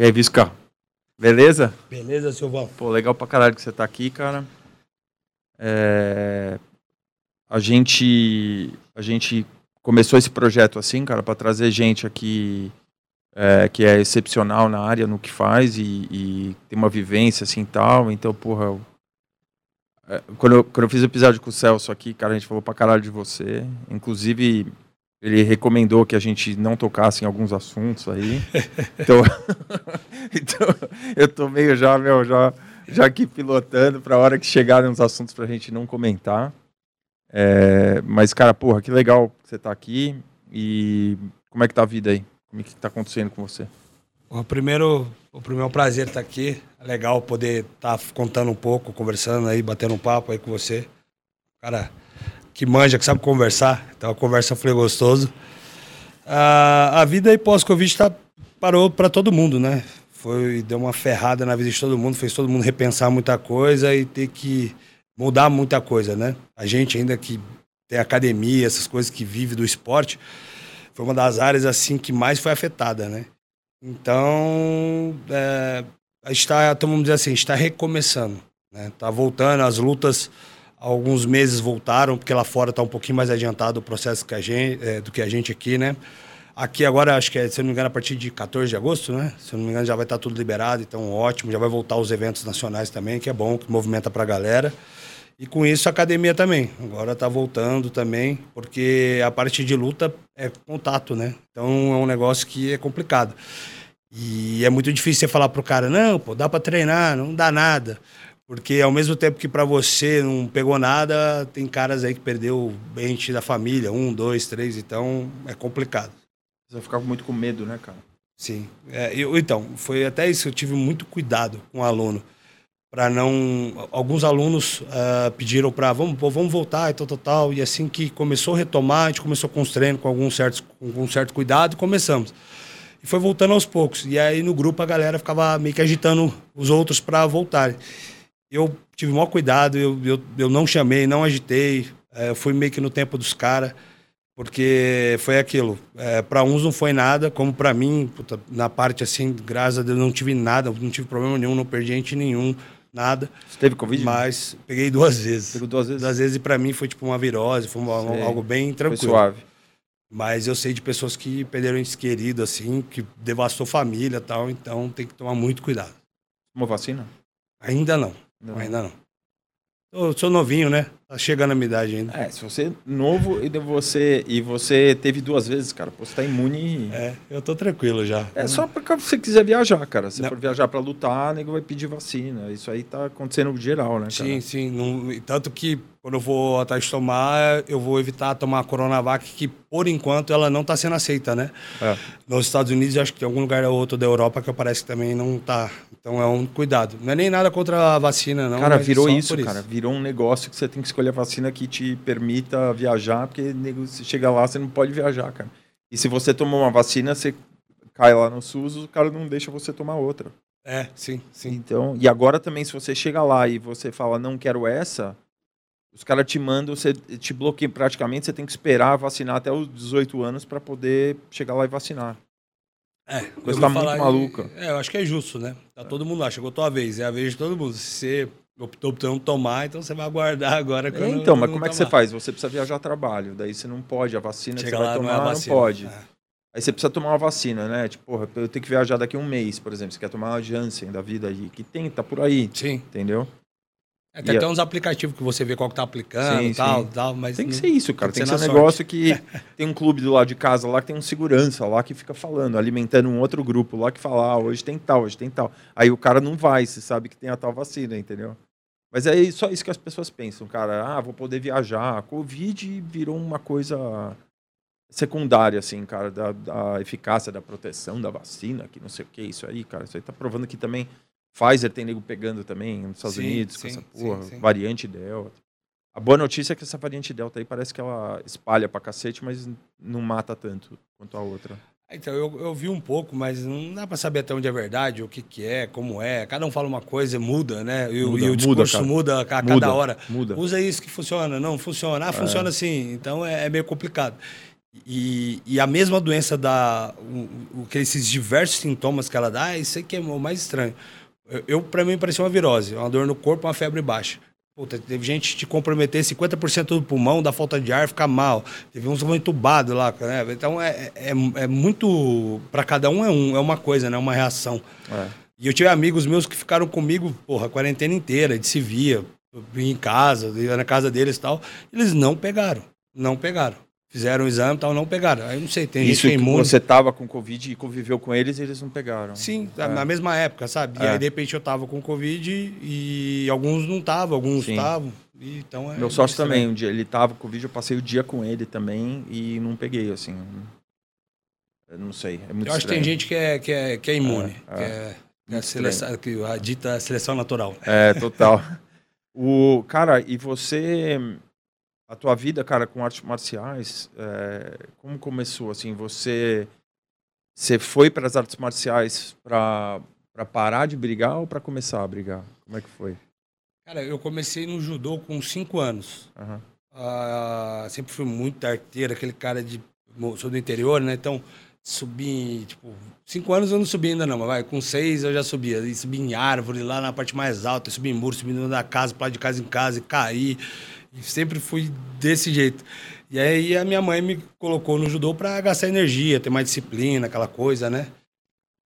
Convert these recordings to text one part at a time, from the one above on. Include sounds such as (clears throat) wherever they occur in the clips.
E aí, Visca? Beleza? Beleza, Silvão? Pô, legal pra caralho que você tá aqui, cara. É... A gente a gente começou esse projeto assim, cara, para trazer gente aqui é, que é excepcional na área, no que faz e, e tem uma vivência assim tal. Então, porra, eu, é, quando, eu, quando eu fiz o episódio com o Celso aqui, cara, a gente falou pra caralho de você. Inclusive, ele recomendou que a gente não tocasse em alguns assuntos aí. (laughs) Então, (laughs) então eu tô meio já, meu, já, já aqui pilotando para a hora que chegarem os assuntos pra gente não comentar. É, mas, cara, porra, que legal que você tá aqui. E como é que tá a vida aí? Como é que tá acontecendo com você? O primeiro, o primeiro prazer estar tá aqui. É legal poder estar tá contando um pouco, conversando aí, batendo um papo aí com você. Cara, que manja, que sabe conversar. Então a conversa foi gostoso. a vida aí pós-Covid tá, parou para todo mundo, né? Foi, deu uma ferrada na vida de todo mundo, fez todo mundo repensar muita coisa e ter que mudar muita coisa, né? A gente ainda que tem academia, essas coisas que vive do esporte, foi uma das áreas assim que mais foi afetada, né? Então, é, a está, vamos dizer assim, está recomeçando, né? Tá voltando, as lutas alguns meses voltaram, porque lá fora está um pouquinho mais adiantado o processo que a gente, é, do que a gente aqui, né? Aqui agora, acho que é, se eu não me engano, a partir de 14 de agosto, né? Se eu não me engano, já vai estar tá tudo liberado, então ótimo. Já vai voltar os eventos nacionais também, que é bom, que movimenta para a galera. E com isso a academia também. Agora está voltando também, porque a parte de luta é contato, né? Então é um negócio que é complicado. E é muito difícil você falar pro cara, não, pô, dá para treinar, não dá nada. Porque ao mesmo tempo que para você não pegou nada, tem caras aí que perdeu gente da família, um, dois, três, então é complicado. Você vai ficar muito com medo, né, cara? Sim. É, eu, então, foi até isso, eu tive muito cuidado com o aluno. Para não. Alguns alunos uh, pediram para vamos, vamos voltar e tal, tal, tal. E assim que começou a retomar, a gente começou com os treinos com algum certo, com algum certo cuidado e começamos. E foi voltando aos poucos. E aí no grupo a galera ficava meio que agitando os outros para voltarem eu tive o maior cuidado, eu, eu, eu não chamei, não agitei, é, fui meio que no tempo dos caras, porque foi aquilo. É, para uns não foi nada, como para mim, puta, na parte assim, graças a Deus, não tive nada, não tive problema nenhum, não perdi gente nenhum, nada. Você teve Covid? Mas peguei duas vezes. Pegou duas vezes? Duas vezes e para mim foi tipo uma virose, foi uma, algo bem tranquilo. Foi suave. Mas eu sei de pessoas que perderam entes queridos, assim, que devastou família e tal, então tem que tomar muito cuidado. Uma vacina? Ainda não. Não. Ainda não. Eu sou novinho, né? Tá chegando a minha idade ainda. É, se você é novo e você e você teve duas vezes, cara, você tá imune. É, eu tô tranquilo já. É só porque você quiser viajar, cara. Se não. for viajar para lutar, nego vai pedir vacina. Isso aí tá acontecendo geral, né, cara? Sim, sim. Não, tanto que quando eu vou atrás de tomar, eu vou evitar tomar a Coronavac, que por enquanto ela não está sendo aceita, né? É. Nos Estados Unidos, acho que tem algum lugar ou outro da Europa que parece que também não está. Então é um cuidado. Não é nem nada contra a vacina, não. Cara, virou isso, cara. Isso. Virou um negócio que você tem que escolher a vacina que te permita viajar, porque você chega lá, você não pode viajar, cara. E se você tomou uma vacina, você cai lá no SUS, o cara não deixa você tomar outra. É, sim, sim. Então, e agora também, se você chega lá e você fala, não quero essa, os caras te mandam, você te bloqueia praticamente, você tem que esperar vacinar até os 18 anos para poder chegar lá e vacinar. É, coisa tá muito maluca. É, eu acho que é justo, né? Tá é. todo mundo lá, chegou tua vez, é a vez de todo mundo. Se você optou por não tomar, então você vai aguardar agora. É, então, mas como é que você faz? Você precisa viajar a trabalho, daí você não pode, a vacina Chega que você vai tomar não, é não pode. É. Aí você precisa tomar uma vacina, né? Tipo, porra, eu tenho que viajar daqui a um mês, por exemplo. Você quer tomar uma Janssen da vida aí, que tem, tá por aí. Sim. Entendeu? É, tem até uns aplicativos que você vê qual que tá aplicando e tal, tal, mas. Tem que ser isso, cara. Tem que, ser um negócio que (laughs) tem um clube do lado de casa lá que tem um segurança lá que fica falando, alimentando um outro grupo lá que fala, ah, hoje tem tal, hoje tem tal. Aí o cara não vai, você sabe que tem a tal vacina, entendeu? Mas é só isso que as pessoas pensam, cara. Ah, vou poder viajar. A Covid virou uma coisa secundária, assim, cara, da, da eficácia da proteção da vacina, que não sei o que, isso aí, cara. Isso aí tá provando que também Pfizer tem nego pegando também nos Estados sim, Unidos sim, com essa porra, sim, variante Delta. A boa notícia é que essa variante Delta aí parece que ela espalha pra cacete, mas não mata tanto quanto a outra. Então, eu, eu vi um pouco, mas não dá para saber até onde é verdade, o que, que é, como é. Cada um fala uma coisa, muda, né? E, muda, e o discurso muda, muda a cada muda, hora. Muda. Usa isso que funciona, não funciona. Ah, funciona é. assim. Então é, é meio complicado. E, e a mesma doença dá. O, o, esses diversos sintomas que ela dá, isso aí que é o mais estranho. Eu, eu para mim, parecia uma virose, uma dor no corpo, uma febre baixa. Puta, teve gente te comprometer 50% do pulmão, da falta de ar, ficar mal. Teve uns entubados lá, né? Então é, é, é muito. Para cada um é um, é uma coisa, né? Uma reação. É. E eu tive amigos meus que ficaram comigo, porra, a quarentena inteira, de se via, em casa, na casa deles e tal. Eles não pegaram. Não pegaram. Fizeram o exame e tal, não pegaram. Aí não sei, tem Isso gente que é imune. Você tava com Covid e conviveu com eles e eles não pegaram. Sim, é. na mesma época, sabe? É. E aí, de repente, eu tava com Covid e alguns não estavam, alguns estavam. Então, é Meu sócio também, um dia, ele tava com Covid, eu passei o dia com ele também e não peguei, assim. Eu não sei, é muito Eu acho que tem gente que é, que é, que é imune, é, que é, é a, seleção, que a dita seleção natural. É, total. (laughs) o, cara, e você a tua vida, cara, com artes marciais, é, como começou? Assim, você, você foi para as artes marciais para parar de brigar ou para começar a brigar? Como é que foi? Cara, eu comecei no judô com 5 anos. Uhum. Uh, sempre fui muito arteiro, aquele cara de. Sou do interior, né? Então, subi, tipo, 5 anos eu não subi ainda não, mas vai, com 6 eu já subia. E subi em árvore, lá na parte mais alta, subi em muro, subi da casa, para de casa em casa e caí. Sempre fui desse jeito. E aí a minha mãe me colocou no judô para gastar energia, ter mais disciplina, aquela coisa, né?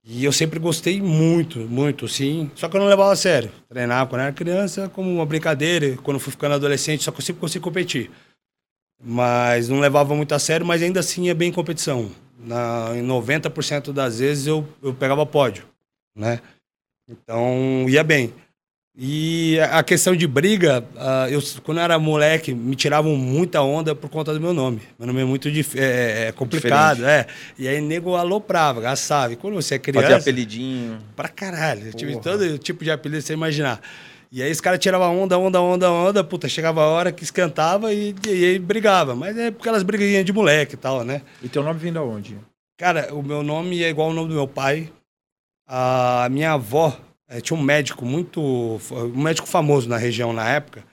E eu sempre gostei muito, muito, sim. Só que eu não levava a sério. Treinava quando era criança como uma brincadeira. Quando fui ficando adolescente, só que eu sempre consegui competir. Mas não levava muito a sério, mas ainda assim é bem competição. Na, em 90% das vezes eu, eu pegava pódio, né? Então ia bem. E a questão de briga, uh, eu, quando eu era moleque, me tiravam muita onda por conta do meu nome. Meu nome é muito dif é, é complicado, Diferente. é. E aí nego aloprava, gastava. quando você é criança. Fazia apelidinho. Pra caralho. Eu tive todo tipo de apelido você imaginar. E aí os caras tiravam onda, onda, onda, onda, puta, chegava a hora que esquentava e, e, e aí brigava. Mas é porque elas briguinhas de moleque e tal, né? E teu nome vem da onde? Cara, o meu nome é igual ao nome do meu pai. A minha avó é, tinha um médico muito. um médico famoso na região na época,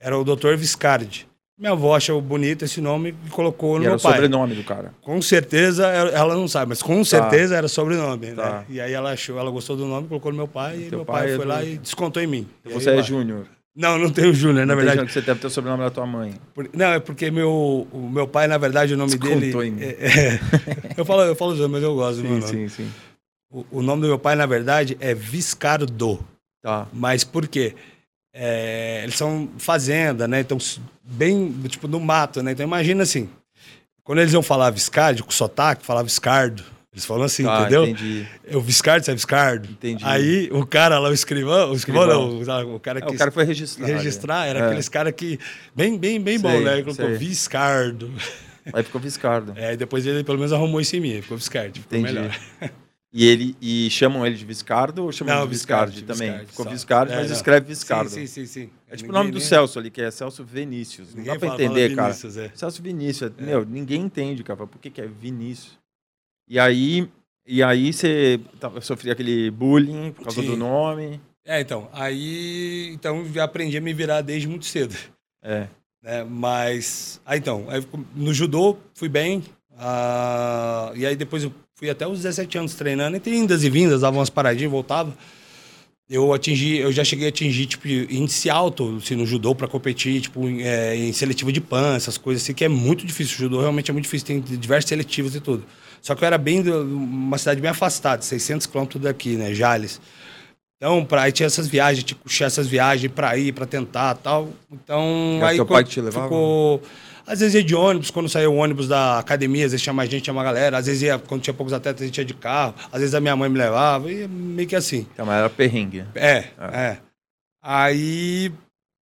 era o Dr. Viscardi. Minha avó achou bonito esse nome e colocou no e meu era pai. o sobrenome do cara. Com certeza, ela não sabe, mas com tá. certeza era sobrenome. Né? Tá. Né? E aí ela achou, ela gostou do nome, colocou no meu pai, e, e meu pai, pai é foi do... lá e descontou em mim. Então você é Júnior. Não, não tenho Júnior, na verdade. Você deve ter o sobrenome da tua mãe. Por, não, é porque meu, o meu pai, na verdade, o nome Descontou dele. Em mim. É, é, (laughs) eu falo, eu falo Júnior, mas eu gosto sim, meu. Sim, sim. O, o, nome do meu pai, na verdade, é Viscardo. Tá. Mas por quê? É, eles são fazenda, né? Então, bem, tipo, no mato, né? Então, imagina assim, quando eles iam falar Viscardo, com sotaque, falava Viscardo. Eles falam assim, ah, entendeu? Entendi. Eu Viscardo, você é Viscardo. Entendi. Aí o cara lá, o escrivão, o escrivão, não, o cara que. É, o cara foi registrar. Registrar, era é. aqueles cara que. Bem, bem, bem sei, bom, né? Ele colocou sei. Viscardo. Aí ficou Viscardo. (laughs) É, depois ele pelo menos arrumou isso em mim, ficou Viscardo, ficou Entendi. melhor. E ele e chamam ele de Viscardo ou chamam não, de Viscardi, Viscardi também? Viscardi, Ficou Viscardi, mas é, escreve Viscardo. Sim, sim, sim. sim. É tipo o nome do Celso ali, que é Celso Vinícius. Não dá pra entender, cara. Vinícius, é. Celso Vinícius. É. Meu, ninguém entende, cara. Por que, que é Vinícius? E aí, e aí você sofria aquele bullying por causa sim. do nome. É, então. Aí então já aprendi a me virar desde muito cedo. É. é mas. Aí então, aí, no judô fui bem. Uh, e aí depois eu Fui até os 17 anos treinando, entre indas e vindas, dava umas paradinhas, voltava. Eu atingi, eu já cheguei a atingir, tipo, índice alto, assim, no judô para competir, tipo, em, é, em seletiva de pan, essas coisas assim, que é muito difícil. O judô realmente é muito difícil, tem diversos seletivos e tudo. Só que eu era bem, uma cidade bem afastada, 600 quilômetros daqui, né, Jales. Então, pra, aí tinha essas viagens, tipo, tinha essas viagens para ir, para tentar tal. Então, e aí... Teu pai te levava? Ficou... Às vezes ia de ônibus, quando saía o ônibus da academia, às vezes tinha mais gente, tinha uma galera. Às vezes ia, quando tinha poucos atletas, a gente ia de carro. Às vezes a minha mãe me levava, e meio que assim. Então, mas era perrengue. É, ah. é. Aí,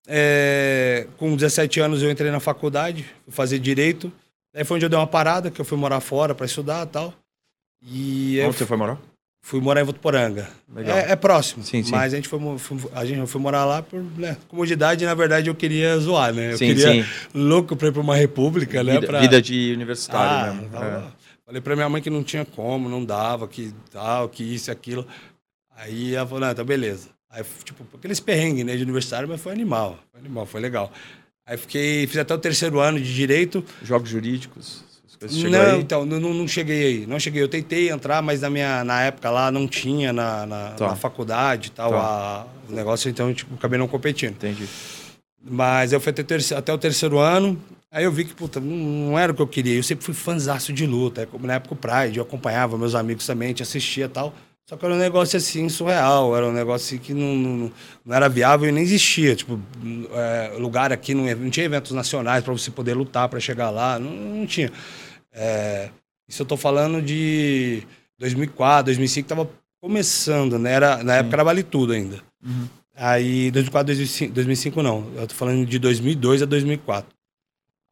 é, com 17 anos, eu entrei na faculdade, fui fazer Direito. Aí foi onde eu dei uma parada, que eu fui morar fora para estudar e tal. E Onde você foi morar? Fui morar em Votuporanga. É, é, próximo. Sim, sim. Mas a gente foi, a gente foi morar lá por né, comodidade. Na verdade, eu queria zoar, né? Eu sim, queria sim. louco para ir para uma república, vida, né? Pra... Vida de universitário ah, mesmo. É. Falei para minha mãe que não tinha como, não dava, que tal, que isso e aquilo. Aí ela falou, não, tá beleza. Aí, tipo, aqueles perrengues, né, de universitário, mas foi animal. Foi animal, foi legal. Aí fiquei, fiz até o terceiro ano de Direito. Jogos Jurídicos? Você não, aí? então, não, não cheguei aí. Não cheguei. Eu tentei entrar, mas na, minha, na época lá não tinha na, na, tá. na faculdade e tal tá. a, o negócio, então tipo, acabei não competindo. Entendi. Mas eu fui até, terceiro, até o terceiro ano, aí eu vi que, puta, não, era o que eu queria. Eu sempre fui fãzaço de luta. Na época o Pride, eu acompanhava meus amigos também, te assistia e tal. Só que era um negócio assim surreal, era um negócio assim que não, não, não era viável e nem existia. Tipo, é, lugar aqui não, não tinha eventos nacionais para você poder lutar para chegar lá, não, não tinha. É, isso eu tô falando de 2004, 2005, tava começando, né? Era, na época era Vale Tudo ainda. Uhum. Aí, 2004, 2005, 2005 não. Eu tô falando de 2002 a 2004.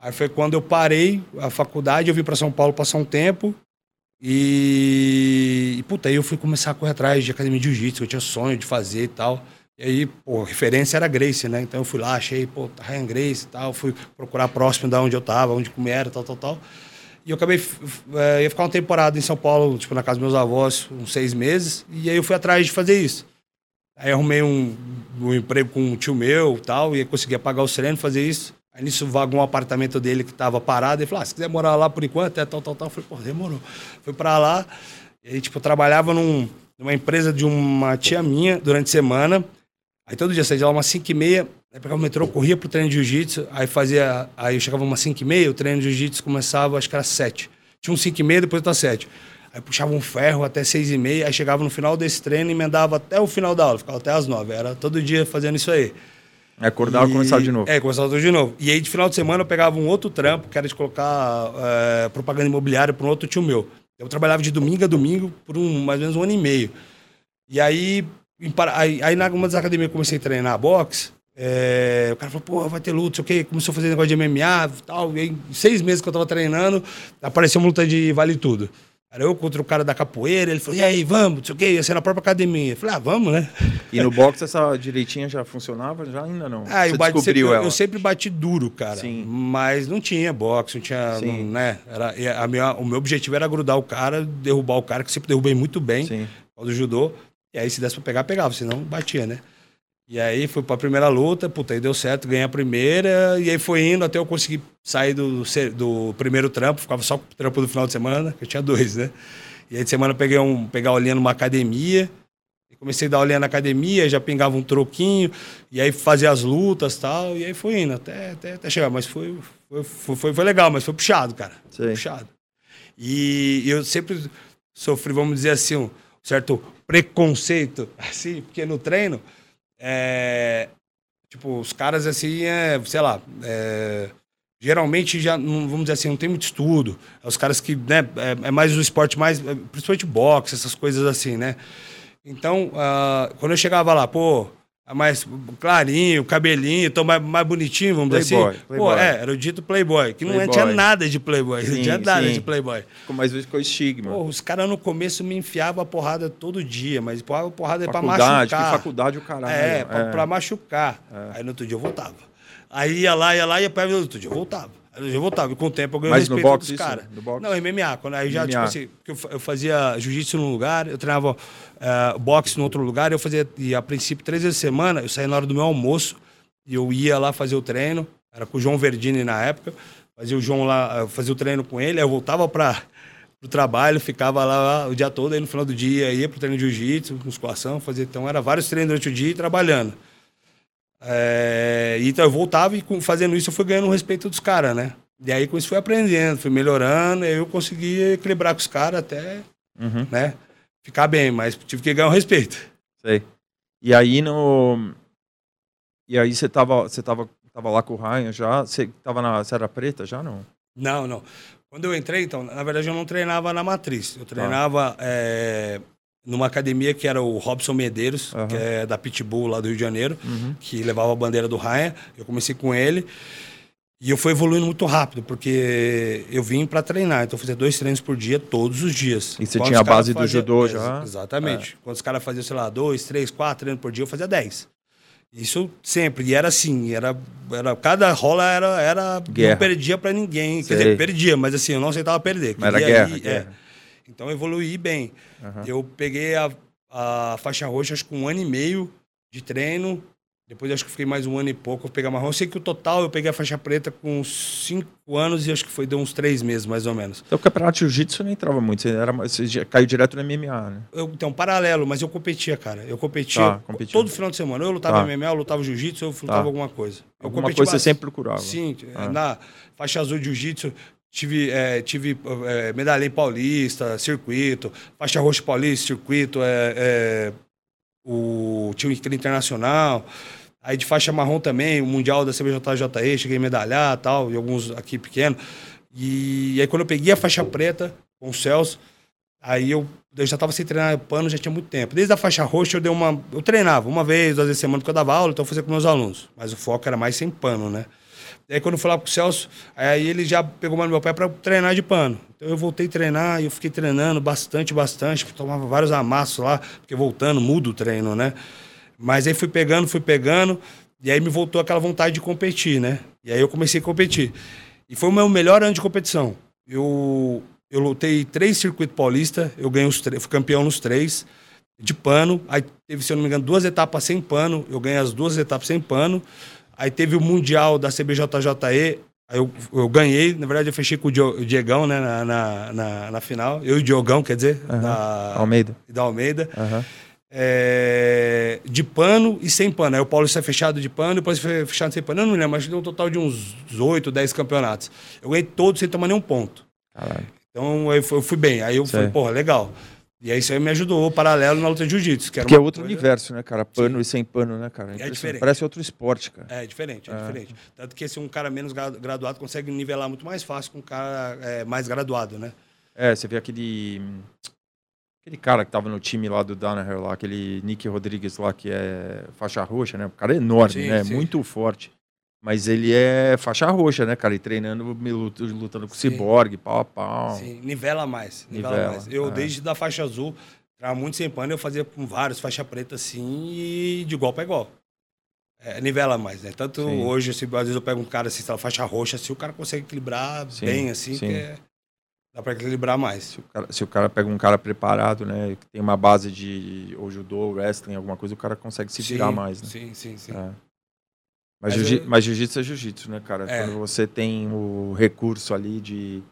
Aí foi quando eu parei a faculdade, eu vim para São Paulo passar um tempo. E, e, puta, aí eu fui começar a correr atrás de academia de jiu-jitsu, eu tinha sonho de fazer e tal. E aí, pô, referência era Grace, né? Então eu fui lá, achei, pô, Ryan Grace e tal, fui procurar próximo da onde eu tava, onde comia era, tal, tal, tal. E eu acabei, é, ia ficar uma temporada em São Paulo, tipo, na casa dos meus avós, uns seis meses, e aí eu fui atrás de fazer isso. Aí arrumei um, um emprego com um tio meu tal, e conseguia pagar o sereno, fazer isso. Aí nisso vagou um apartamento dele que estava parado. Ele falou: ah, se quiser morar lá por enquanto, é tal, tal, tal. Eu falei: pô, demorou. Fui para lá. E aí, tipo, eu trabalhava num, numa empresa de uma tia minha durante a semana. Aí todo dia saía de lá umas 5 e meia. Aí pegava o metrô, corria pro treino de jiu-jitsu. Aí fazia. Aí eu chegava umas 5 e meia. O treino de jiu-jitsu começava, acho que era 7. Tinha uns 5 e meia, depois das 7. Aí puxava um ferro até 6 e meia. Aí chegava no final desse treino e emendava até o final da aula. Ficava até as 9. Era todo dia fazendo isso aí. É, acordava e começava de novo. É, começava tudo de novo. E aí, de final de semana, eu pegava um outro trampo, que era de colocar é, propaganda imobiliária para um outro tio meu. Eu trabalhava de domingo a domingo por um, mais ou menos um ano e meio. E aí, em, aí, aí uma das academias eu comecei a treinar boxe. É, o cara falou, pô, vai ter luta, sei o quê. Começou a fazer negócio de MMA e tal. E aí, seis meses que eu tava treinando, apareceu uma luta de vale tudo. Era eu contra o cara da capoeira, ele falou, e aí, vamos, não sei o quê, ia ser na própria academia. Eu falei, ah, vamos, né? E no boxe essa direitinha já funcionava? Já ainda não? Ah, eu, bati, sempre, eu, eu, sempre bati duro, cara. Sim. Mas não tinha boxe, não tinha, não, né? Era, a minha, o meu objetivo era grudar o cara, derrubar o cara, que sempre derrubei muito bem, Sim. do judô. E aí, se desse pra pegar, pegava, senão batia, né? E aí fui pra primeira luta, puta, aí deu certo, ganhei a primeira, e aí foi indo até eu conseguir sair do, do primeiro trampo, ficava só com o trampo do final de semana, que eu tinha dois, né? E aí de semana eu peguei um, pegar olhinha numa academia, comecei a dar olhinha na academia, já pingava um troquinho, e aí fazia as lutas tal, e aí foi indo até, até, até chegar. Mas foi, foi, foi, foi legal, mas foi puxado, cara. Foi puxado. E eu sempre sofri, vamos dizer assim, um certo preconceito, (laughs) assim, porque no treino é, tipo, os caras assim, é, sei lá, é, geralmente já, não, vamos dizer assim, não tem muito estudo. É os caras que, né, é, é mais o esporte mais, é, principalmente boxe, essas coisas assim, né? Então, uh, quando eu chegava lá, pô, mais clarinho, cabelinho, tô mais, mais bonitinho, vamos playboy, dizer assim. Playboy. Pô, é, era o dito playboy, que não tinha nada de playboy, sim, não tinha nada sim. de playboy. Ficou vezes com o estigma. Pô, os caras no começo me enfiavam a porrada todo dia, mas porrada, porrada é pra machucar. Que faculdade o caralho. É, pra, é. pra machucar. É. Aí no outro dia eu voltava. Aí ia lá, ia lá, ia pra no outro dia eu voltava. Eu voltava, e com o tempo eu ganhei Mas respeito no boxe, dos caras. Não, MMA. Quando, aí já, MMA. tipo assim, eu fazia jiu-jitsu num lugar, eu treinava uh, boxe no outro lugar, eu fazia, e a princípio, três vezes por semana, eu saía na hora do meu almoço, e eu ia lá fazer o treino, era com o João Verdini na época, fazia o João lá, eh, fazia o treino com ele, aí eu voltava para o trabalho, ficava lá o dia todo, aí no final do dia ia pro treino de jiu-jitsu, musculação, fazia, então era vários treinos durante o dia e trabalhando. É, então eu voltava e fazendo isso eu fui ganhando o respeito dos caras, né? E aí com isso fui aprendendo, fui melhorando, e aí eu consegui equilibrar com os caras até, uhum. né? Ficar bem, mas tive que ganhar o respeito. Sei. E aí no. E aí você tava, você tava, tava lá com o Ryan já? Você tava na Serra Preta já, não? Não, não. Quando eu entrei, então, na verdade eu não treinava na matriz. Eu treinava tá. é, numa academia que era o Robson Medeiros, uhum. que é da Pitbull lá do Rio de Janeiro, uhum. que levava a bandeira do Ryan. Eu comecei com ele. E eu fui evoluindo muito rápido, porque eu vim para treinar. Então, eu fazia dois treinos por dia, todos os dias. E você Quando tinha a base do judô já? Exatamente. É. Quando os caras faziam, sei lá, dois, três, quatro treinos por dia, eu fazia dez. Isso sempre. E era assim, era, era cada rola era, era guerra. não perdia para ninguém. Sei. Quer dizer, perdia, mas assim, eu não aceitava perder. Mas era guerra, guerra. É. Então eu evoluí bem. Uhum. Eu peguei a, a faixa roxa acho, com um ano e meio de treino. Depois acho que fiquei mais um ano e pouco, eu peguei a marrom. Eu sei que o total eu peguei a faixa preta com cinco anos e acho que foi de uns três meses, mais ou menos. Então o campeonato de jiu-jitsu não entrava muito, você, era, você caiu direto no MMA, né? Eu, então, paralelo, mas eu competia, cara. Eu competia tá, todo final de semana. Eu lutava tá. MMA, eu lutava jiu-jitsu, eu lutava tá. alguma coisa. Eu alguma coisa você sempre procurava. Sim, ah. na faixa azul de jiu-jitsu, tive, é, tive é, medalha em paulista, circuito, faixa roxa paulista, circuito, é, é o time internacional. Aí de faixa marrom também, o Mundial da CBJJE, cheguei a medalhar tal, e alguns aqui pequenos. E, aí quando eu peguei a faixa preta com o Celso, aí eu, eu já estava sem treinar pano já tinha muito tempo. Desde a faixa roxa eu dei uma. Eu treinava uma vez, duas vezes semana porque eu dava aula, então eu fazia com meus alunos. Mas o foco era mais sem pano, né? E aí quando eu fui lá pro Celso, aí ele já pegou mais no meu pé para treinar de pano. Então eu voltei a treinar e eu fiquei treinando bastante, bastante. Tomava vários amassos lá, porque voltando, muda o treino, né? Mas aí fui pegando, fui pegando, e aí me voltou aquela vontade de competir, né? E aí eu comecei a competir. E foi o meu melhor ano de competição. Eu, eu lutei três circuitos paulista, eu ganhei os fui campeão nos três, de pano. Aí teve, se eu não me engano, duas etapas sem pano, eu ganhei as duas etapas sem pano. Aí teve o Mundial da CBJJE, Aí eu, eu, ganhei, na verdade eu fechei com o Diegão, né, na, na, na, na final. Eu e o Diogão, quer dizer, uhum. da Almeida. Da Almeida. Uhum é, de pano e sem pano. Aí o Paulo sai fechado de pano, depois foi fechado sem pano. Eu não lembro, mas deu um total de uns 8, 10 campeonatos. Eu ganhei todos sem tomar nenhum ponto. Caralho. Então eu fui, eu fui bem. Aí eu Sei. falei, porra, legal. E aí isso aí me ajudou paralelo na luta de jiu-jitsu. Que, que é outro coisa... universo, né, cara? Pano Sim. e sem pano, né, cara? É, é diferente. Parece outro esporte, cara. É diferente, é, é, diferente. Tanto que esse um cara menos graduado consegue nivelar muito mais fácil com um cara é, mais graduado, né? É, você vê aquele Aquele cara que tava no time lá do Danaher, lá, aquele Nick Rodrigues lá, que é faixa roxa, né? O cara é enorme, sim, né? Sim. Muito forte. Mas ele é faixa roxa, né, cara? E treinando, lutando com o Cyborg, pau a pau. Sim, nivela mais. Nivela, nivela mais. Eu, é. desde da faixa azul, trava muito sem pano, eu fazia com vários faixa preta assim e de igual para igual. É, nivela mais, né? Tanto sim. hoje, assim, às vezes eu pego um cara assim, faixa roxa, assim, o cara consegue equilibrar bem, assim, que é Dá para equilibrar mais. Se o, cara, se o, cara, pega um cara preparado, né? Que tem uma base de ou judô, wrestling, alguma coisa, o cara consegue se virar sim, mais, né? Sim, sim, sim. É. Mas, mas, eu... mas jiu-jitsu é jiu-jitsu, né, cara? É. Quando você tem o recurso ali de,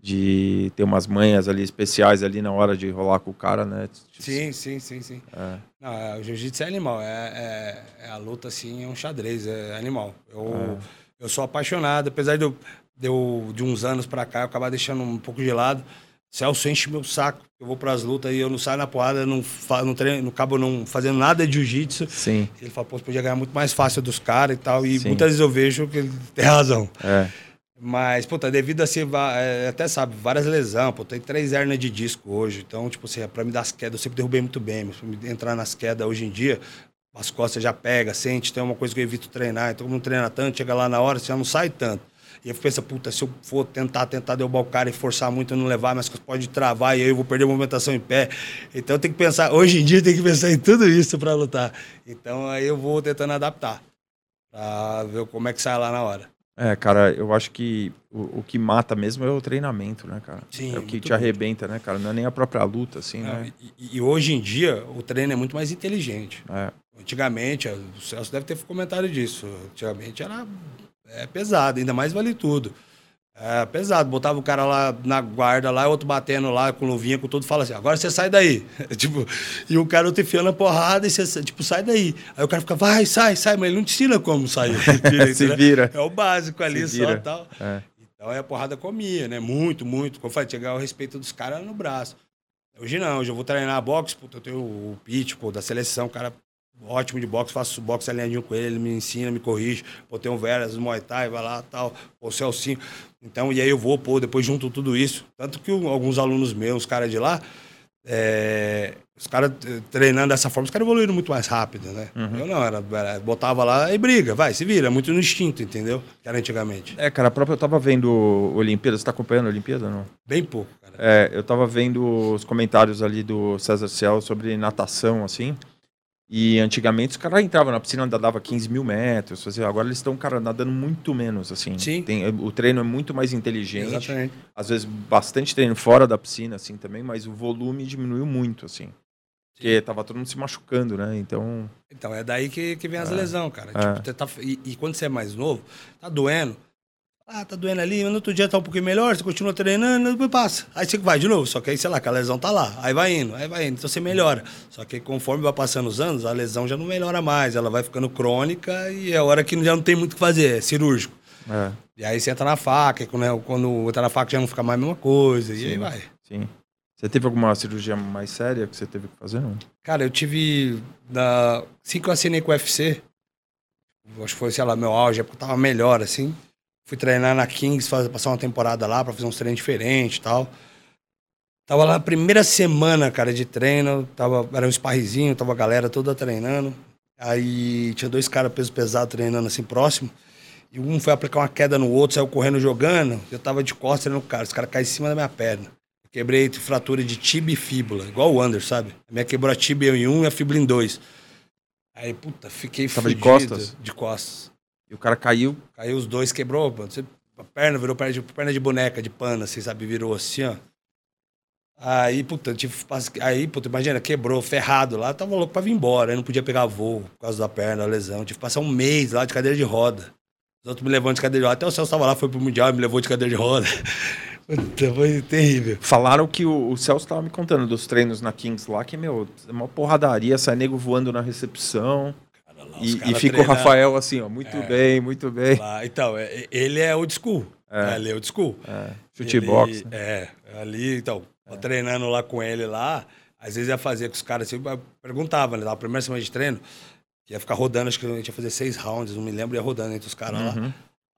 de ter umas manhas ali especiais ali na hora de rolar com o cara, né? Sim, sim, sim, sim. É. Não, é, o jiu-jitsu é animal. É, é, é, a luta, assim, é um xadrez, é animal. Eu, é. eu sou apaixonado, apesar de eu deu de uns anos para cá, eu acabar deixando um pouco de lado. Celso enche meu saco. Eu vou para as lutas e eu não saio na porrada, não, não, treino, não acabo não fazendo nada de jiu-jitsu. Sim. Ele fala, pô, você podia ganhar muito mais fácil dos caras e tal. E Sim. muitas vezes eu vejo que ele (laughs) tem razão. É. Mas, puta, devido a ser, é, até sabe, várias lesões, pô, tem três hernias de disco hoje. Então, tipo assim, pra me dar as quedas, eu sempre derrubei muito bem. Mas pra me entrar nas quedas hoje em dia, as costas já pega, sente, é uma coisa que eu evito treinar. Então, não treina tanto, chega lá na hora, você já não sai tanto. E eu penso, puta, se eu for tentar, tentar derrubar o cara e forçar muito, eu não levar, mas pode travar e aí eu vou perder a movimentação em pé. Então eu tenho que pensar, hoje em dia tem que pensar em tudo isso para lutar. Então aí eu vou tentando adaptar, pra ver como é que sai lá na hora. É, cara, eu acho que o, o que mata mesmo é o treinamento, né, cara? Sim, é o que te arrebenta, né, cara? Não é nem a própria luta, assim, Não, né? E, e, hoje em dia o treino é muito mais inteligente. É. Antigamente, o Celso deve ter comentado disso. Antigamente era é pesado, ainda mais vale tudo. É pesado, botava o cara lá na guarda, lá, outro batendo lá com luvinha, com tudo, fala assim, agora você sai daí. (laughs) tipo, e o cara outro enfiando a porrada e você, tipo, sai daí. Aí o cara fica, vai, sai, sai, mas ele não te ensina como sair. (laughs) Direito, Se né? vira. É o básico ali só e tal. É. Então aí a porrada comia, né? Muito, muito. Como eu falei, chegar o respeito dos caras no braço. Hoje não, hoje eu vou treinar boxe, puta, eu tenho o pitch, pô, da seleção, o cara ótimo de boxe, faço boxe alinhadinho com ele, ele me ensina, me corrige. Pô, tem um Veras, Muay Thai, vai lá, tal, o Celcinho. Então, e aí eu vou, pô, depois junto tudo isso. Tanto que alguns alunos meus, os caras de lá, é, os caras treinando dessa forma, os caras evoluíram muito mais rápido, né? Uhum. Eu não, era, era, botava lá e briga, vai, se vira, muito no instinto, entendeu? Que era antigamente. É, cara, a própria eu tava vendo Olimpíada, você tá acompanhando a Olimpíada não? Bem pouco, cara. É, eu tava vendo os comentários ali do César Ciel sobre natação, assim. E antigamente os caras entravam na piscina, dava 15 mil metros. Fazia, agora eles estão, cara, nadando muito menos, assim. Sim. Tem, o treino é muito mais inteligente. Exatamente. Às vezes bastante treino fora da piscina, assim, também, mas o volume diminuiu muito, assim. Porque tava todo mundo se machucando, né? Então. Então, é daí que, que vem as É. lesões, cara. É. Tipo, tá- e, e quando você é mais novo, tá doendo. Ah, tá doendo ali, mas no outro dia tá um pouquinho melhor, você continua treinando, depois passa. Aí você vai de novo, só que aí, sei lá, que a lesão tá lá. Aí vai indo, aí vai indo, então você melhora. Só que conforme vai passando os anos, a lesão já não melhora mais, ela vai ficando crônica e é hora que já não tem muito o que fazer, é cirúrgico. É, E aí você entra na faca, e quando, quando entra na faca já não fica mais a mesma coisa, e aí Sim. vai. sim. Você teve alguma cirurgia mais séria que você teve que fazer? Não? Cara, eu tive. Da... Assim que eu assinei com o UFC, acho que foi, sei lá, meu auge, porque eu tava melhor, assim. Fui treinar na Kings, fazer, passar uma temporada lá pra fazer uns treinos diferentes e tal. Tava lá na primeira semana, cara, de treino. Tava, era um sparrizinho, tava a galera toda treinando. Aí tinha dois caras peso pesado treinando assim próximo. E um foi aplicar uma queda no outro, saiu correndo jogando. Eu tava de costas treinando o cara. Os caras caíram em cima da minha perna. Eu quebrei fratura de tibia e fíbula, igual o Under, sabe? A minha quebrou a tibia em um e a fíbula em dois. Aí, puta, fiquei Tava de fudido, costas? De costas. E o cara caiu. Caiu os dois, quebrou. A perna virou perna de, perna de boneca, de pano, assim, sabe? Virou assim, ó. Aí, puta, tive, aí, puta, imagina, quebrou, ferrado lá, tava louco pra vir embora, aí não podia pegar voo por causa da perna, da lesão. Tive que passar um mês lá de cadeira de roda. Os outros me levando de cadeira de roda. Até o Celso tava lá, foi pro Mundial e me levou de cadeira de roda. (laughs) Puta, foi terrível. Falaram que o, o Celso tava me contando dos treinos na Kings lá, que, meu, é uma porradaria, sai nego voando na recepção. E, e fica o Rafael assim, ó, muito bem, muito bem. lá. Então, é- ele é old school. É. Ele é old school. É, chutebox. Né? É, ali, então, eu treinando lá com ele lá, às vezes ia fazer com os caras, assim, perguntava, né, na primeira semana de treino, ia ficar rodando, acho que a gente ia fazer seis rounds, não me lembro, ia rodando entre os caras lá.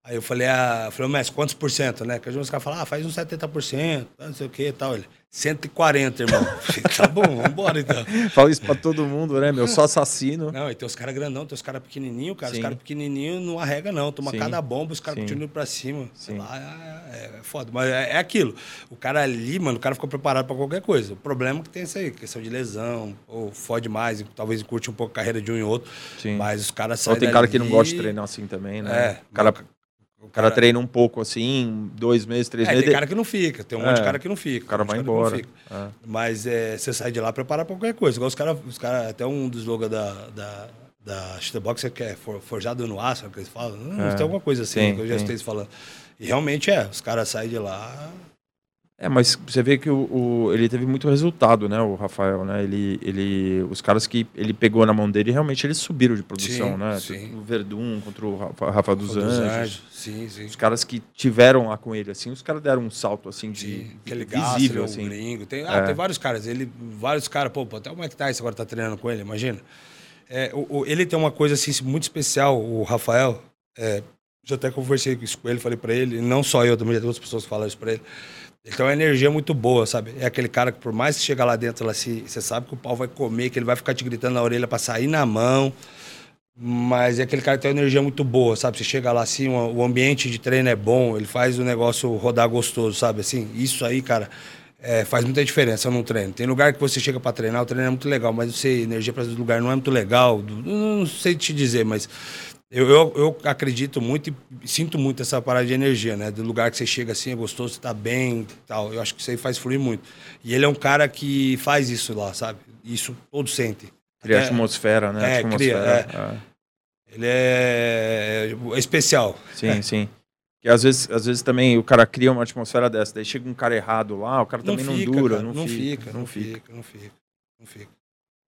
Aí eu falei, ah, falei, mestre, quantos por cento, né? Que os caras falam, ah, faz uns 70%, não sei o que e tal. Ele, 140, irmão. Falei, tá bom, vambora então. (laughs) Fala isso pra todo mundo, né, meu? Só assassino. Não, e tem os caras grandão, tem os caras pequenininhos, cara. Os Sim. caras pequenininhos não arrega, não. Toma Sim. cada bomba, os caras continuam pra cima. Sei Sim. lá, é, é foda. Mas é, é aquilo. O cara ali, mano, o cara ficou preparado pra qualquer coisa. O problema é que tem isso aí, questão de lesão, ou fode mais, talvez curte um pouco a carreira de um e outro. Sim. Mas os caras Só saem tem cara que não gosta de treinar assim também, né? É, o cara, o cara treina um pouco assim, dois meses, três É, meses. tem cara que não fica, tem um monte de É. cara que não fica. O cara um vai embora. É. Mas é, você sai de lá preparado pra qualquer coisa. Igual os caras, os cara, até um dos logos da, da, da Shutterbox que é for- forjado no aço, é o que eles falam. Não, É. Tem alguma coisa assim Tem, que eu já tem. estou falando. E realmente é, os caras saem de lá. É, mas você vê que o, o- ele teve muito resultado, né, o Rafael, né? Ele, ele, os caras que ele pegou na mão dele, realmente eles subiram de produção, Sim, né? sim. O Verdun contra o Rafa, Rafa dos, Anjos. Sim, sim. Os caras que tiveram lá com ele, assim, os caras deram um salto, assim, de Sim, aquele visível, Gasser, assim. o gringo. Tem, ah, É. tem vários caras. Ele, vários caras, pô, até o Mike Tyson agora tá treinando com ele, imagina. É, o- ele tem uma coisa assim, muito especial, o Rafael. É, já até conversei com ele, falei pra ele, não só eu, também já tem outras pessoas que falaram isso pra ele. Ele tem uma energia muito boa, sabe? É aquele cara que, por mais que chega lá dentro, lá, se, você sabe que o pau vai comer, que ele vai ficar te gritando na orelha pra sair na mão. Mas é aquele cara que tem uma energia muito boa, sabe? Você chega lá assim, o o ambiente de treino é bom, ele faz o negócio rodar gostoso, sabe? Assim, isso aí, cara, é, faz muita diferença no treino. Tem lugar que você chega pra treinar, o treino é muito legal, mas você, energia para esse lugar não é muito legal. do- Não sei te dizer, mas eu, eu, eu acredito muito e sinto muito essa parada de energia, né? Do lugar que você chega assim, é gostoso, você tá bem e tal. Eu acho que isso aí faz fluir muito. E ele é um cara que faz isso lá, sabe? Isso todos sentem. Cria Até- atmosfera, né? É, cria, atmosfera, Ele é, é especial. Sim, (laughs) sim. Que às vezes, às vezes também o cara cria uma atmosfera dessa, daí chega um cara errado lá, o cara também não, fica, dura, cara, não, fica, não fica, não fica, não fica.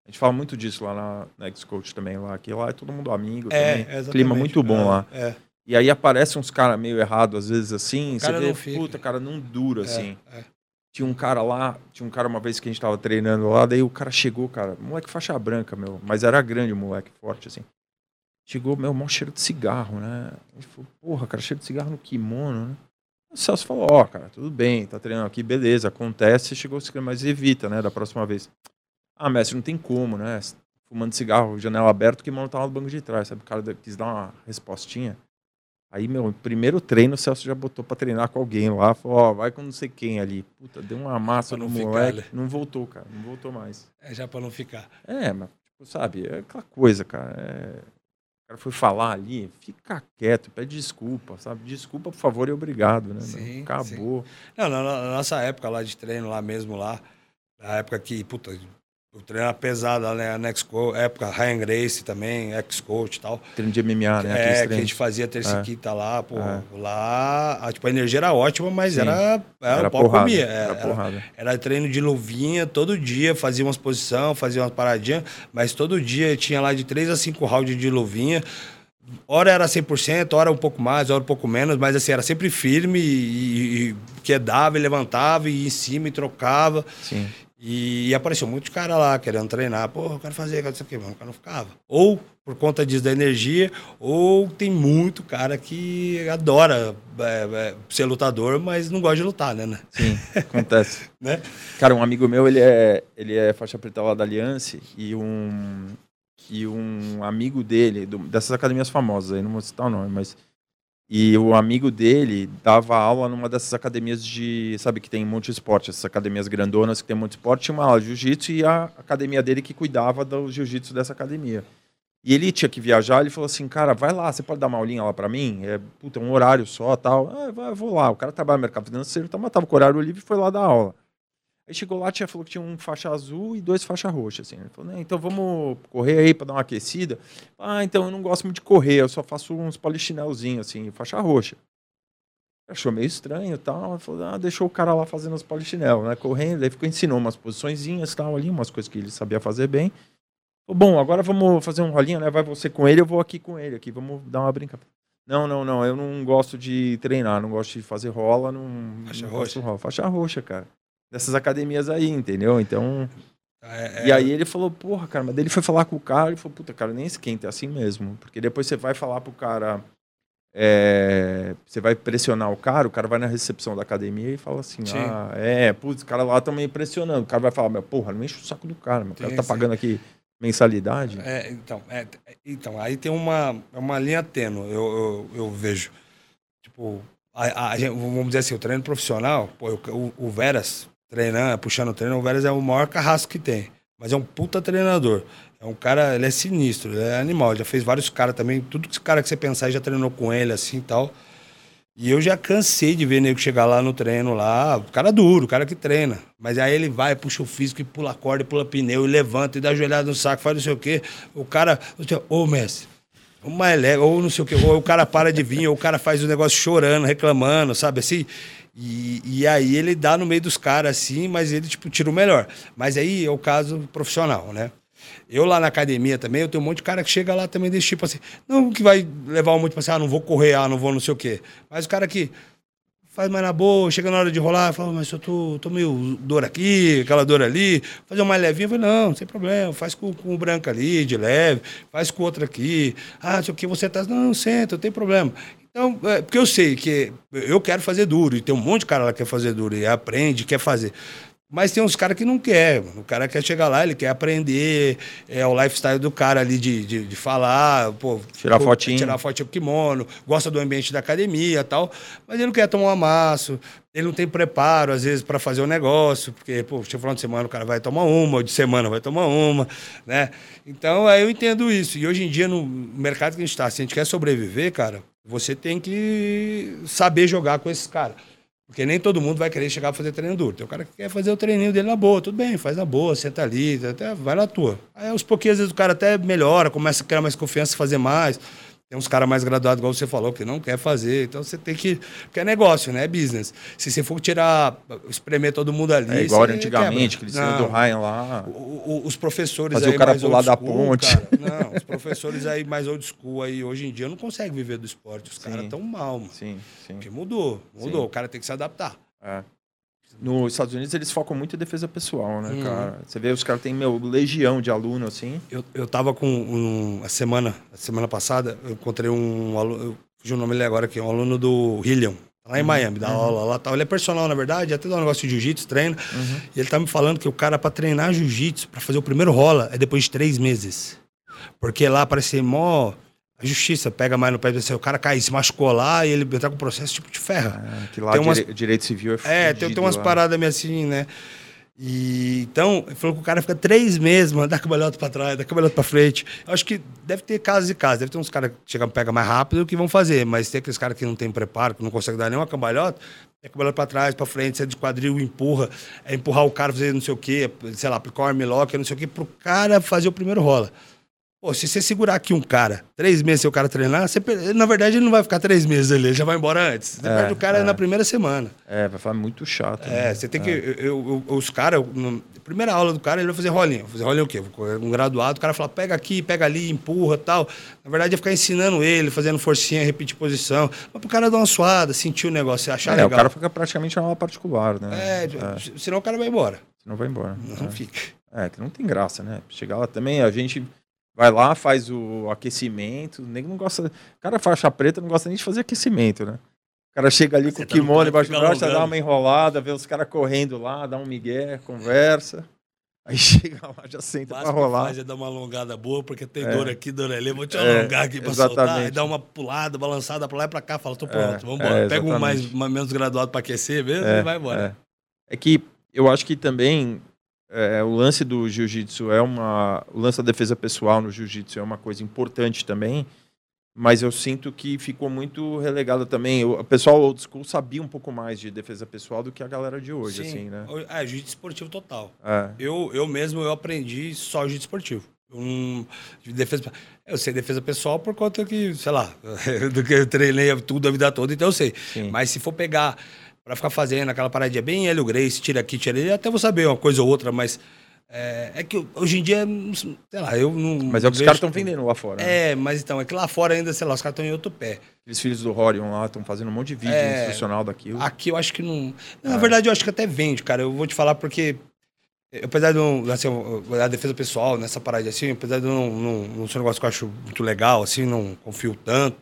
A gente fala muito disso lá na, na X-Coach também, lá, que lá é todo mundo amigo É, também. Clima muito bom É, lá. É, E aí aparecem uns caras meio errados, às vezes assim, O você vê, fica. puta, cara, não dura, é, assim. é. Tinha um cara lá, tinha um cara uma vez que a gente tava treinando lá, daí o cara chegou, cara, moleque faixa branca, meu, mas era grande o moleque, forte, assim. Chegou, meu, mó cheiro de cigarro, né? A gente falou, porra, cara, cheiro de cigarro no kimono, né? O Celso falou, ó, cara, tudo bem, tá treinando aqui, beleza, acontece, chegou, mas evita, né, da próxima vez. Ah, mestre, não tem como, né? Fumando cigarro, janela aberta, o kimono tá lá no banco de trás, sabe? O cara quis dar uma respostinha. Aí, meu, primeiro treino, o Celso já botou pra treinar com alguém lá. Falou, ó, vai com não sei quem ali. Puta, deu uma massa no ficar moleque. ali. Não voltou, cara. Não voltou mais. É já pra não ficar. É, mas, tipo, sabe, é aquela coisa, cara. é- O cara foi falar ali, fica quieto, pede desculpa, sabe? Desculpa, por favor, e obrigado, né? Sim, Acabou. Não, na, na nossa época lá de treino, lá mesmo lá, na época que, puta, Eu treinava pesado né? Na Exco, época Ryan Grace também, ex-coach e tal. Treino de MMA, né? É, que a gente fazia terça é. tá lá, pô. É. Lá, a, tipo, a energia era ótima, mas Sim. era, era, era pau comia. Era, porrada. Era, era, treino de luvinha todo dia, fazia umas posição, fazia umas paradinhas, mas todo dia tinha lá de 3 a 5 rounds de luvinha. Hora era 100%, hora um pouco mais, hora um pouco menos, mas assim, era sempre firme e, e quedava e levantava e ia em cima e trocava. Sim. E, apareceu muitos caras lá querendo treinar. Pô, eu quero fazer, quero isso aqui, mas o cara não ficava. Ou por conta disso da energia, ou tem muito cara que adora é, é, ser lutador, mas não gosta de lutar, né? né? Sim, (laughs) acontece. né? Cara, um amigo meu, ele é, ele é faixa preta lá da Aliança e um, e um amigo dele, do, dessas academias famosas, aí não vou citar o nome, mas e o amigo dele dava aula numa dessas academias de, sabe, que tem muito esporte, essas academias grandonas que tem muito esporte, tinha uma aula de jiu-jitsu e a academia dele que cuidava do jiu-jitsu dessa academia. E ele tinha que viajar, ele falou assim, cara, vai lá, você pode dar uma aulinha lá para mim? É, puta, um horário só, tal. Ah, vou lá. O cara trabalha no mercado financeiro, então tava com horário livre e foi lá dar aula. Aí chegou lá, tinha falou que tinha um faixa azul e dois faixa roxa, assim. Ele falou, né, então vamos correr aí para dar uma aquecida. Ah, então eu não gosto muito de correr, eu só faço uns polichinelzinhos, assim, faixa roxa. Achou meio estranho e tal. Falou, ah, deixou o cara lá fazendo os polichinel, né? Correndo, aí ficou ensinou umas posiçõezinhas tal ali, umas coisas que ele sabia fazer bem. Falou, bom, agora vamos fazer um rolinho, né? Vai você com ele, eu vou aqui com ele aqui, vamos dar uma brincadeira. Não, não, não, eu não gosto de treinar, não gosto de fazer rola, não. Faixa não roxa. Rola. Faixa roxa, cara dessas academias aí, entendeu? Então. É, é... E aí ele falou, porra, cara, mas ele foi falar com o cara e falou, puta, cara, nem esquenta, é assim mesmo. Porque depois você vai falar pro cara. É, você vai pressionar o cara, o cara vai na recepção da academia e fala assim: sim. Ah, é, putz, o cara lá também impressionando. O cara vai falar, meu, porra, não enche o saco do cara, meu. O cara sim, tá sim. pagando aqui mensalidade. É, então, é, então, aí tem uma, uma linha tênue, eu, eu, eu vejo. Tipo, a, a, vamos dizer assim, o treino profissional, pô, o, o Veras, treinando, puxando o treino, o Vélez é o maior carrasco que tem. Mas é um puta treinador. É um cara, ele é sinistro, ele é animal. Já fez vários caras também, tudo que cara que você pensar já treinou com ele assim e tal. E eu já cansei de ver nego chegar lá no treino lá, o cara duro, cara que treina. Mas aí ele vai, puxa o físico e pula a corda, e pula pneu, e levanta, e dá joelhada no saco, faz não sei o quê. O cara, ô oh, mestre, mais leve, ou não sei o quê, ou o cara para de vir, ou o cara faz o negócio chorando, reclamando, sabe assim? E, e aí ele dá no meio dos caras assim, mas ele tipo tira o melhor. Mas aí é o caso profissional, né? Eu lá na academia também, eu tenho um monte de cara que chega lá também desse tipo assim, não que vai levar um monte para assim, ah, não vou correr, ah, não vou não sei o quê. Mas o cara que faz mais na boa, chega na hora de rolar, fala, mas eu tô, tô meio dor aqui, aquela dor ali, fazer uma mais levinha, eu falo, não, sem problema, faz com, com o branco ali, de leve, faz com o outro aqui, ah, sei o que, você tá, não, senta, não tem problema. Então, é, porque eu sei que eu quero fazer duro, e tem um monte de cara lá que quer fazer duro, e aprende, quer fazer. Mas tem uns caras que não quer. O cara quer chegar lá, ele quer aprender. É o lifestyle do cara ali de, de, de falar, pô, tirar fotinho. Tirar fotinho kimono, gosta do ambiente da academia tal. Mas ele não quer tomar um amasso, ele não tem preparo, às vezes, para fazer o um negócio, porque, pô, chega final de semana o cara vai tomar uma, ou de semana vai tomar uma, né? Então, aí eu entendo isso. E hoje em dia, no mercado que a gente está, se a gente quer sobreviver, cara, você tem que saber jogar com esses caras. Porque nem todo mundo vai querer chegar a fazer treino duro. Tem o cara que quer fazer o treininho dele na boa, tudo bem, faz na boa, senta ali, até vai na tua. Aí aos pouquinhos, às vezes, o cara até melhora, começa a criar mais confiança, fazer mais. Tem uns caras mais graduados, igual você falou, que não quer fazer. Então você tem que. Porque é negócio, né? É business. Se você for tirar, espremer todo mundo ali. É igual antigamente, quebra. que eles do Ryan lá. O, o, os professores Fazer aí. o cara pular da ponte. Cara, (laughs) não, os professores aí mais old school aí, hoje em dia, não conseguem viver do esporte. Os caras estão mal, mano. Sim, sim. Porque mudou, mudou. Sim. O cara tem que se adaptar. É. Nos Estados Unidos eles focam muito em defesa pessoal, né, hum. cara? Você vê, os caras têm, meu, legião de aluno, assim. Eu, eu tava com um, a semana, a semana passada, eu encontrei um aluno, fugiu o nome dele agora aqui, um aluno do Hillion, lá em uhum. Miami, dá uhum. aula lá tal. Ele é personal, na verdade, até dá um negócio de jiu-jitsu, treina. Uhum. E ele tá me falando que o cara, para treinar jiu-jitsu, para fazer o primeiro rola, é depois de três meses. Porque lá parece ser mó a justiça pega mais no pé do o cara cai, se machucou lá e ele entrar com processo tipo de ferro. É, que lá tem umas... direito civil é É, tem, tem umas paradas meio assim, né? E, então, ele falou que o cara fica três meses, mano, dá cambalhota pra trás, dá cambalhota pra frente. Eu acho que deve ter casos e casos. Deve ter uns caras que chegam pega mais rápido que vão fazer, mas tem aqueles caras que não tem preparo, que não conseguem dar nenhuma cambalhota, é cabelo pra trás, pra frente, se é de quadril, empurra, é empurrar o cara, fazer não sei o quê, sei lá, aplicar um armlock, não sei o quê, pro cara fazer o primeiro rola. Pô, se você segurar aqui um cara, três meses se o cara treinar, você, na verdade ele não vai ficar três meses ali, ele já vai embora antes. Você É, perde o cara é. na primeira semana. É, vai falar muito chato. É, né? você tem que. eu- eu- os caras, primeira aula do cara, ele vai fazer rolinha. Vai fazer rolinha o quê? Um graduado, o cara fala, pega aqui, pega ali, empurra tal. Na verdade, é ficar ensinando ele, fazendo forcinha, repetir posição. Mas pro cara dar uma suada, sentir o negócio, achar É, o legal. cara fica praticamente na aula particular, né? É, senão o cara vai embora. Senão vai embora. Não É. fica. É, que não tem graça, né? Chegar lá também, a gente vai lá, faz o aquecimento, nem não gosta. O cara faixa preta não gosta nem de fazer aquecimento, né? O cara chega ali com Você o tá no kimono embaixo do braço, dá uma enrolada, vê os caras correndo lá, dá um migué, conversa. Aí (laughs) chega lá, já senta que rolar. faz é dar uma alongada boa, porque tem É. dor aqui, dor ali. Vou te É, alongar aqui pra soltar. Aí dá uma pulada, balançada pra lá e pra cá. Fala, tô pronto, É, vambora. é, Pega um mais, mais menos graduado pra aquecer mesmo É, e vai embora. É. É que eu acho que também é, o lance do jiu-jitsu é uma. O lance da defesa pessoal no jiu-jitsu é uma coisa importante também. Mas eu sinto que ficou muito relegado também. O pessoal old school sabia um pouco mais de defesa pessoal do que a galera de hoje, Sim. assim, né? É, jiu-jitsu esportivo total. É. Eu, eu mesmo, eu aprendi só jiu-jitsu esportivo. Eu não- de defesa, eu sei defesa pessoal por conta que, sei lá, (laughs) do que eu treinei tudo a vida toda, então eu sei. Sim. Mas se for pegar pra ficar fazendo aquela paradinha bem Hélio Grace, tira aqui, tira ali, até vou saber uma coisa ou outra, mas é, é que hoje em dia, sei lá, eu não. Mas é o que os caras estão vendendo lá fora. né? É, mas então, é que lá fora ainda, sei lá, os caras estão em outro pé. Aqueles filhos do Horion lá estão fazendo um monte de vídeo É. institucional daquilo. Aqui eu acho que não. É. Na verdade, eu acho que até vende, cara. Eu vou te falar porque. eh, Apesar de não. Assim, a defesa pessoal, nessa parada assim, apesar de não, não, não ser um negócio que eu acho muito legal, assim, não confio tanto.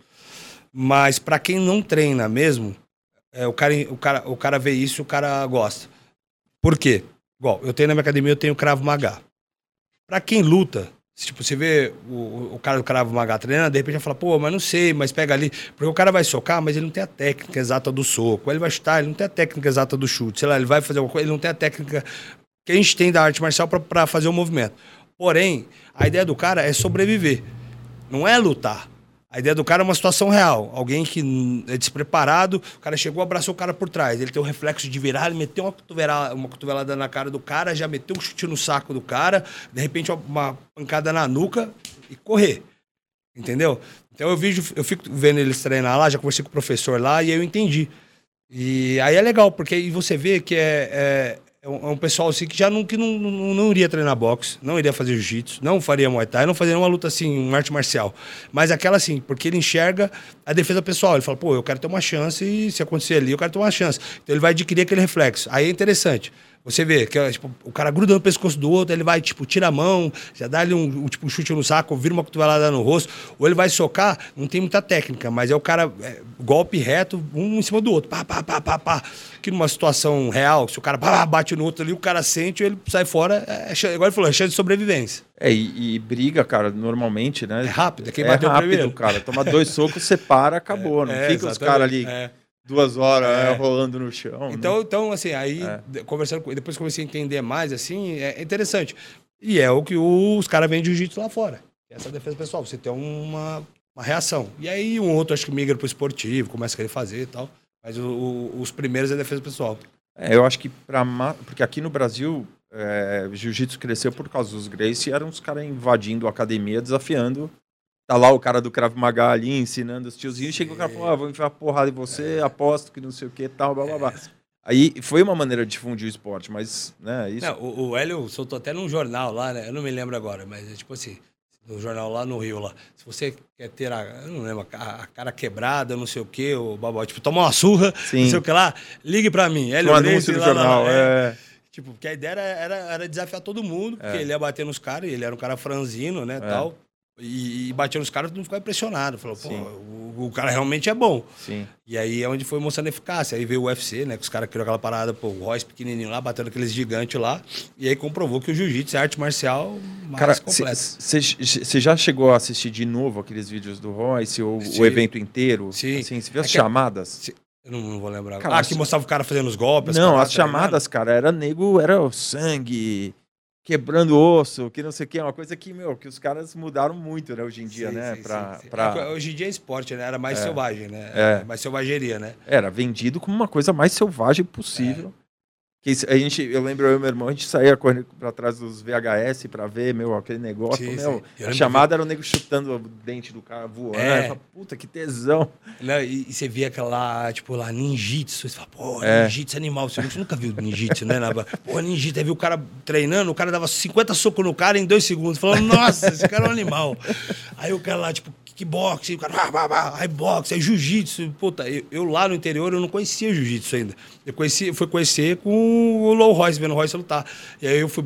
Mas pra quem não treina mesmo, é, o, cara, o, cara, o cara vê isso o cara gosta. Por quê? Igual, eu tenho na minha academia, eu tenho Cravo Magá. Pra quem luta, se, tipo, você vê o, o cara do Cravo Magá treinando, de repente vai falar, pô, mas não sei, mas pega ali. Porque o cara vai socar, mas ele não tem a técnica exata do soco. Ele vai chutar, ele não tem a técnica exata do chute. Sei lá, ele vai fazer alguma coisa, ele não tem a técnica que a gente tem da arte marcial pra fazer o movimento. Porém, a ideia do cara é sobreviver. Não é lutar. A ideia do cara é uma situação real. Alguém que é despreparado, o cara chegou, abraçou o cara por trás. Ele tem o reflexo de virar, ele meteu uma cotovelada, uma cotovelada na cara do cara, já meteu um chute no saco do cara, de repente uma- pancada na nuca e correr. Entendeu? Então eu vejo, eu fico vendo eles treinar lá, já conversei com o professor lá e eu entendi. E aí é legal, porque aí você vê que é, é, é um, é um pessoal assim que já não, que não, não, não iria treinar boxe, não iria fazer jiu-jitsu, não faria muay thai, não faria uma luta assim, uma arte marcial. Mas aquela assim, porque ele enxerga a defesa pessoal. Ele fala, pô, eu quero ter uma chance e se acontecer ali, eu quero ter uma chance. Então ele vai adquirir aquele reflexo. Aí é interessante. Você vê que tipo, o cara gruda no pescoço do outro, ele vai, tipo, tira a mão, já dá ali um, um, tipo, um chute no saco, vira uma cotovelada no rosto, ou ele vai socar, não tem muita técnica, mas é o cara, é, golpe reto, um em cima do outro, pá, pá, pá, pá, pá. Que numa situação real, se o cara pá, bate no outro ali, o cara sente, ele sai fora, é, é, igual ele falou, é chance de sobrevivência. É, e, e briga, cara, normalmente, né? É rápido, é quem é bateu rápido, primeiro. cara. Toma dois socos, separa, acabou. não É, fica os caras ali É. duas horas É. né, rolando no chão. Então, então assim, aí, É. de- conversando com depois comecei a entender mais, assim, é interessante. E é o que os caras vendem jiu-jitsu lá fora. Essa defesa pessoal, você tem uma, uma reação. E aí um outro acho que migra pro esportivo, começa a querer fazer e tal. Mas o- o- os primeiros é defesa pessoal. É, eu acho que para porque aqui no Brasil é, jiu-jitsu cresceu por causa dos Gracie, eram os caras invadindo a academia, desafiando. Tá lá o cara do Krav Maga ali ensinando os tiozinhos, chega o cara e fala, ah, vou enfiar porrada em você, aposto que não sei o que, tal, blá blá blá. Aí foi uma maneira de difundir o esporte, mas, né, isso. Não, o, o Hélio soltou até num jornal lá, né? Eu não me lembro agora, mas é tipo assim, no jornal lá no Rio lá. Se você quer ter a, eu não lembro, a, cara quebrada, não sei o quê, o babó, tipo, tomar uma surra, Sim. não sei o que lá, ligue pra mim. Hélio no Gracie, anúncio do lá, lá, jornal, lá, é. Tipo, porque a ideia era, era, era desafiar todo mundo, porque É. ele ia bater nos caras, ele era um cara franzino, né, tal. E, e batia nos caras, todo mundo ficava impressionado. Falou, pô, o, o cara realmente é bom. Sim. E aí é onde foi mostrando a eficácia. Aí veio o UFC, né? Que os caras criaram aquela parada, pô, o Royce pequenininho lá, batendo aqueles gigantes lá. E aí comprovou que o jiu-jitsu é arte marcial mais Cara, completa. você já chegou a assistir de novo aqueles vídeos do Royce, ou Sim. o evento inteiro? Sim. Assim, você viu as É chamadas? Eu não, não vou lembrar. Cara, ah, que mostrava o cara fazendo os golpes. Não, as tá chamadas, cara, era nego, era o sangue, quebrando osso, que não sei o que, é uma coisa que, meu, que os caras mudaram muito, né, hoje em dia, Sim, né? sim, pra, sim, sim. pra- É, Hoje em dia é esporte, né? Era mais É. selvagem, né? É. Mais selvageria, né? Era vendido como uma coisa mais selvagem possível. Que a gente, eu lembro, eu e meu irmão, a gente saía correndo pra trás dos VHS pra ver, meu, aquele negócio, Sim, meu. sim. A chamada era o nego chutando o dente do cara voando. É. Eu falava, Puta, que tesão. Não, e, e você via aquela, tipo, lá, ninjitsu. Você fala, pô, É. ninjitsu é animal. Você nunca- nunca viu ninjitsu, né? (laughs) Pô, ninjitsu. Aí viu o cara treinando, o cara dava 50 socos no cara em dois segundos. Falando, nossa, esse cara é um animal. Aí o cara lá, tipo, kickbox, o cara, bah, bah, aí boxe, aí jiu-jitsu. Puta, eu, eu lá no interior, eu não conhecia jiu-jitsu ainda. Eu conheci, fui conhecer com o Low Royce, vendo o Royce lutar. E aí eu fui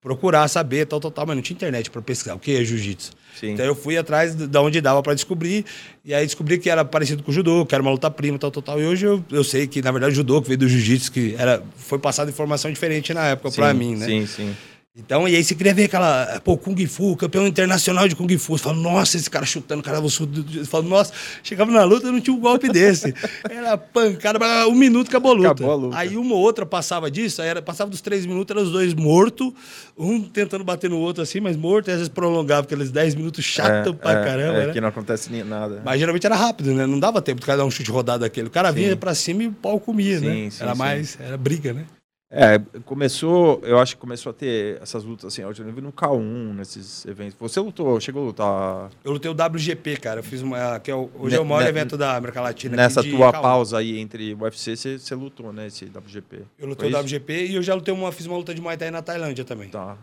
procurar saber, tal, tal, tal, mas não tinha internet pra pesquisar o que é jiu-jitsu. Então eu fui atrás de de onde dava pra descobrir, e aí descobri que era parecido com o judô, que era uma luta prima, tal, tal, tal. E hoje eu, eu sei que, na verdade, o judô que veio do jiu-jitsu, que era, foi passada informação diferente na época pra Sim, mim, né? Sim, sim. Então, e aí você queria ver aquela, pô, Kung Fu, campeão internacional de Kung Fu. Você fala, nossa, esse cara chutando, cara, você fala, nossa, chegava na luta, não tinha um golpe desse. (laughs) Era pancada, um minuto acabou a luta. Acabou a luta. Aí uma ou outra passava disso, aí era, passava dos três minutos, eram os dois mortos, um tentando bater no outro assim, mas morto, e às vezes prolongava aqueles 10 minutos chato É, pra é, caramba, é, né? que não acontece nem nada. Mas geralmente era rápido, né? Não dava tempo do cara dar um chute rodado daquele. O cara vinha Sim. pra cima e o pau comia, Sim, né? sim, era mais, era briga, né? É, começou, eu acho que começou a ter essas lutas assim, alto nível no K1, nesses eventos. Você lutou, chegou a lutar Eu lutei o WGP, cara. Eu fiz uma. Que é o, hoje Ne- é o maior ne- evento da América Latina. nessa tua K1. pausa aí entre o UFC, você, lutou, né, esse WGP. Eu lutei Foi o WGP e eu já lutei uma, fiz uma luta de Muay Thai na Tailândia também. Tá.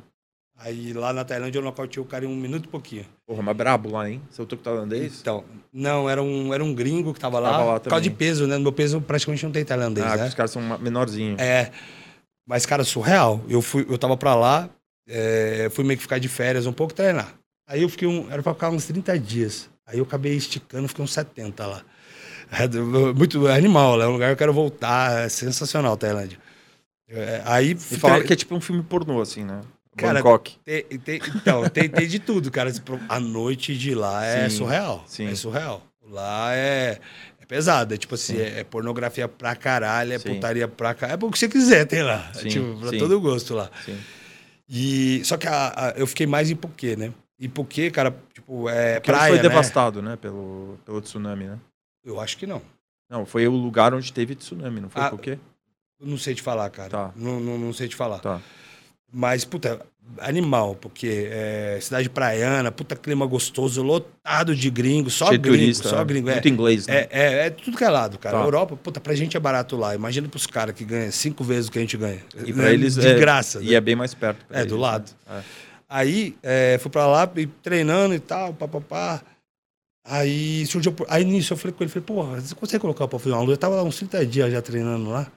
Aí lá na Tailândia eu nocauteei o cara em um minuto e pouquinho. Porra, mas brabo lá, hein? Você lutou com o tailandês? Então, não, era um, era um gringo que tava lá. Tava lá por causa de peso, né? No meu peso praticamente não tem tailandês, ah, né? os caras são menorzinhos. É. Mas, cara, surreal. Eu, fui, eu tava pra lá, é, fui meio que ficar de férias um pouco e treinar. Aí eu fiquei um. Era pra ficar uns 30 dias. Aí eu acabei esticando, fiquei uns 70 lá. (laughs) É, muito animal, é um lugar que eu quero voltar. É sensacional, Tailândia. É, aí. E tre- que é tipo um filme pornô, assim, né? Cara, Bangkok. tem- tem- então, tem, tem de tudo, cara. A noite de lá é Sim, surreal. sim. É surreal. Lá é, é pesado. É tipo assim, Sim. é, é pornografia pra caralho, é Sim. putaria pra caralho. É o que você quiser, tem lá. É, Sim, tipo, pra sim. todo gosto lá. Sim. E, só que a- a- eu fiquei mais em Poquê, né? E Poquê, cara, tipo, é Porque praia, foi né? devastado, né, pelo, pelo tsunami, né? Eu acho que não. Não, foi o lugar onde teve tsunami, não foi Ah, por quê? Eu não sei te falar, cara. Tá. Não, não, não sei te falar. Tá. Mas, puta, animal, porque é cidade praiana, puta clima gostoso, lotado de gringo, só Cheio gringo, turista, só né? gringo. É, Muito inglês, né? é, é, é tudo que é lado, cara. Tá. Europa, puta, pra gente é barato lá. Imagina pros caras que ganham cinco vezes o que a gente ganha. E pra Né? eles De é, graça. E né? é bem mais perto. É, do eles, lado. né? Aí, é, fui pra lá, e treinando e tal, papapá. Aí surgiu. Aí nisso eu falei com ele, falei, porra, você consegue colocar pra fazer uma luta? Eu tava lá uns 30 dias já treinando lá.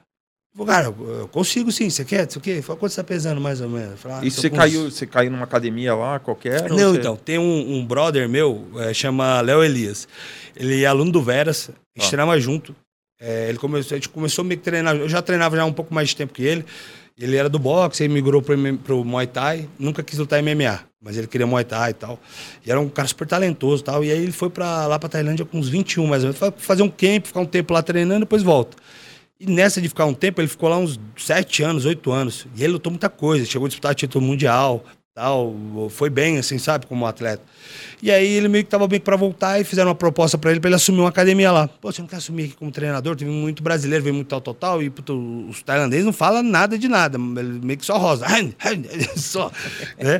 Cara, eu consigo sim, você quer? Isso aqui? Falei, quanto você tá pesando mais ou menos? Falei, ah, E você caiu, você caiu numa academia lá, qualquer? Não, você- então, tem um, um brother meu, é, chama Léo Elias. Ele é aluno do Veras, a gente Ó. treinava junto. É, ele começou, a gente começou meio que treinar. Eu já treinava já um pouco mais de tempo que ele. Ele era do boxe, aí migrou pro, pro Muay Thai. Nunca quis lutar MMA, mas ele queria Muay Thai e tal. E era um cara super talentoso e tal. E aí ele foi pra, lá pra Tailândia com uns 21 mais ou menos. Foi fazer um camp, ficar um tempo lá treinando, depois volta. E nessa de ficar um tempo, ele ficou lá uns 7 anos, 8 anos. E ele lutou muita coisa. Chegou a disputar título mundial, tal. Foi bem, assim, sabe, como atleta. E aí ele meio que tava bem pra voltar e fizeram uma proposta pra ele, pra ele assumir uma academia lá. Pô, você não quer assumir aqui como treinador? Teve muito brasileiro, veio muito tal, tal, tal. E puto, os tailandeses não falam nada de nada. Meio que só rosa. (laughs) só. Né?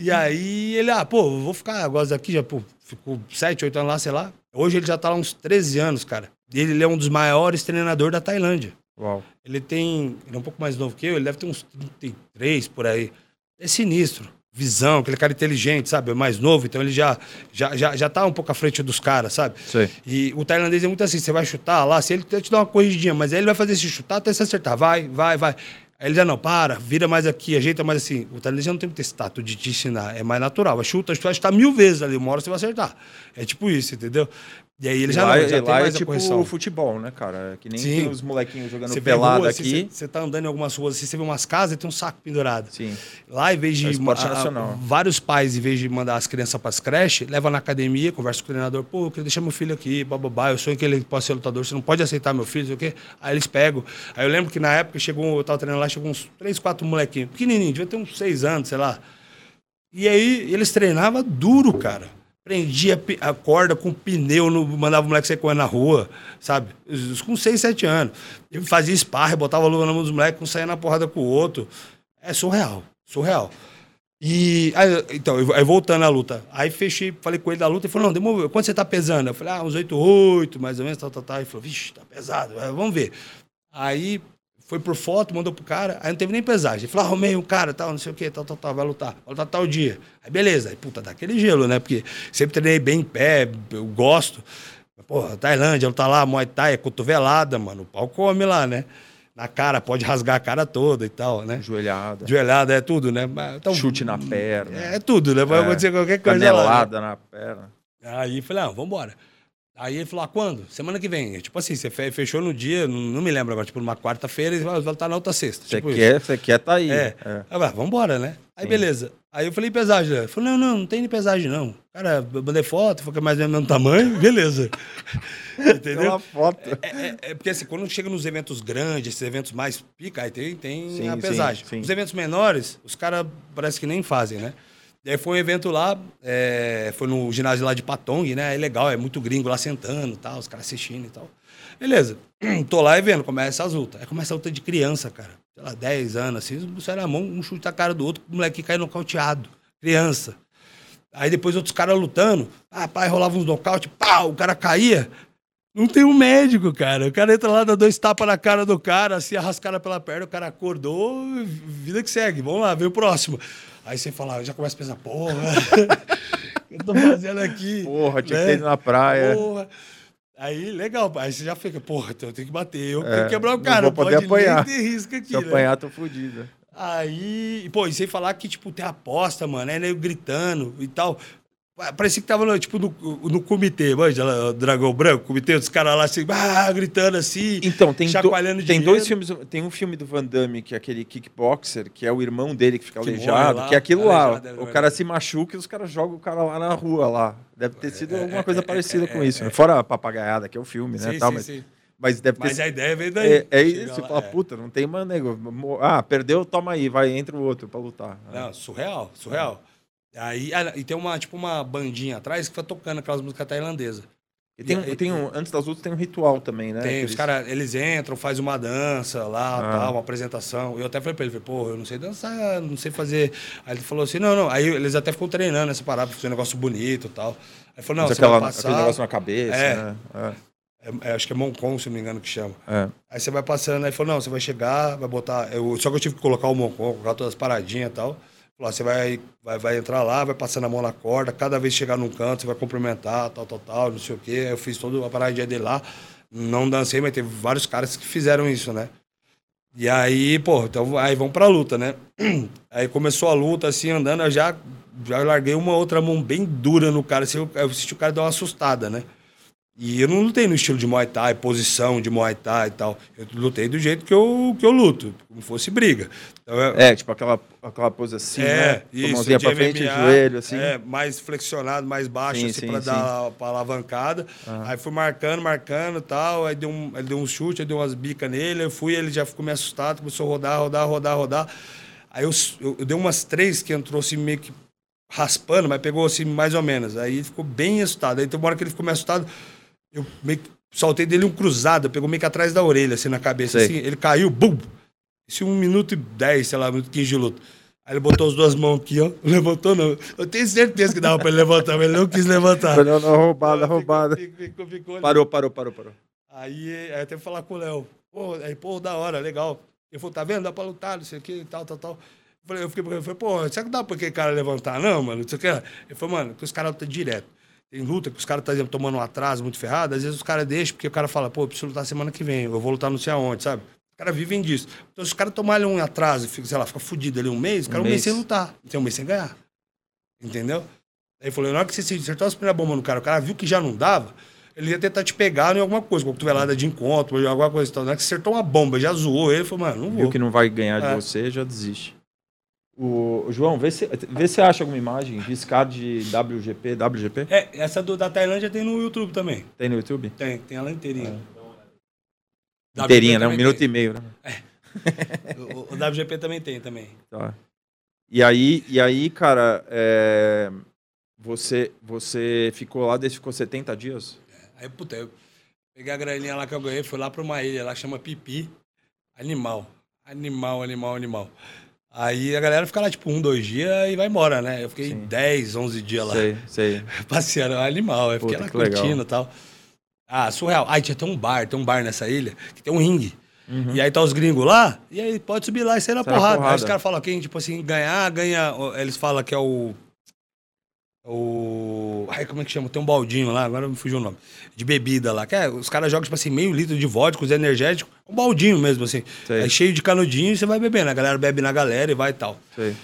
E aí ele, ah, pô, vou ficar, gosto daqui, já, pô, ficou 7, 8 anos lá, sei lá. Hoje ele já tá lá uns 13 anos, cara. Ele é um dos maiores treinadores da Tailândia. Uau. Ele tem. Ele é um pouco mais novo que eu, ele deve ter uns 33 por aí. É sinistro. Visão, aquele cara inteligente, sabe? É mais novo, então ele já, já, já, já tá um pouco à frente dos caras, sabe? Sei. E o tailandês é muito assim: você vai chutar lá, se ele te dar uma corrigidinha, mas aí ele vai fazer esse chutar até você acertar. Vai, vai, vai. Aí ele já não, para, vira mais aqui, ajeita mais assim. O tailandês já não tem muito esse tato de te ensinar, é mais natural. Vai chuta, chuta, chuta mil vezes ali, uma hora você vai acertar. É tipo isso, entendeu? E aí ele já lá, não, já tem lá é tipo correção. futebol, né, cara? É Que nem Sim. tem os molequinhos jogando Você pelado rua, aqui. Você, você tá andando em algumas ruas, assim, você vê umas casas e tem um saco pendurado. Sim. Lá, em vez de. É esporte a- vários pais, em vez de mandar as crianças para as creches, levam na academia, conversa com o treinador, pô, eu queria deixar meu filho aqui, bababá, eu sonho que ele possa ser lutador, você não pode aceitar meu filho, sei o quê. Aí eles pegam. Aí eu lembro que na época chegou, eu tava treinando lá, chegou uns três, quatro molequinhos, pequenininho, devia ter uns seis anos, sei lá. E aí eles treinavam duro, cara. Prendia a corda com pneu, no, mandava o moleque sair correndo na rua, sabe? Com 6, 7 anos. Eu fazia sparring, botava luva na mão dos moleques, um saía na porrada com o outro. É surreal, surreal. E aí, então, aí voltando à luta. Aí fechei, falei com ele da luta, ele falou: não, demorou. Quanto você tá pesando? Eu falei: ah, uns 8, 8, mais ou menos, tal, tal, tal. Ele falou: vixe, tá pesado, é, vamos ver. Aí foi por foto, mandou pro cara, aí não teve nem pesagem. Ele falou, ah, arrumei um cara, tal, não sei o que, tal, tal, tal, vai lutar, vai lutar tal dia. Aí beleza, aí puta, dá aquele gelo, né? Porque sempre treinei bem em pé, eu gosto. Porra, Tailândia, lutar lá, Muay Thai, é cotovelada, mano, o pau come lá, né? Na cara, pode rasgar a cara toda e tal, né? Joelhada. Joelhada é tudo, né? Então, Chute na perna. É, tudo, né? Vai É. acontecer qualquer coisa lá. né? Canelada na perna. Aí falei, ah, vambora. Aí ele falou, ah, quando? Semana que vem. Tipo assim, você fe- fechou no dia, não, me lembro agora, tipo numa quarta-feira e vai estar na outra sexta. Você tipo quer, você quer tá aí. É. É. Falei, ah, vambora, né? Aí Sim. beleza. Aí eu falei, pesagem. Ele falou, não, não, não tem nem pesagem, não. Cara, eu mandei foto, foi mais ou menos do tamanho, (laughs) beleza. (laughs) Tem Entendeu? uma foto. É, é- é porque assim, quando chega nos eventos grandes, esses eventos mais pica, aí tem, tem Sim, a sim, pesagem. sim. Os eventos menores, os caras parece que nem fazem, né? E aí foi um evento lá, é, foi no ginásio lá de Patong, né? É legal, é muito gringo lá sentando tal, os caras assistindo e tal. Beleza. (clears throat) Tô lá e vendo, começa as lutas. Aí começa a luta de criança, cara. Sei lá, 10 anos, assim, sai na mão, um chute na cara do outro, o moleque cai nocauteado. Criança. Aí depois outros caras lutando, pai, rolava uns nocaute, pau, o cara caía. Não tem um médico, cara. O cara entra lá, dá dois tapas na cara do cara, assim, arrascada pela perna, o cara acordou, vida que segue. Vamos lá, vem o próximo. Aí você fala, já começa a pensar, porra, o (laughs) que eu tô fazendo aqui? Porra, tinha Né? que ter ido na praia. Porra. Aí, legal, aí você já fica, porra, então eu tenho que bater, eu É, tenho que quebrar o cara, não pode apanhar. nem ter risco aqui, Se né? apanhar, tô fudido. Aí, pô, e sem falar que, tipo, tem aposta, mano, é nego gritando e tal. Parecia que tava, no, tipo, no, no comitê, manja, lá, o Dragão Branco, comitê, os caras lá assim, ah, gritando assim, Então, tem, do- chacoalhando tem dinheiro. dois filmes. Tem um filme do Van Damme, que é aquele kickboxer, que é o irmão dele que fica Que aleijado, lá, que é aquilo lá. aleijado, é o cara se machuca e os caras jogam o cara lá na rua lá. Deve ter sido alguma coisa parecida com é, isso. né? Fora a papagaiada, que é o filme, né? Sim, tal, sim, mas, sim. mas deve ter Mas a ideia veio daí. É, é isso, você lá, fala, é. puta, não tem mais nego. Mo- Ah, perdeu, toma aí, vai, entra o outro pra lutar. Não, surreal, surreal. Aí, ah, e tem uma, tipo, uma bandinha atrás que foi tocando aquelas músicas tailandesas. E tem, E- tem um, antes das lutas tem um ritual também, né? Tem, os caras, eles entram, faz uma dança lá, Ah. tal, uma apresentação. Eu até falei pra ele, falei, pô, eu não sei dançar, não sei fazer. Aí ele falou assim, não, não. Aí eles até ficam treinando essa parada, fazer um negócio bonito e tal. Aí falou, não, Mas você vai aquela, passar... aquele negócio na cabeça, É. né? É, É, é, acho que é Moncon, se não me engano, que chama. é. Aí você vai passando, aí falou, não, você vai chegar, vai botar. Eu, só que eu tive que colocar o Moncon, colocar todas as paradinhas e tal. Falou, você vai, vai, vai entrar lá, vai passando a mão na corda, cada vez chegar num canto, você vai cumprimentar, tal, tal, tal, não sei o quê. Eu fiz toda a paradinha dele lá. Não dancei, mas teve vários caras que fizeram isso, né? E aí, pô, então aí vamos pra luta, né? (clears throat) Aí começou a luta, assim, andando, eu já, já larguei uma outra mão bem dura no cara, assim, eu, eu senti o cara dar uma assustada, né? E eu não lutei no estilo de Muay Thai, posição de Muay Thai e tal. Eu lutei do jeito que eu, que eu luto, como fosse briga. Então, eu- É, tipo aquela, aquela pose assim, né? Com a mãozinha pra frente, MMA, joelho, assim. É, mais flexionado, mais baixo, Sim, assim, sim, pra sim. dar pra alavancada. Aí fui marcando, marcando e tal. Aí deu um, ele deu um chute, eu dei umas bicas nele. Eu fui, ele já ficou meio assustado, começou a rodar, rodar, rodar, rodar. Aí eu, eu, eu dei umas três que entrou assim meio que raspando, mas pegou assim mais ou menos. Aí ficou bem assustado. Aí tem uma hora que ele ficou meio assustado, eu meio que soltei dele um cruzado, pegou meio que atrás da orelha, assim, na cabeça. Sei. Assim, ele caiu, bum! Isso um minuto e dez, sei lá, um minuto e quinze de luta. Aí ele botou as duas mãos aqui, ó. Não (laughs) levantou, não. Eu tenho certeza que dava pra ele levantar, mas ele não quis levantar. Não, não, roubada, roubada. Ficou, ficou, ficou. Parou, parou, parou, parou. Aí, aí que falar com o Léo. Pô, aí, pô, da hora, legal. Ele falou, tá vendo? Dá pra lutar, não sei o que, tal, tal, tal. Eu falei, eu fiquei, eu falei, pô, será que dá pra aquele cara levantar? Não, mano, não sei o que. Ele falou, mano, que os caras lutam direto. Tem luta que os caras estão tomando um atraso muito ferrado, às vezes os caras deixam, porque o cara fala, pô, eu preciso lutar semana que vem, eu vou lutar não sei aonde, sabe? Os caras vivem disso. Então, se os caras tomarem um atraso, fica, sei lá, fica fudido ali um mês, o cara Um um mês mês. sem lutar. Tem um mês sem ganhar. Entendeu? Aí falou, na hora que você acertou as primeiras bombas no cara, o cara viu que já não dava, ele ia tentar te pegar em alguma coisa, com cotovelada de encontro, alguma coisa. Então, não é que acertou uma bomba, já zoou ele, falou, mano, não vou. Viu que não vai ganhar de É. você, já desiste. O, João, vê se, vê se acha alguma imagem. Viscar de WGP, WGP? É, essa do, da Tailândia tem no YouTube também. Tem no YouTube? Tem, tem ela inteirinha. Inteirinha, né? Um também minuto tem. e meio, né? O, o WGP também tem, também. Tá. E aí, e aí cara, é, você, você ficou lá, desde ficou 70 dias? Aí, puta, eu peguei a graninha lá que eu ganhei, fui lá pra uma ilha lá, chama Pipi. Animal. Animal, animal, animal. Aí a galera fica lá, tipo, um, dois dias e vai embora, né? Eu fiquei Sim. 10, 11 dias lá. Sei, sei. (laughs) Passeando, animal. Eu fiquei Puta, lá que legal. curtindo e tal. Ah, surreal. Aí tinha até um bar, tem um bar nessa ilha, que tem um ringue. Uhum. E aí tá os gringos lá, e aí pode subir lá e sair na Sai porrada. porrada. Aí os caras falam quem, tipo assim, ganhar, ganha. Eles falam que é o. O. Ai, como é que chama? Tem um baldinho lá, agora me fugiu o nome. De bebida lá. Que é, os caras jogam, tipo assim, meio litro de vodka, os energéticos. Um baldinho mesmo, assim. Sei. Aí cheio de canudinho e você vai bebendo. A galera bebe na galera e vai e tal. sei.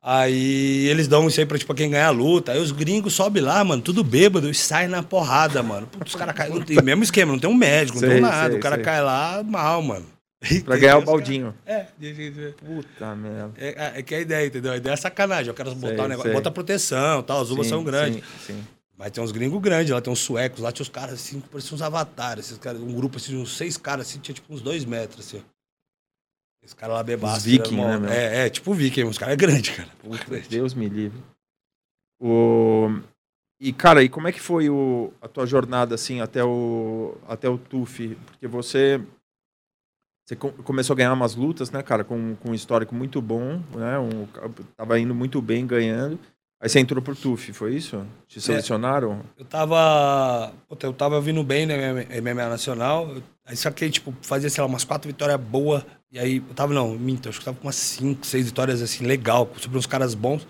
Aí eles dão isso aí pra, tipo, quem ganhar a luta. Aí os gringos sobem lá, mano, tudo bêbado e sai na porrada, mano. Putz, os caras caem. Tem mesmo esquema, não tem um médico, não Sei, tem nada. sei, o cara sei. cai lá mal, mano. Pra ganhar o baldinho. É, Puta merda. é, é- é que é a ideia, entendeu? A ideia é sacanagem. Eu quero botar Sei, o negócio, sei. bota proteção tal, as uvas Sim, são grandes. Sim, sim. Mas tem uns gringos grandes, lá tem uns suecos, lá tinha os caras assim, pareciam uns avatares. Esses caras, um grupo assim, de uns seis caras assim, tinha tipo uns dois metros, assim. Esse cara lá bebaço. Os viking, né, meu? É, é, tipo viking, uns caras grandes, cara. Puta, Deus me livre. O... E, cara, e como é que foi o... a tua jornada, assim, até o, até o TUF? Porque você... Você co- começou a ganhar umas lutas, né, cara, com, com um histórico muito bom, né? Um, tava indo muito bem, ganhando. Aí você entrou pro TUF, foi isso? Te selecionaram? Eu tava. puta, eu tava vindo bem na MMA Nacional. eu- Aí só que, tipo, fazia, sei lá, umas quatro vitórias boas. E aí, eu tava, não, minto, acho que eu tava com umas cinco, seis vitórias, assim, legal, sobre uns caras bons.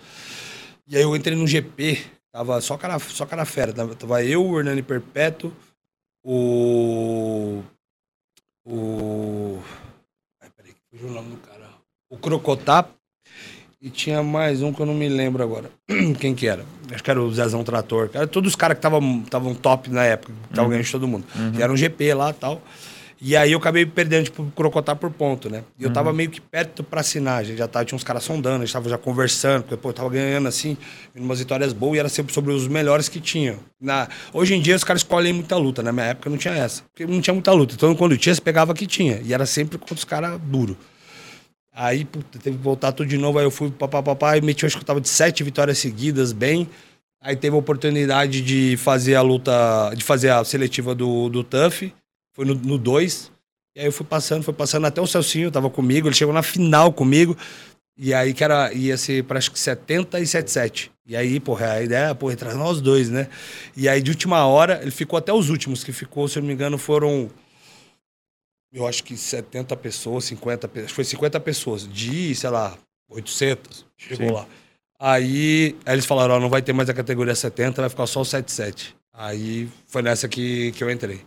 E aí eu entrei no GP, tava só cara, só cara fera. Tava, tava eu, o Hernani Perpétuo, o. O. Ai, peraí, fugiu o nome do cara. O Crocotá. E tinha mais um que eu não me lembro agora. (clears throat) Quem que era? Acho que era o Zezão Trator. Era todos os caras que estavam top na época, que estavam ganhando de todo mundo. Que era um GP lá e tal. E aí eu acabei perdendo, tipo, o Crocotá por ponto, né? E eu tava meio que perto pra assinar. A gente já tava, tinha uns caras sondando, a gente tava já conversando, porque, pô, eu tava ganhando assim, umas vitórias boas e era sempre sobre os melhores que tinham. Na... Hoje em dia os caras escolhem muita luta, na minha época não tinha essa. Porque não tinha muita luta. Então quando tinha, você pegava que tinha. E era sempre contra os caras duros. Aí, puta, teve que voltar tudo de novo. Aí eu fui papapá e meti, acho que eu tava de sete vitórias seguidas, bem. Aí teve a oportunidade de fazer a luta, de fazer a seletiva do, do TUF. Foi no 2. E aí eu fui passando, foi passando até o Celcinho, tava comigo, ele chegou na final comigo. E aí que era, ia ser para acho que 70 e 77. E aí, porra, a ideia, porra, entrar nós dois, né? E aí de última hora, ele ficou até os últimos, que ficou, se eu não me engano, foram eu acho que 70 pessoas, 50 pessoas, foi 50 pessoas, de, sei lá, 800, chegou Sim. lá. Aí, aí eles falaram, ó, não vai ter mais a categoria 70, vai ficar só o 77. Aí foi nessa que, que eu entrei.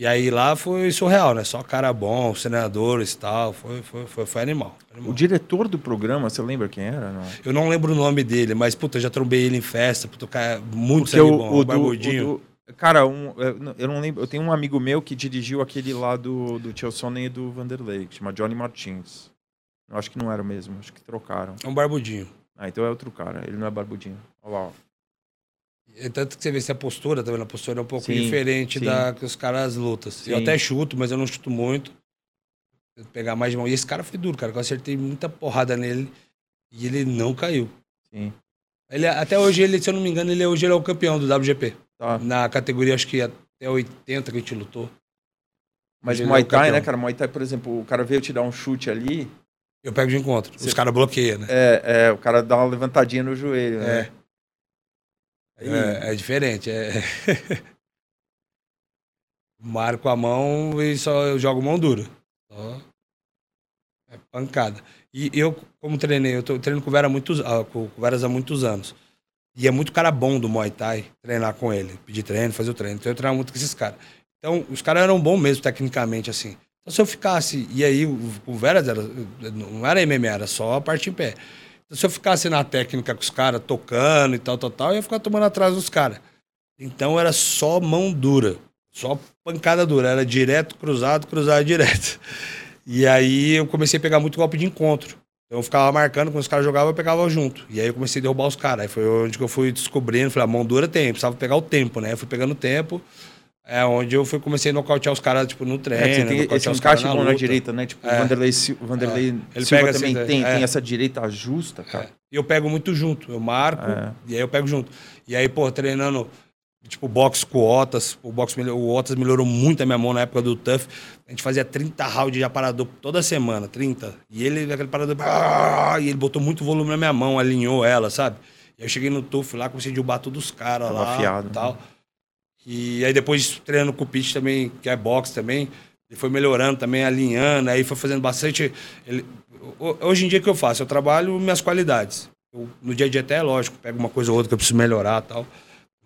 E aí lá foi surreal, né? Só cara bom, senadores e tal, foi, foi, foi, foi animal. animal. O diretor do programa, você lembra quem era? Não? Eu não lembro o nome dele, mas, puta, eu já trombei ele em festa, puta, cara é muito sangue o, bom, o o do, barbudinho. o do- Cara, um, eu não- eu não lembro. Eu tenho um amigo meu que dirigiu aquele lá do, do Chelsea e do Vanderlei, que chama Johnny Martins. Eu acho que não era o mesmo, acho que trocaram. É um barbudinho. Ah, então é outro cara, ele não é barbudinho. Olha lá, ó. É Tanto que você vê se a postura, tá vendo? A postura é um pouco Sim, diferente sim. da que os caras lutam. Eu Sim. até chuto, mas eu não chuto muito. Eu pegar mais de mão. E esse cara foi duro, cara. Eu acertei muita porrada nele e ele não caiu. Sim. Ele, até hoje, ele, se eu não me engano, ele, hoje ele é o campeão do WGP. Tá. Na categoria, acho que até 80 que a gente lutou. Mas Ele é Muay o Thai, campeão. né, cara? Muay Thai, por exemplo, o cara veio te dar um chute ali, Eu pego de encontro. Os Você- caras bloqueiam, né? é, é, o cara dá uma levantadinha no joelho, né? É. É, é diferente. É... (laughs) Marco a mão e só eu jogo mão dura. Só é pancada. E eu, como treinei, eu tô treino com o Vera há muitos, ah, com Veras há muitos anos. E é muito cara bom do Muay Thai treinar com ele. Pedir treino, fazer o treino. Então eu treinava muito com esses caras. Então, os caras eram bons mesmo, tecnicamente, assim. Então, se eu ficasse. E aí, o, o Veras era, não era MMA, era só a parte em pé. Se eu ficasse na técnica com os caras, tocando e tal, tal, tal, eu ia ficar tomando atrás dos caras. Então era só mão dura, só pancada dura, era direto, cruzado, cruzado, direto. E aí eu comecei a pegar muito golpe de encontro. Então eu ficava marcando, quando os caras jogavam, eu pegava junto. E aí eu comecei a derrubar os caras. Aí foi onde eu fui descobrindo, falei, a mão dura tem, precisava pegar o tempo, né? Eu fui pegando o tempo. É onde eu fui, comecei a nocautear os caras, tipo, no treino. É, tem esse encaixe bom na, na direita, né? Tipo, é. o Vanderlei, Vanderlei é. Ele Silva pega também assim, tem, é. tem essa direita justa, cara. E eu pego muito junto. Eu marco é. e aí eu pego junto. E aí, pô, treinando tipo boxe com o Otas. O, boxe, o Otas melhorou muito a minha mão na época do Tough. A gente fazia 30 rounds de aparador toda semana, 30. E ele, aquele parador, e ele botou muito volume na minha mão, alinhou ela, sabe? E aí eu cheguei no Tough lá, comecei a derrubar todos os caras lá. Afiado. E tal. Né? E aí depois treinando com o Pete também, que é boxe também, ele foi melhorando também, alinhando, aí foi fazendo bastante. Ele, hoje em dia o que eu faço? Eu trabalho minhas qualidades. Eu, no dia a dia até é lógico, pego uma coisa ou outra que eu preciso melhorar tal.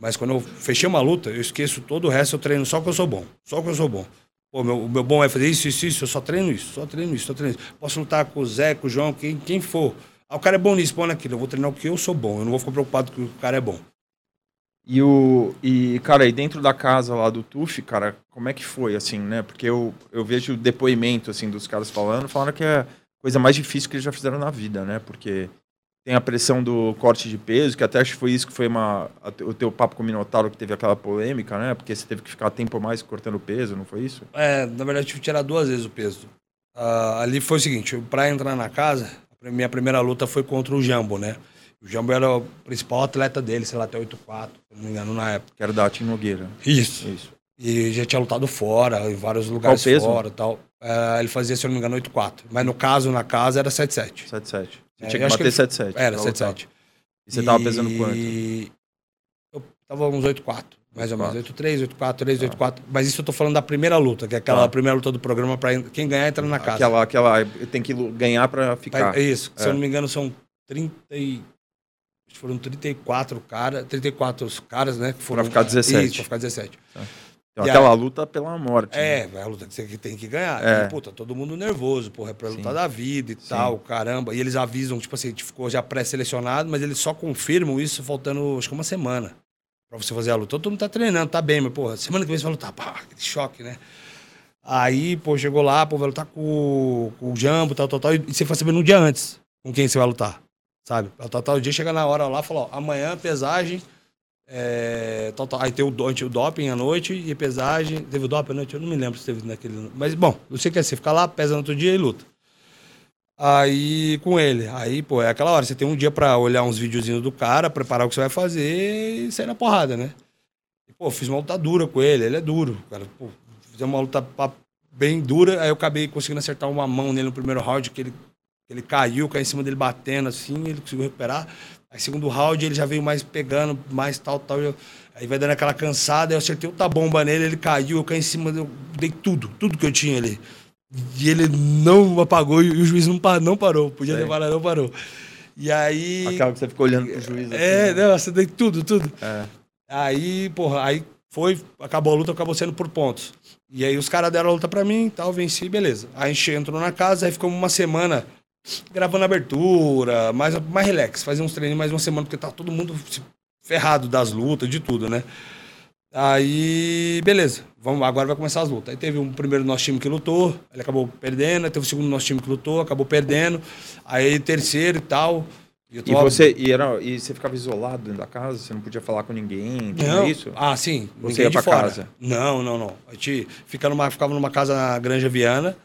Mas quando eu fechei uma luta, eu esqueço todo o resto, eu treino só que eu sou bom. Só que eu sou bom. Pô, meu, meu bom é fazer isso, isso, isso, eu só treino isso, só treino isso, só treino isso. Posso lutar com o Zé, com o João, quem, quem for. Ah, o cara é bom nisso, bom naquilo. Eu vou treinar o que eu sou bom. Eu não vou ficar preocupado que o cara é bom. E o. E, cara, aí dentro da casa lá do TUF, cara, como é que foi, assim, né? Porque eu, eu vejo depoimento, assim, dos caras falando, falando que é a coisa mais difícil que eles já fizeram na vida, né? Porque tem a pressão do corte de peso, que até acho que foi isso que foi uma, o teu papo com o Minotauro, que teve aquela polêmica, né? Porque você teve que ficar tempo mais cortando peso, não foi isso? É, na verdade, eu tive que tirar duas vezes o peso. Uh, ali foi o seguinte, para entrar na casa, minha primeira luta foi contra o Jambo, né? O Jambo era o principal atleta dele, sei lá, até 8-4, se não me engano, na época. Que era da Tim Nogueira. Isso. Isso. E já tinha lutado fora, em vários lugares Qual peso? fora e tal. Uh, ele fazia, se eu não me engano, 8-4. Mas no caso, na casa, era 7-7. 7-7. Você é, tinha que bater 7-7. Era, 7-7. E você tava pesando quanto? Eu tava uns 8-4. Mais ou menos. 8-3, 8-4, 3, 8-4. Mas isso eu tô falando da primeira luta, que é aquela tá. primeira luta do programa para quem ganhar entra na casa. Aquela, aquela tem que ganhar para ficar. É isso. É. Se eu não me engano, são 30 e... Foram 34 caras, 34 caras, né? Que foram, pra ficar 17. Isso, pra ficar 17. Tá. Então, aquela a... luta pela morte. É, né? é a luta que você tem que ganhar. É. E, puta, todo mundo nervoso, porra, é pra lutar Sim. da vida e Sim. tal, caramba. E eles avisam, tipo assim, a gente ficou já pré-selecionado, mas eles só confirmam isso faltando, acho que uma semana pra você fazer a luta. Todo mundo tá treinando, tá bem, mas, porra, semana que vem você vai lutar, pá, aquele choque, né? Aí, pô, chegou lá, pô, vai lutar com, com o Jambo, tal, tal, tal, e você foi sabendo um dia antes com quem você vai lutar, sabe? Tal, tal, o dia chega na hora lá, falou, ó, amanhã pesagem é, tal, tal. Aí tem o, o doping à noite e pesagem. Teve o doping à noite? Eu não me lembro se teve naquele. Mas, bom, não sei que é assim. Fica lá, pesa no outro dia e luta. Aí, com ele. Aí, pô, é aquela hora. Você tem um dia pra olhar uns videozinhos do cara, preparar o que você vai fazer e sair na porrada, né? E, pô, fiz uma luta dura com ele. Ele é duro, cara. Pô, fizemos uma luta bem dura. Aí eu acabei conseguindo acertar uma mão nele no primeiro round, que ele, ele caiu, caiu em cima dele batendo assim, ele conseguiu recuperar. Aí, segundo round, ele já veio mais pegando, mais tal, tal. Eu, aí vai dando aquela cansada, eu acertei outra bomba nele, ele caiu, eu caí em cima, eu dei tudo, tudo que eu tinha ali. E ele não apagou e o juiz não, não parou. Podia ter parado, não parou. E aí. Acaba que você ficou olhando pro juiz. Assim, é, né? nossa, dei tudo, tudo. É. Aí, porra, aí foi, acabou a luta, acabou sendo por pontos. E aí os caras deram a luta pra mim tal, venci, beleza. Aí a gente entrou na casa, aí ficamos uma semana gravando abertura, mais, mais relax, fazer uns treinos mais uma semana, porque tá todo mundo ferrado das lutas, de tudo, né? Aí, beleza, vamos, agora vai começar as lutas. Aí teve um primeiro nosso time que lutou, ele acabou perdendo, aí teve o segundo nosso time que lutou, acabou perdendo, aí terceiro e tal. E, e você e era, e você ficava isolado dentro da casa? Você não podia falar com ninguém? Não. isso? Ah, sim. Você ia pra fora. casa? Não, não, não. A gente fica numa, ficava numa casa na Granja Viana.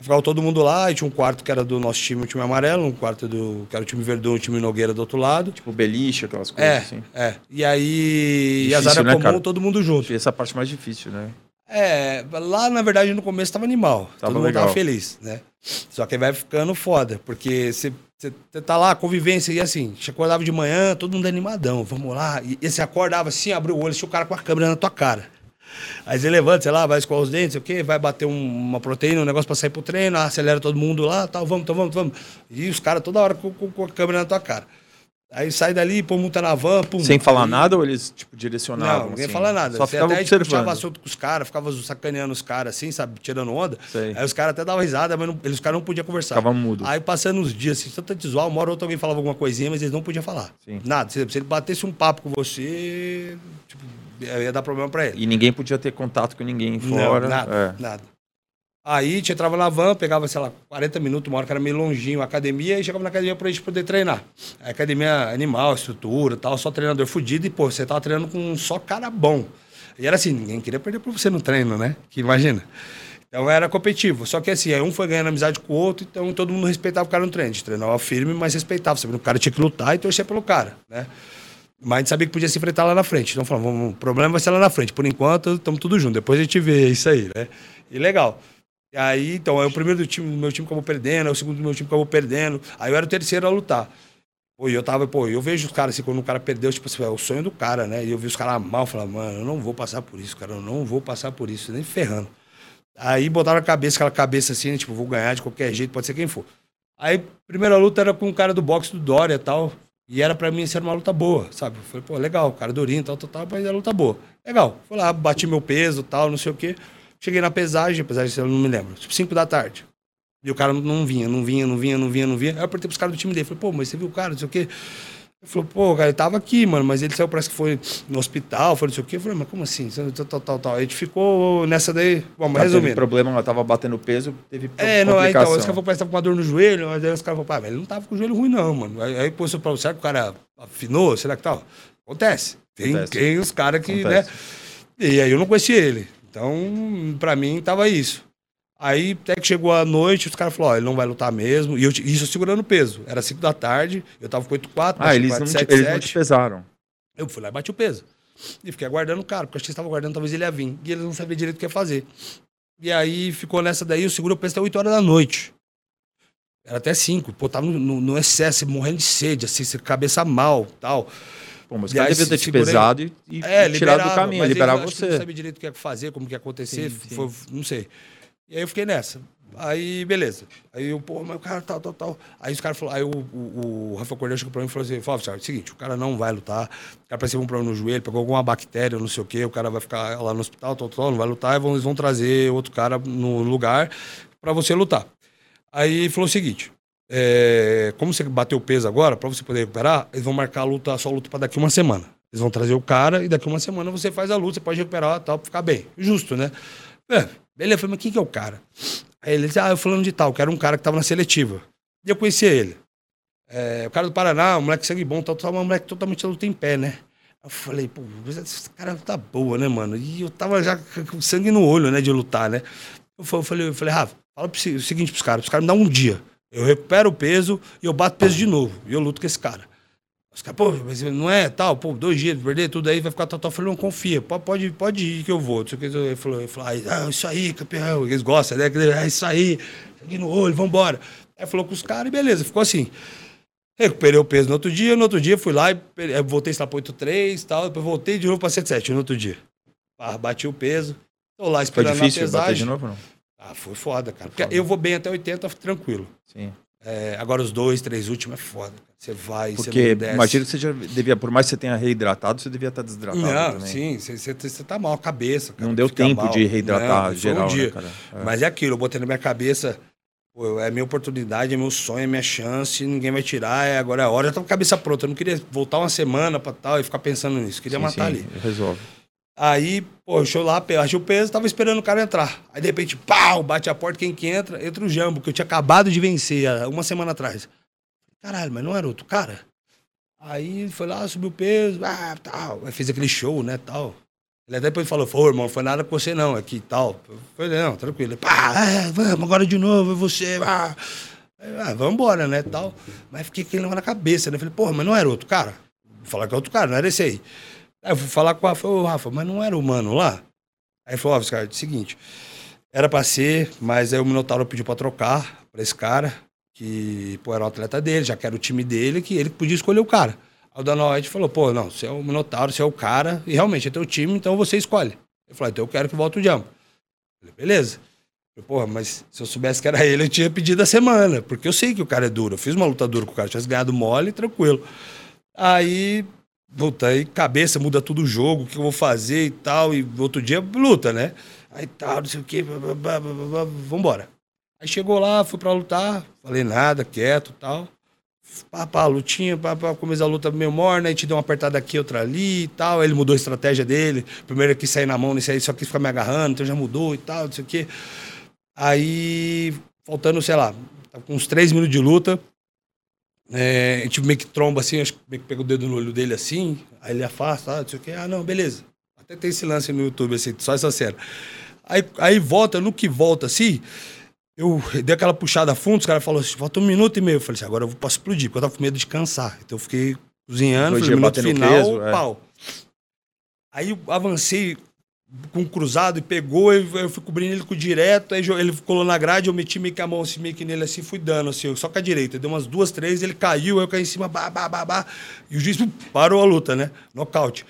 Ficava todo mundo lá, e tinha um quarto que era do nosso time, o time amarelo, um quarto do que era o time Verdão, o time Nogueira do outro lado. Tipo beliche, aquelas coisas é, assim. É, e aí, difícil, e as áreas né, comum, todo mundo junto. Essa parte mais difícil, né? É, lá na verdade no começo tava animal, tava todo mundo legal. tava feliz, né? Só que vai ficando foda, porque você tá lá, convivência, e assim, você acordava de manhã, todo mundo animadão, vamos lá, e, e você acordava assim, abriu o olho, tinha o cara com a câmera na tua cara. Aí você levanta, sei lá, vai escovar os dentes, o quê? Vai bater um, uma proteína, um negócio pra sair pro treino, acelera todo mundo lá, tal, vamos, então vamos, vamos. E os caras toda hora com, com, com, a câmera na tua cara. Aí sai dali, pô, multa na van, pum. Sem falar aí... nada ou eles, tipo, direcionavam? Não, ninguém assim? fala nada. Só Você ficava até tipo, observando. assunto com os caras, ficava sacaneando os caras assim, sabe, tirando onda. Sei. Aí os caras até davam risada, mas não, eles, os caras não podiam conversar. Ficava mudo. Aí passando uns dias, assim, tanto zoar, uma hora ou outra alguém falava alguma coisinha, mas eles não podiam falar. Sim. Nada. Se, se ele batesse um papo com você, tipo, ia dar problema pra ele. E ninguém podia ter contato com ninguém fora. Não, nada, É. nada. Aí a gente entrava na van, pegava, sei lá, 40 minutos, uma hora que era meio longinho a academia, e chegava na academia pra gente poder treinar. A academia animal, estrutura tal, só treinador fudido, e, pô, você tava treinando com só cara bom. E era assim, ninguém queria perder pra você no treino, né? Que imagina. Então era competitivo. Só que assim, aí um foi ganhando amizade com o outro, então todo mundo respeitava o cara no treino. A gente treinava firme, mas respeitava, sabendo que o cara tinha que lutar e torcer pelo cara, né? Mas a gente sabia que podia se enfrentar lá na frente. Então falamos, vamos, o problema vai ser lá na frente. Por enquanto, estamos tudo junto. Depois a gente vê isso aí, né? E legal. E aí, então, aí o primeiro do time, do meu time acabou perdendo, aí o segundo do meu time acabou perdendo. Aí eu era o terceiro a lutar. Pô, eu tava, pô, eu vejo os caras assim, quando o cara perdeu, tipo assim, é o sonho do cara, né? E eu vi os caras mal, falava, mano, eu não vou passar por isso, cara, eu não vou passar por isso, nem ferrando. Aí botaram a cabeça, aquela cabeça assim, né, tipo, vou ganhar de qualquer jeito, pode ser quem for. Aí, primeira luta era com um cara do boxe do Dória e tal. E era pra mim ser uma luta boa, sabe? Eu falei, pô, legal, cara durinho, tal, tal, tal, mas era luta boa. Legal. Fui lá, bati meu peso, tal, não sei o quê. Cheguei na pesagem, pesagem, eu não me lembro, tipo 5 da tarde. E o cara não vinha, não vinha, não vinha, não vinha, não vinha. Aí eu apertei pros caras do time dele. Falei, pô, mas você viu o cara, não sei o quê. Ele falou, pô, cara, ele tava aqui, mano, mas ele saiu, parece que foi no hospital, foi não sei o quê. Eu falei, mas como assim? Tal, tal, tal. A gente ficou nessa daí. Bom, mas Tá, teve resumindo. problema, ela tava batendo peso, teve É, não, aí então, os caras falaram, tava com uma dor no joelho, mas aí os caras falaram, pá, mas ele não tava com o joelho ruim, não, mano. Aí, aí pôs pra será que o cara afinou? Será que tal? Acontece. Tem, Acontece. tem os caras que, Acontece. né? E aí eu não conheci ele. Então, pra mim, tava isso. Aí até que chegou a noite, os caras falaram, ó, ele não vai lutar mesmo. E eu, isso segurando o peso. Era 5 da tarde, eu tava com 8,4, Ah, eles não, te, eles não te pesaram. eu fui lá e bati o peso. E fiquei aguardando o cara, porque eu achei que estava aguardando, talvez ele ia vir. E ele não sabia direito o que ia fazer. E aí ficou nessa daí, eu seguro o peso até 8 horas da noite. Era até 5. Pô, tava no, no- no excesso, morrendo de sede, assim, cabeça mal tal. Pô, mas o cara devia ter te pesado e, e É, tirado do caminho, liberar acho você. não sabia direito o que ia fazer, como que ia acontecer. Sim, sim. Foi, não sei. E aí eu fiquei nessa. Aí, beleza. Aí eu, pô, mas o cara tal, tal, tal. Aí os caras falaram, aí o, o, o Rafael Cordeiro chegou pra mim e falou assim: Fábio, sabe, seguinte, o cara não vai lutar, o cara parecia um problema no joelho, pegou alguma bactéria, não sei o quê, o cara vai ficar lá no hospital, tal, tal, não vai lutar, e vão, eles vão trazer outro cara no lugar pra você lutar. Aí falou o seguinte: é, como você bateu o peso agora, pra você poder recuperar, eles vão marcar a luta, só a luta pra daqui uma semana. Eles vão trazer o cara e daqui uma semana você faz a luta, você pode recuperar tal, pra ficar bem. Justo, né? É, beleza, eu falei, mas quem que é o cara? Aí ele disse, ah, eu falando de tal, que era um cara que tava na seletiva. E eu conhecia ele. É, o cara do Paraná, um moleque sangue bom, tal, tal, um moleque totalmente luta em pé, né? Eu falei, pô, esse cara tá boa, né, mano? E eu tava já com sangue no olho, né, de lutar, né? Eu fa- eu falei, eu falei, Rafa, fala o seguinte pros caras, os caras me dão um dia. Eu recupero o peso e eu bato peso de novo. E eu luto com esse cara. Os caras, pô, mas não é tal, pô, dois dias, perder tudo aí, vai ficar tal, tal. Eu falei, não, confia, pode, pode, ir que eu vou. Ele falou, ele falou ah, isso aí, campeão. Eles gostam, né? É isso aí, sangue no olho, vambora. Aí falou com os caras e beleza, ficou assim. Recuperei o peso no outro dia, no outro dia fui lá e eh, voltei lá para 8,3 e tal, depois voltei de novo para 7,7 no outro dia. Pá, bati o peso, tô lá Foi esperando difícil a bater pesagem. de novo, não? Ah, foi foda, cara. Porque foda. eu vou bem até 80, tranquilo. Sim. É, agora os dois, três últimos é foda. Você vai, você Porque não desce. imagina que você já devia, por mais que você tenha reidratado, você devia estar desidratado Não, também. sim, você, você, você tá mal a cabeça. Cara, Não deu tempo mal. de reidratar Não, geral, um né, cara? É. Mas é aquilo, eu botei na minha cabeça, pô, é minha oportunidade, é meu sonho, é minha chance, ninguém vai tirar, é, agora é a hora. Eu tava com a cabeça pronta, eu não queria voltar uma semana pra tal e ficar pensando nisso, queria Sim, matar sim, ali. Resolve. Aí, pô, deixou lá, achei o peso, tava esperando o cara entrar. Aí, de repente, pau, bate a porta, quem que entra? Entra o Jambo, que eu tinha acabado de vencer uma semana atrás. Caralho, mas não era outro cara? Aí foi lá, subiu o peso, ah, tal. Aí fez aquele show, né, tal. Ele até depois falou, pô, irmão, foi nada com você não, aqui tal. Eu falei, não, tranquilo. Pá, é, vamos agora de novo, é você. Aí, ah, vamos embora, né, tal. Mas fiquei aquele negócio na cabeça, né? Falei, porra, mas não era outro cara? Falar que é outro cara, não era esse aí. Aí eu fui falar com o Rafa, Rafa, mas não era o mano lá? Aí ele falou, ó, cara, é o seguinte, era pra ser, mas aí o Minotauro pediu pra trocar pra esse cara, que, pô, era o atleta dele, já que era o time dele, que ele podia escolher o cara. Aí o Dana White falou, pô, não, você é o Minotauro, você é o cara, e realmente é teu time, então você escolhe. Ele falou, então eu quero que volte o. Eu falei, beleza. Eu porra, mas se eu soubesse que era ele, eu tinha pedido a semana, porque eu sei que o cara é duro. Eu fiz uma luta dura com o cara, tivesse ganhado mole, tranquilo. Aí, puta, aí cabeça muda tudo o jogo, o que eu vou fazer e tal. E outro dia, luta, né? Aí tal, não sei o quê, vambora. Aí chegou lá, fui pra lutar, falei nada, quieto tal. Pá, pá, lutinha, pá, pá, começou a luta meio morna, a gente deu uma apertada aqui, outra ali e tal. Aí ele mudou a estratégia dele. Primeiro aqui sair na mão, nesse aí só quis ficar me agarrando, então já mudou e tal, não sei o quê. Aí, faltando, sei lá, com uns três minutos de luta, é, a gente meio que tromba assim, acho que meio que pega o dedo no olho dele assim, aí ele afasta, ah, não sei o quê. Ah, não, beleza. Até tem esse lance no YouTube, assim, só essa cena. Aí, aí volta, no que volta assim, eu dei aquela puxada a fundo, os caras falaram assim, falta um minuto e meio. Eu falei assim, agora eu posso explodir, porque eu tava com medo de cansar. Então eu fiquei cozinhando, falei, minuto final, peso, é. pau. Aí eu avancei com um cruzado e pegou, eu, eu fui cobrindo ele com direto, aí ele colou na grade, eu meti meio que a mão assim, meio que nele assim, fui dando assim, só com a direita. Deu umas duas, três, ele caiu, eu caí em cima, bah, bah, bah, bah, e o juiz parou a luta, né? Nocaute.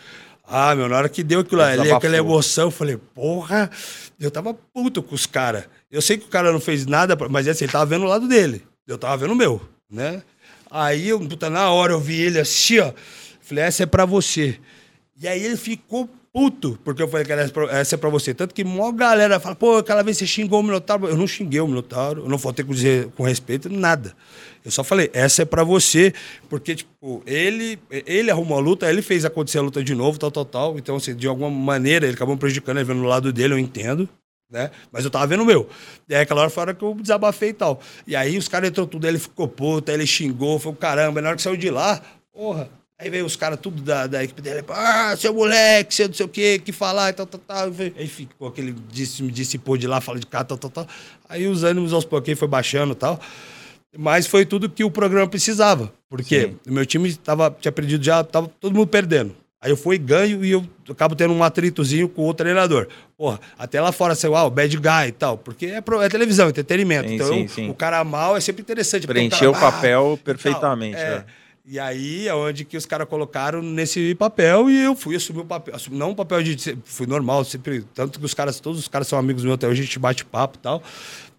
Ah, meu, na hora que deu aquilo ali, aquela emoção, eu falei, porra, eu tava puto com os caras. Eu sei que o cara não fez nada, mas assim, ele tava vendo o lado dele. Eu tava vendo o meu, né? Aí, eu, puta, na hora eu vi ele assim, ó. Falei, essa é pra você. E aí ele ficou puto, porque eu falei que essa é pra você. Tanto que maior galera fala, pô, aquela vez você xingou o Minotauro. Eu não xinguei o Minotauro, eu não faltei com dizer com respeito, nada. Eu só falei, essa é para você, porque, tipo, ele, ele arrumou a luta, ele fez acontecer a luta de novo, tal, tal, tal. Então, assim, de alguma maneira, ele acabou me prejudicando, ele vendo no lado dele, eu entendo né? Mas eu tava vendo o meu. E aí aquela hora foi a hora que eu desabafei e tal. E aí os caras entrou tudo, ele ficou puto, aí ele xingou, foi o caramba. Na hora que saiu de lá, porra, aí veio os caras tudo da, da equipe dele, ah, seu moleque, seu não sei o quê, que falar e tal, tal, tal. Aí ficou aquele, disse, me dissipou de lá, fala de cá, tal, tal, tal. Aí os ânimos aos pouquinhos foi baixando e tal. Mas foi tudo que o programa precisava. Porque Sim. o meu time tava, tinha perdido já, tava todo mundo perdendo. Aí eu fui ganho e eu acabo tendo um atritozinho com o treinador. Porra, até lá fora saiu, ah, o bad guy e tal. Porque é, pro, é televisão, entretenimento. Sim, então, sim, sim. o cara mal é sempre interessante. Preencheu o, o papel perfeitamente. É. É. E aí é onde que os caras colocaram nesse papel e eu fui assumir o papel. Assumi, não o papel de. Fui normal, sempre. Tanto que os caras, todos os caras são amigos meus até hoje, a gente bate papo e tal.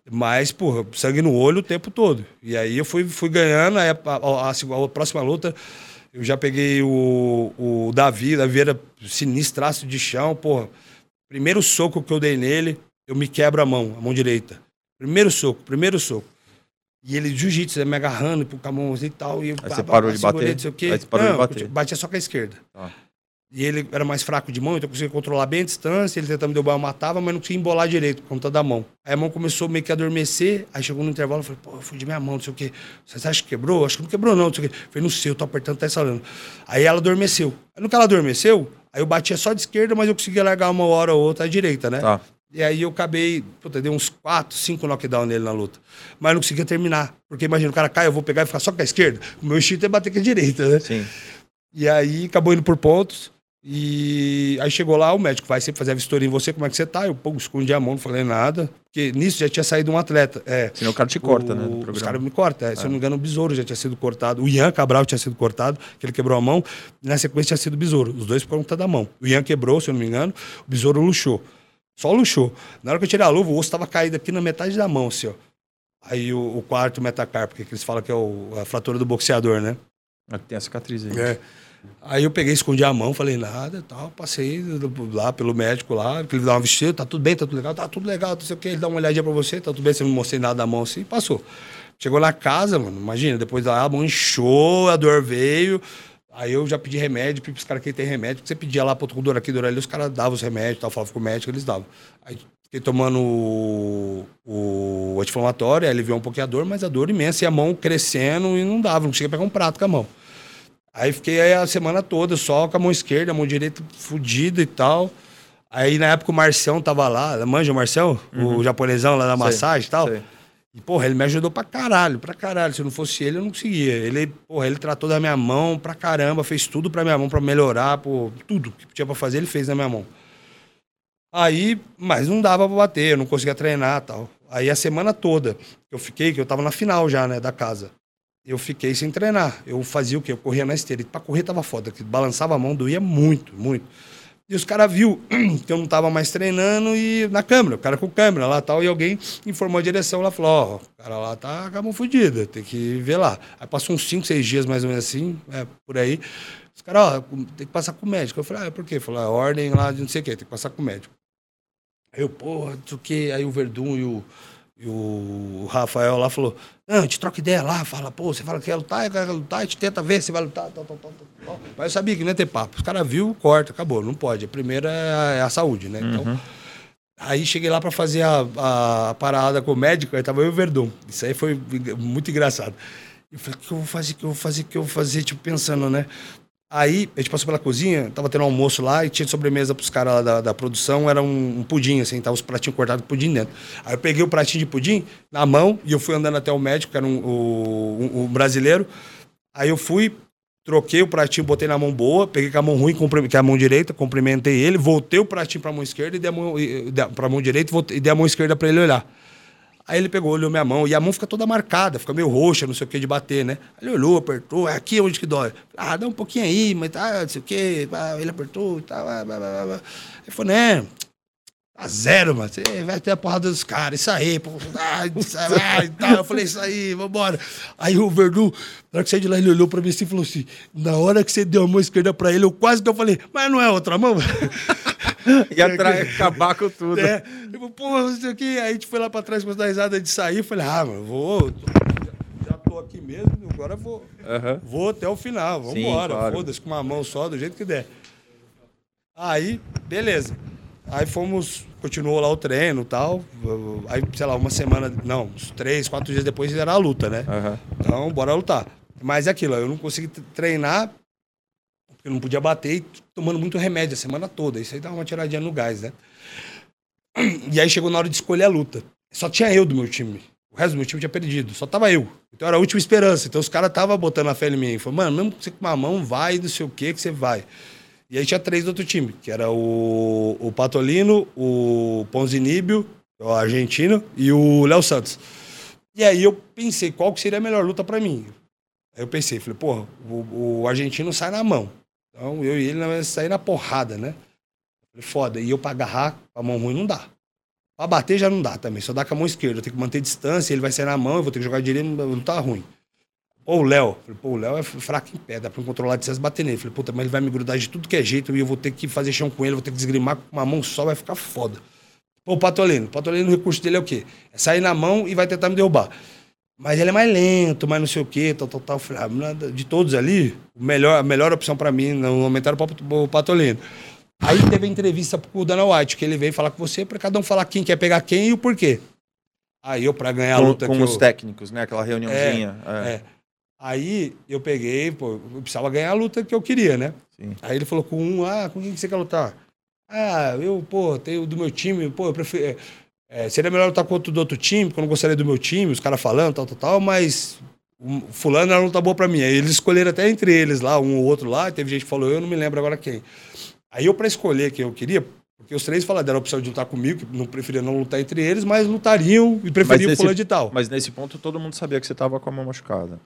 Mas, porra, sangue no olho o tempo todo. E aí eu fui, fui ganhando, a, a, a, a próxima luta. Eu já peguei o, o Davi, Davi era sinistraço de chão, porra. Primeiro soco que eu dei nele, eu me quebro a mão, a mão direita. Primeiro soco, primeiro soco. E ele, jiu-jitsu, me agarrando com a mão assim e tal. E eu, Aí você parou de bater? Aí você parou de bater? Batia só com a esquerda. Ah. E ele era mais fraco de mão, então eu conseguia controlar bem a distância. Ele tentava me derrubar, eu matava, mas não conseguia embolar direito por conta da mão. Aí a mão começou meio que a adormecer. Aí chegou no intervalo, eu falei, pô, eu fui de minha mão, não sei o quê. Você acha que quebrou? Acho que não quebrou, não, não sei o quê. Eu falei, não sei, eu tô apertando, tá instalando. Aí ela adormeceu. Aí no que ela adormeceu, aí eu batia só de esquerda, mas eu conseguia largar uma hora ou outra à direita, né? Tá. E aí eu acabei, puta, dei uns 4, 5 knockdown nele na luta. Mas não conseguia terminar. Porque imagina, o cara cai, eu vou pegar e ficar só com a esquerda. O meu instinto é bater com a direita, né? Sim. E aí acabou indo por pontos. E aí chegou lá, o médico vai sempre fazer a vistoria em você, como é que você tá? Eu, pô, escondi a mão, não falei nada. Porque nisso já tinha saído um atleta. É, Senão o cara te corta, o, né? Os caras me cortam. É. Se eu não me engano, o Besouro já tinha sido cortado. O Ian Cabral tinha sido cortado, que ele quebrou a mão. Na sequência tinha sido o Besouro. Os dois por conta da mão. O Ian quebrou, se eu não me engano. O Besouro luxou. Só luxou. Na hora que eu tirei a luva, o osso estava caído aqui na metade da mão, assim, ó. Aí o, o quarto metacarpo, que eles falam que é o, a fratura do boxeador, né? Aqui tem a cicatriz aí. É. Aí eu peguei, escondi a mão, falei nada tal. Passei lá pelo médico lá, que ele dá uma vestida, tá tudo bem, tá tudo legal, tá tudo legal, não sei o que. Ele dá uma olhadinha pra você, tá tudo bem, você não mostrei nada da mão assim, passou. Chegou na casa, mano, imagina, depois lá a mão inchou, a dor veio. Aí eu já pedi remédio, pedi pros caras que tem remédio, que você pedia lá pro outro dor aqui, dor ali, os caras davam os remédios, tal, falava com o médico, eles davam. Aí fiquei tomando o, o anti-inflamatório, aí aliviou um pouquinho a dor, mas a dor imensa, e a mão crescendo e não dava, não conseguia pegar um prato com a mão. Aí fiquei aí a semana toda só com a mão esquerda, a mão direita fodida e tal. Aí na época o Marcião tava lá, manja o Marcião? Uhum. O japonesão lá da massagem e tal. Sei. E, porra, ele me ajudou pra caralho, pra caralho. Se não fosse ele, eu não conseguia. Ele, porra, ele tratou da minha mão pra caramba, fez tudo pra minha mão pra melhorar, pô, tudo que tinha pra fazer, ele fez na minha mão. Aí, mas não dava pra bater, eu não conseguia treinar tal. Aí a semana toda eu fiquei, que eu tava na final já, né, da casa eu fiquei sem treinar. Eu fazia o quê? Eu corria na esteira. E pra correr tava foda, que balançava a mão, doía muito, muito. E os caras viu (clears throat) que eu não tava mais treinando e na câmera, o cara com câmera lá tal, e alguém informou a direção lá, falou, ó, oh, o cara lá tá acabou fudido, tem que ver lá. Aí passou uns 5, 6 dias mais ou menos assim, é, por aí. Os caras, ó, tem que passar com o médico. Eu falei, ah, por quê? Falou, a ordem lá de não sei o quê, tem que passar com o médico. Aí eu, porra, não sei o quê. Aí o Verdun e o, e o Rafael lá falou, não, a gente troca ideia lá, fala, pô, você fala que quer lutar, quer lutar, a gente tenta ver se vai lutar, tal, tal, tal, tal. Mas eu sabia que não ia ter papo. Os caras viu, corta, acabou, não pode. A primeira é a, saúde, né? Então, uhum. aí cheguei lá para fazer a, a, a, parada com o médico, aí tava eu e o Verdun. Isso aí foi muito engraçado. Eu falei, o que eu vou fazer, o que eu vou fazer, o que eu vou fazer, tipo, pensando, né? Aí a gente passou pela cozinha, tava tendo um almoço lá e tinha sobremesa pros caras lá da, da, produção, era um, um, pudim, assim, tava os pratinhos cortados de pudim dentro. Aí eu peguei o pratinho de pudim na mão e eu fui andando até o médico, que era um, um, um brasileiro. Aí eu fui, troquei o pratinho, botei na mão boa, peguei com a mão ruim, que é a mão direita, cumprimentei ele, voltei o pratinho pra mão esquerda e dei a mão, pra mão direita e, e dei a mão esquerda pra ele olhar. Aí ele pegou, olhou minha mão, e a mão fica toda marcada, fica meio roxa, não sei o que, de bater, né? Aí ele olhou, apertou, é aqui onde que dói. Ah, dá um pouquinho aí, mas tá, não sei o que, ele apertou e tal. Blá, blá, blá. Ele falou, né? Tá zero, mano. Você vai ter a porrada dos caras, isso aí, pô. Ai, tá. Eu falei, isso aí, vambora. Aí o Verdu, na hora que saí de lá, ele olhou pra mim assim e falou assim: na hora que você deu a mão esquerda pra ele, eu quase que eu falei, mas não é outra mão? (laughs) (laughs) Ia é, acabar com tudo. É. Eu, porra, não sei o que. Aí a gente foi lá pra trás com as risada de sair. Falei, ah, mano, vou. Já tô aqui mesmo, agora vou. Uhum. Vou até o final, vamos embora. Claro. Foda-se, com uma mão só, do jeito que der. Aí, beleza. Aí fomos, continuou lá o treino e tal. Aí, sei lá, uma semana, não, uns três, quatro dias depois era a luta, né? Uhum. Então, bora lutar. Mas é aquilo, eu não consegui treinar eu não podia bater e tomando muito remédio a semana toda. Isso aí dava uma tiradinha no gás, né? E aí chegou na hora de escolher a luta. Só tinha eu do meu time. O resto do meu time tinha perdido. Só tava eu. Então era a última esperança. Então os caras estavam botando a fé em mim. Falei, mano, mesmo que você com uma mão, vai, não sei o que, que você vai. E aí tinha três do outro time, que era o, o Patolino, o Ponzinibio, o argentino, e o Léo Santos. E aí eu pensei, qual que seria a melhor luta para mim? Aí eu pensei, falei, porra, o, o argentino sai na mão. Então eu e ele sair na porrada, né? Falei, foda. E eu pra agarrar com a mão ruim não dá. Pra bater já não dá também. Só dá com a mão esquerda. Eu tenho que manter distância, ele vai sair na mão, eu vou ter que jogar direito, não tá ruim. Pô, o Léo. Falei, pô, o Léo é fraco em pé, dá pra controlar de distância bater nele. Falei, puta, mas ele vai me grudar de tudo que é jeito e eu vou ter que fazer chão com ele, vou ter que desgrimar com uma mão só, vai ficar foda. Pô, o Patolino. O Patolino, o recurso dele é o quê? É sair na mão e vai tentar me derrubar. Mas ele é mais lento, mais não sei o quê, tal, tal, tal. Falei, ah, de todos ali, melhor, a melhor opção para mim no momento era o Patolino. Aí teve a entrevista com o Dana White, que ele veio falar com você para cada um falar quem quer pegar quem e o porquê. Aí eu, para ganhar a luta. Com os eu... técnicos, né? Aquela reuniãozinha. É, é. é, Aí eu peguei, pô, eu precisava ganhar a luta que eu queria, né? Sim. Aí ele falou com um, ah, com quem você quer lutar? Ah, eu, pô, tenho do meu time, pô, eu prefiro. É, seria melhor lutar contra o do outro time, porque eu não gostaria do meu time, os caras falando, tal, tal, tal, mas o fulano era uma luta boa pra mim. Aí eles escolheram até entre eles lá, um ou outro lá, teve gente que falou, eu não me lembro agora quem. Aí eu, pra escolher quem eu queria, porque os três falaram, deram a opção de lutar comigo, que não preferia não lutar entre eles, mas lutariam e preferiam o fulano de tal. Mas nesse ponto todo mundo sabia que você tava com a mão machucada.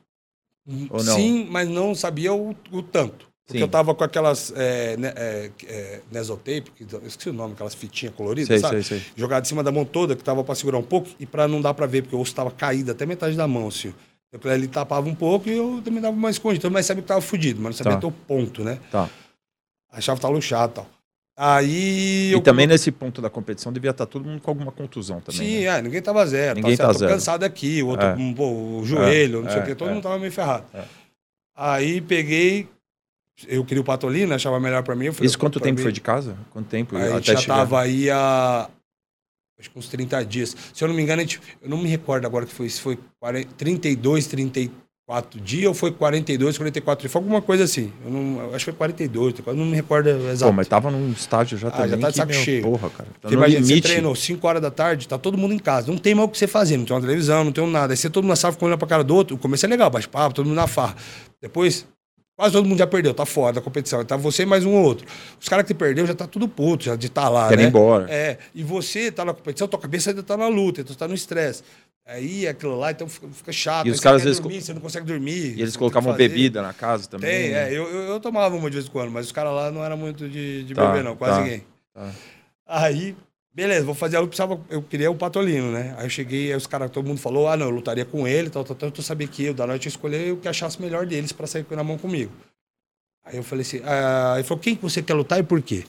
Sim, mas não sabia o, o tanto. Porque Sim. eu tava com aquelas é, é, é, Nesotape, eu esqueci o nome, aquelas fitinhas coloridas, sei, sabe? Sei, sei. Jogado em cima da mão toda, que tava para segurar um pouco, e para não dar para ver, porque o osso tava caído até metade da mão, assim. Então, ele tapava um pouco e eu também dava uma escondida. Mas sabia que tava fudido, mas não sabia tá. até o ponto, né? Tá. Achava que tava luxado e tal. Aí. E eu... também nesse ponto da competição devia estar tá todo mundo com alguma contusão também. Sim, né? é, ninguém tava zero. Ninguém tava, tá zero. cansado aqui, o outro, é. um, pô, o joelho, é. não sei o é. quê, todo é. mundo tava meio ferrado. É. Aí peguei, eu queria o Patolino, achava melhor para mim. Falei, Isso quanto tempo mim? foi de casa? Quanto tempo? Aí a gente já chegar? tava aí há acho que uns 30 dias. Se eu não me engano, gente, eu não me recordo agora que foi, se foi 40, 32, 34 dias ou foi 42, 44 dias. Foi alguma coisa assim. Eu, não, eu acho que foi 42, eu não me recordo exato. Pô, mas tava num estágio já ah, também. já tá de saco meu, cheio. Porra, cara. Tá Porque imagina, limite. você treinou 5 horas da tarde, tá todo mundo em casa. Não tem mais o que você fazer, não tem uma televisão, não tem nada. Aí você todo mundo na sala ficando olhando pra cara do outro. O começo é legal, bate papo, todo mundo na farra. Depois, Quase todo mundo já perdeu, tá fora da competição. Tá você e mais um ou outro. Os caras que perdeu já tá tudo puto, já de estar tá lá. Querem né? embora. É. E você tá na competição, tua cabeça ainda tá na luta, tu tá no estresse. Aí aquilo lá, então fica, fica chato. E os caras, às vezes, dormir, você não consegue dormir. E eles colocavam bebida na casa também. Tem, né? é. Eu, eu, eu tomava uma de vez em quando, mas os caras lá não eram muito de, de Tá, beber, não, quase tá, ninguém. tá. Aí, beleza, vou fazer a luta, eu queria o Patolino, né? Aí eu cheguei, aí os caras, todo mundo falou, ah, não, eu lutaria com ele, tal, tal, tal. Eu sabia que eu, da noite, eu escolher o que achasse melhor deles pra sair na mão comigo. Aí eu falei assim, ah, ele falou, quem que você quer lutar e por quê?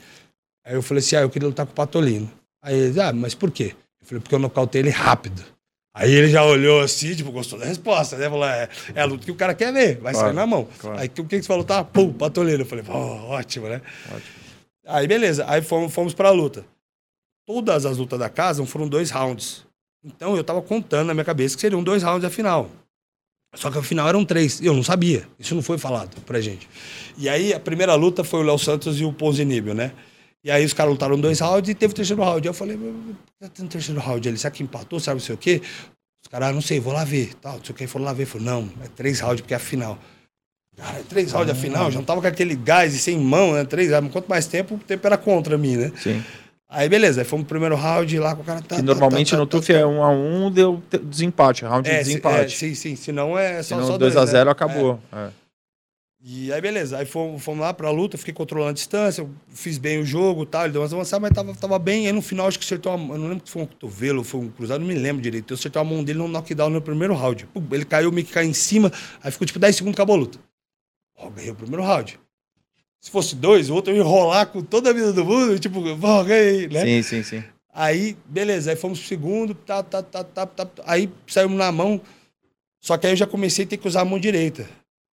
Aí eu falei assim, ah, eu queria lutar com o Patolino. Aí ele, ah, mas por quê? Eu falei, porque eu nocautei ele rápido. Aí ele já olhou assim, tipo, gostou da resposta, né? Falou, é, é a luta que o cara quer ver, vai Claro, sair na mão. claro. Aí o que que você falou? Tá, pum, Patolino. Eu falei, pô, ótimo, né? Ótimo. Aí beleza, aí fomos, fomos pra luta. Todas as lutas da casa foram dois rounds. Então eu tava contando na minha cabeça que seriam dois rounds a final. Só que a final eram três. Eu não sabia. Isso não foi falado pra gente. E aí a primeira luta foi o Léo Santos e o Ponzinibbio, né? E aí os caras lutaram dois rounds e teve o terceiro round. Eu falei, tá tendo terceiro round ali, será que empatou, sabe não sei o quê? Os caras, ah, não sei, vou lá ver. Tal, não sei o que, foram lá ver. Falei, não, é três rounds porque é a final. Cara, é três rounds a final, já não tava com aquele gás e sem mão, né? Três rounds. Quanto mais tempo, o tempo era contra mim, né? Sim. Aí beleza, aí fomos pro primeiro round lá com o cara. Tá, Que tá, normalmente tá, tá, no tá, TUF é um a um, deu te- desempate, round É, de se- é, desempate. sim, sim. Senão é só, Senão só 2 dois, a 0 né? acabou. É. E aí, beleza. Aí fomos, fomos lá pra luta, fiquei controlando a distância, fiz bem o jogo e tal. Ele deu umas avançadas, mas tava, tava bem. Aí no final, acho que acertou uma, Eu não lembro se foi um cotovelo, foi um cruzado, não me lembro direito. Eu acertei a mão dele no knockdown no primeiro round. Ele caiu, meio que caiu em cima, aí ficou tipo 10 segundos, acabou a luta. Ó, ganhei o primeiro round. Se fosse dois, o outro ia enrolar com toda a vida do mundo, tipo, pô, ganhei, né? Sim, sim, sim. Aí, beleza, aí fomos pro segundo, tá, tá, tá, tá, tá, aí saímos na mão. Só que aí eu já comecei a ter que usar a mão direita.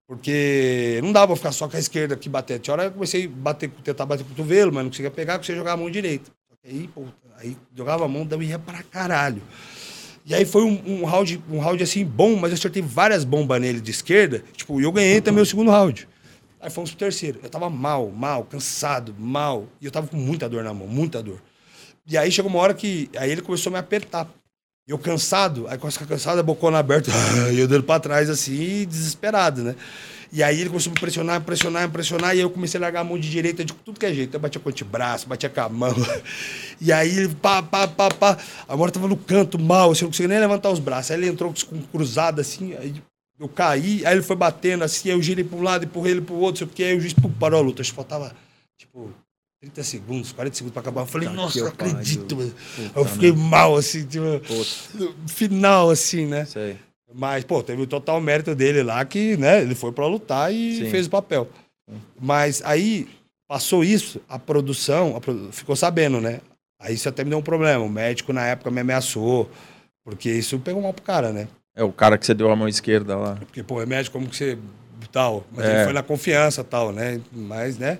Porque não dava pra ficar só com a esquerda aqui bater. Tinha hora eu comecei a bater, tentar bater com o cotovelo, mas não conseguia pegar, conseguia jogar a mão direita. Que aí, pô, aí jogava a mão, daí ia pra caralho. E aí foi um, um round, um round assim bom, mas eu acertei várias bombas nele de esquerda. Tipo, e eu ganhei também o segundo round. Aí fomos pro terceiro. Eu tava mal, mal, cansado, mal. E eu tava com muita dor na mão, muita dor. E aí chegou uma hora que. Aí ele começou a me apertar. Eu cansado, aí quando eu cansado, a bocona aberta, (laughs) e eu dando pra trás assim, desesperado, né? E aí ele começou a me pressionar, me pressionar, me pressionar, e eu comecei a largar a mão de direita de tudo que é jeito. Eu batia com o antebraço, batia com a mão. (laughs) E aí pá, pá, pá, pá. A mão tava no canto mal, assim, eu não conseguia nem levantar os braços. Aí ele entrou com cruzado assim, aí eu caí, aí ele foi batendo assim, aí eu girei pra um lado, empurrei ele pro outro, sei o que, aí o juiz pum, parou a luta. Acho que faltava, tipo, 30 segundos, 40 segundos pra acabar. Eu falei, Puta nossa, eu não acredito, mano. Eu fiquei mal, assim, tipo, final, assim, né? sei. Mas, pô, teve o total mérito dele lá que, né, ele foi pra lutar e Sim. fez o papel. Mas aí, passou isso, a produção a produ- ficou sabendo, né? Aí isso até me deu um problema. O médico, na época, me ameaçou, porque isso pegou mal pro cara, né? É o cara que você deu a mão esquerda lá. Porque, pô, é médico, como que você. tal. Mas É. ele foi na confiança tal, né? Mas, né?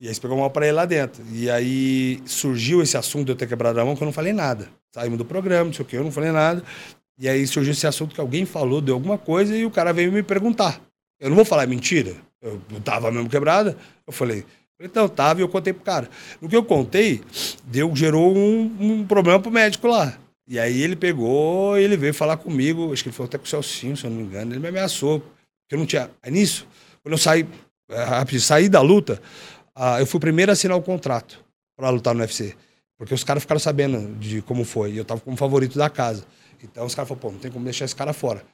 E aí isso pegou mal pra ele lá dentro. E aí surgiu esse assunto de eu ter quebrado a mão que eu não falei nada. Saímos do programa, não sei o quê, eu não falei nada. E aí surgiu esse assunto que alguém falou de alguma coisa e o cara veio me perguntar. Eu não vou falar mentira. Eu, eu tava mesmo quebrada. Eu falei, então, tava e eu contei pro cara. No que eu contei, deu, gerou um, um problema pro médico lá. E aí ele pegou, ele veio falar comigo, acho que ele falou até com o Celcinho, se eu não me engano, ele me ameaçou. Porque eu não tinha. Aí nisso, quando eu saí, é, rapidinho, saí da luta, ah, eu fui o primeiro a assinar o contrato pra lutar no UFC. Porque os caras ficaram sabendo de como foi. E eu tava como favorito da casa. Então os caras falaram, pô, não tem como deixar esse cara fora.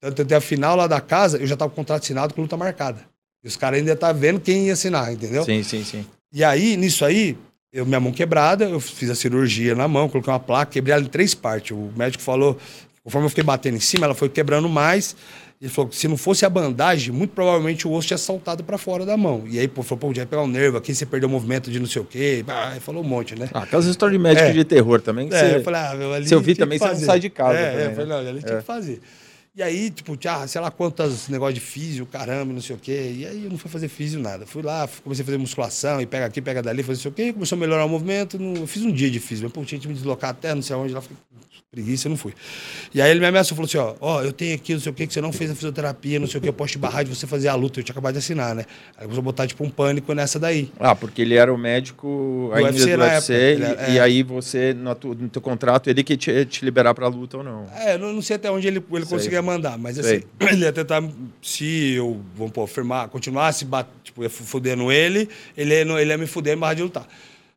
Tanto até a final lá da casa, eu já tava com o contrato assinado com luta marcada. E os caras ainda tá vendo quem ia assinar, entendeu? Sim, sim, sim. E aí, nisso aí, eu, minha mão quebrada, eu fiz a cirurgia na mão, coloquei uma placa, quebrei ela em três partes. O médico falou, conforme eu fiquei batendo em cima, ela foi quebrando mais. Ele falou que se não fosse a bandagem, muito provavelmente o osso tinha saltado pra fora da mão. E aí, pô, falou, pô, já ia pegar um nervo aqui, você perdeu o movimento de não sei o quê. Ah, ele falou um monte, né? Ah, aquelas histórias de médico É. de terror também. que É, você- eu falei, ah, meu, ali se eu vi também, você não sai de casa É, também, é, né? eu falei, não, ali tinha que fazer. E aí, tipo, tinha, sei lá quantos negócios de físio, caramba, não sei o quê. E aí eu não fui fazer físio nada. Fui lá, comecei a fazer musculação, e pega aqui, pega dali, fazer não sei o quê. Começou a melhorar o movimento. Não, eu fiz um dia de físio, mas pô, tinha que me deslocar até não sei aonde, lá fiquei preguiça, eu não fui. E aí ele me ameaçou, falou assim, ó, ó, eu tenho aqui não sei o quê, que você não fez a fisioterapia, não sei o quê, eu posso te barrar de você fazer a luta. Eu tinha acabado de assinar, né? Aí começou a botar, tipo, um pânico nessa daí. Ah, porque ele era o médico ainda UFC do UFC, e, era- e é. aí você, no, no teu contrato, ele que te, te liberar pra luta ou não. É, eu não, não sei até onde ele, ele Sei. conseguia mandar, mas assim, (clears throat) ele ia tentar, se eu, vamos pôr, firmar, continuasse bat, tipo, ia fudendo ele, ele ia, ele ia me fuder em barra de lutar.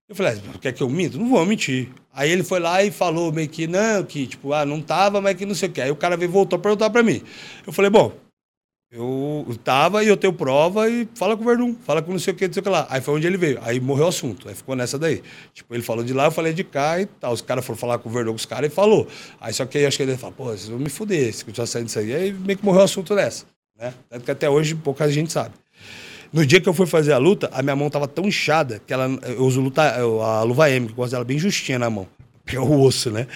Eu falei, ah, quer que eu minto? Não vou mentir. Aí ele foi lá e falou meio que, não, que tipo, ah, não tava, mas que não sei o quê. Aí o cara veio, voltou a perguntar pra mim. Eu falei, bom, eu tava e eu tenho prova e fala com o Verdun, fala com não sei o que, não sei o que lá. Aí foi onde ele veio. Aí morreu o assunto. Aí ficou nessa daí. Tipo, ele falou de lá, eu falei de cá e tal. Os caras foram falar com o Verdun com os caras e falou. Aí só que aí acho que ele falou, pô, vocês vão me fuder se continuar saindo disso aí. Aí meio que morreu o assunto dessa. Né? Tanto que até hoje pouca gente sabe. No dia que eu fui fazer a luta, a minha mão tava tão inchada que ela, eu uso luta, a luva M, que eu gosto dela bem justinha na mão. Que é o osso, né?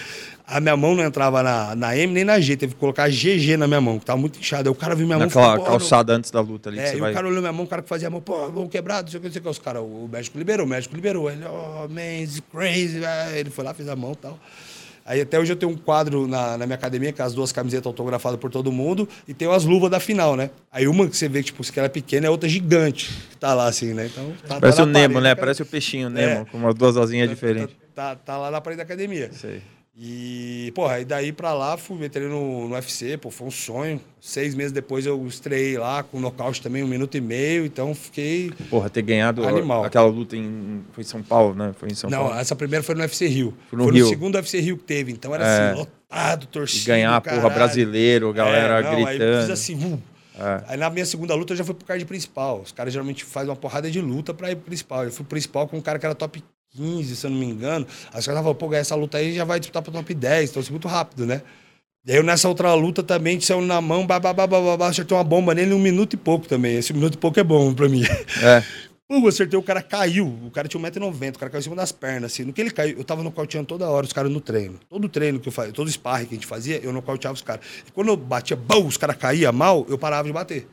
A minha mão não entrava na, na M nem na G, teve que colocar GG na minha mão, que tava muito inchada. Aí o cara viu minha mão. Naquela calçada antes da luta ali. É, e vai... o cara olhou minha mão, o cara que fazia a mão, pô, mão quebrada, não sei o que, não sei o que. Os caras, o médico liberou, o médico liberou. Ele, oh, man, it's crazy. Ele foi lá, fez a mão e tal. Aí até hoje eu tenho um quadro na, na minha academia, com as duas camisetas autografadas por todo mundo, e tem as luvas da final, né? Aí uma que você vê, tipo, se ela é pequena, é outra gigante, que tá lá assim, né? Então, tá, Parece tá o Nemo, parede, né? Cara. Parece o peixinho Nemo, é. com umas duas asinhas tá, diferentes. Tá, tá, tá, lá na parede da academia. Sei. E, porra, aí daí pra lá, fui, entrei no, no UFC, pô, foi um sonho. Seis meses depois eu estreiei lá com nocaute também, um minuto e meio, então fiquei. Porra, ter ganhado animal. aquela luta em. Foi em São Paulo, né? Foi em São Não, Paulo. essa primeira foi no UFC Rio. Foi no, foi Rio. no segundo UFC Rio que teve, então era é. assim, lotado, torcido. E ganhar, caralho. porra, brasileiro, galera é, não, gritando. Aí fiz assim. É. Aí na minha segunda luta eu já fui pro card principal. Os caras geralmente fazem uma porrada de luta pra ir pro principal. Eu fui pro principal com um cara que era top 15, se eu não me engano. Aí os caras falaram, pô, essa luta aí já vai disputar pro top 10, então assim, muito rápido, né? Eu nessa outra luta também, saiu na mão, babá, acertei uma bomba nele em um minuto e pouco também. Esse minuto e pouco é bom pra mim. É. (laughs) Pum, acertei, o cara caiu. O cara tinha 1,90m, o cara caiu em cima das pernas, assim. No que ele caiu, eu tava nocauteando toda hora os caras no treino. Todo treino que eu fazia, todo sparring que a gente fazia, eu nocauteava os caras. E quando eu batia, bum, os caras caíam mal, eu parava de bater.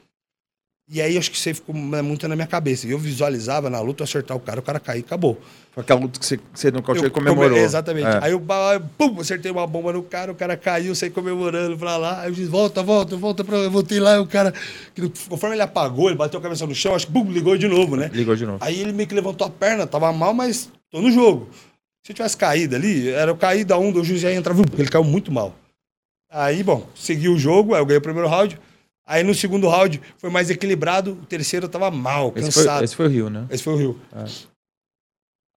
E aí acho que você ficou muito na minha cabeça. E eu visualizava na luta acertar o cara, o cara cair e acabou. Foi aquela luta que você, você no comemorou. Exatamente. É. Aí eu pum, acertei uma bomba no cara, o cara caiu, saí comemorando pra lá. Aí eu disse, volta, volta, volta pra. Eu voltei lá, e o cara. Conforme ele apagou, ele bateu a cabeça no chão, acho que bum, ligou de novo, né? Ligou de novo. Aí ele meio que levantou a perna, tava mal, mas tô no jogo. Se eu tivesse caído ali, era eu cair da um, do juiz já entrava, ele caiu muito mal. Aí, bom, segui o jogo, aí eu ganhei o primeiro round. Aí no segundo round foi mais equilibrado, o terceiro tava mal, cansado. Esse foi, esse foi o Rio, né? Esse foi o Rio. É.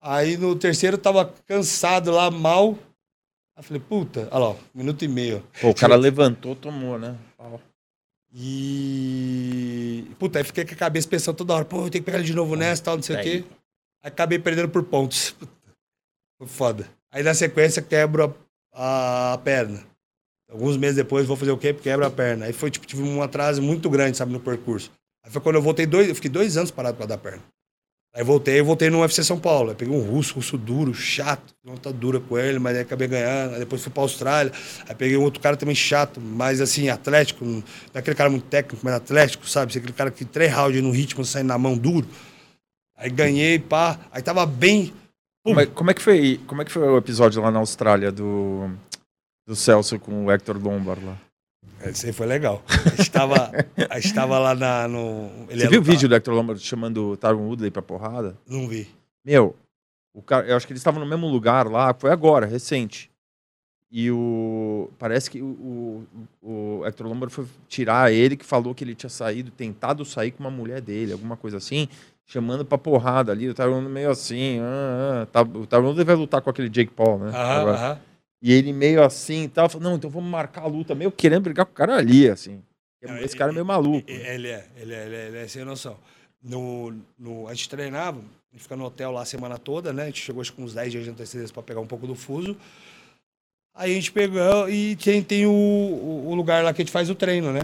Aí no terceiro tava cansado lá, mal. Aí falei, puta, olha lá, um minuto e meio. Pô, o cara levantou, tomou, né? E. Puta, aí fiquei com a cabeça pensando toda hora, pô, eu tenho que pegar ele de novo nessa, tal, não sei o quê. Acabei perdendo por pontos. Foi foda. Aí na sequência quebro a, a perna. Alguns meses depois vou fazer o quê? Quebra a perna. Aí foi, tipo, tive um atraso muito grande, sabe, no percurso. Aí foi quando eu voltei dois, eu fiquei dois anos parado para dar perna. Aí voltei, voltei no UFC São Paulo. Aí peguei um russo, russo duro, chato, luta dura com ele, mas aí acabei ganhando. Aí depois fui pra Austrália. Aí peguei um outro cara também chato, mas assim, atlético. Não é aquele cara muito técnico, mas atlético, sabe? Aquele cara que três rounds no ritmo, saindo na mão duro. Aí ganhei, pá. Aí tava bem. Como é, como é, que foi, como é que foi o episódio lá na Austrália do do Celso com o Hector Lombard lá. Esse aí foi legal. Estava, estava lá na, no. Ele Você viu o vídeo do Hector Lombard chamando o Tyron Woodley pra porrada? Não vi. Meu, o cara, eu acho que eles estavam no mesmo lugar lá, foi agora, recente. E o. Parece que o, o, o Hector Lombard foi tirar ele, que falou que ele tinha saído, tentado sair com uma mulher dele, alguma coisa assim, chamando pra porrada ali. O Tyron meio assim. Ah, ah, tá, o Tyron vai lutar com aquele Jake Paul, né? Aham, aham. E ele meio assim e tal, falou, não, então vamos marcar a luta, meio querendo brigar com o cara ali, assim. Esse cara é meio maluco. Ele é, ele é, ele é, ele é sem noção. No, no, a gente treinava, a gente fica no hotel lá a semana toda, né? A gente chegou acho, com uns 10 dias de antecedência para pegar um pouco do fuso. Aí a gente pegou e tem, tem o, o lugar lá que a gente faz o treino, né?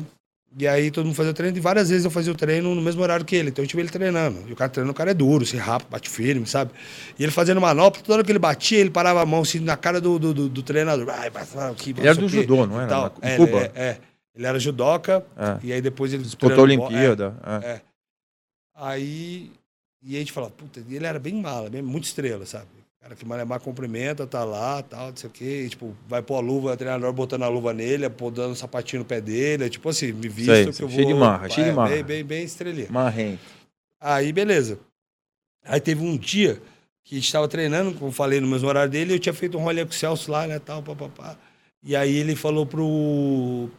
E aí todo mundo fazia o treino, e várias vezes eu fazia o treino no mesmo horário que ele. Então eu tive ele treinando. E o cara treinando, o cara é duro, se rápido, bate firme, sabe? E ele fazendo manopla, toda hora que ele batia, ele parava a mão assim na cara do, do, do, do treinador. Ai, aqui, ele era do judô, não era? É, Cuba? É, é, Ele era judoca, é. e aí depois ele... Disputou a Olimpíada. É, é. Aí... E a gente falava, puta, ele era bem mala, bem, muito estrela, sabe? Cara que Malemar cumprimenta, tá lá, tal, não sei o quê. E, tipo, vai pôr a luva, o treinador botando a luva nele, dando um sapatinho no pé dele. É, tipo assim, me visto Sei, que eu cheio vou. De marra, cheio de marra. Bem, bem, bem estrelinha. Marrento. Aí, beleza. Aí teve um dia que a gente tava treinando, como falei, no mesmo horário dele, eu tinha feito um rolê com o Celso lá, né, tal, papapá. E aí ele falou pro.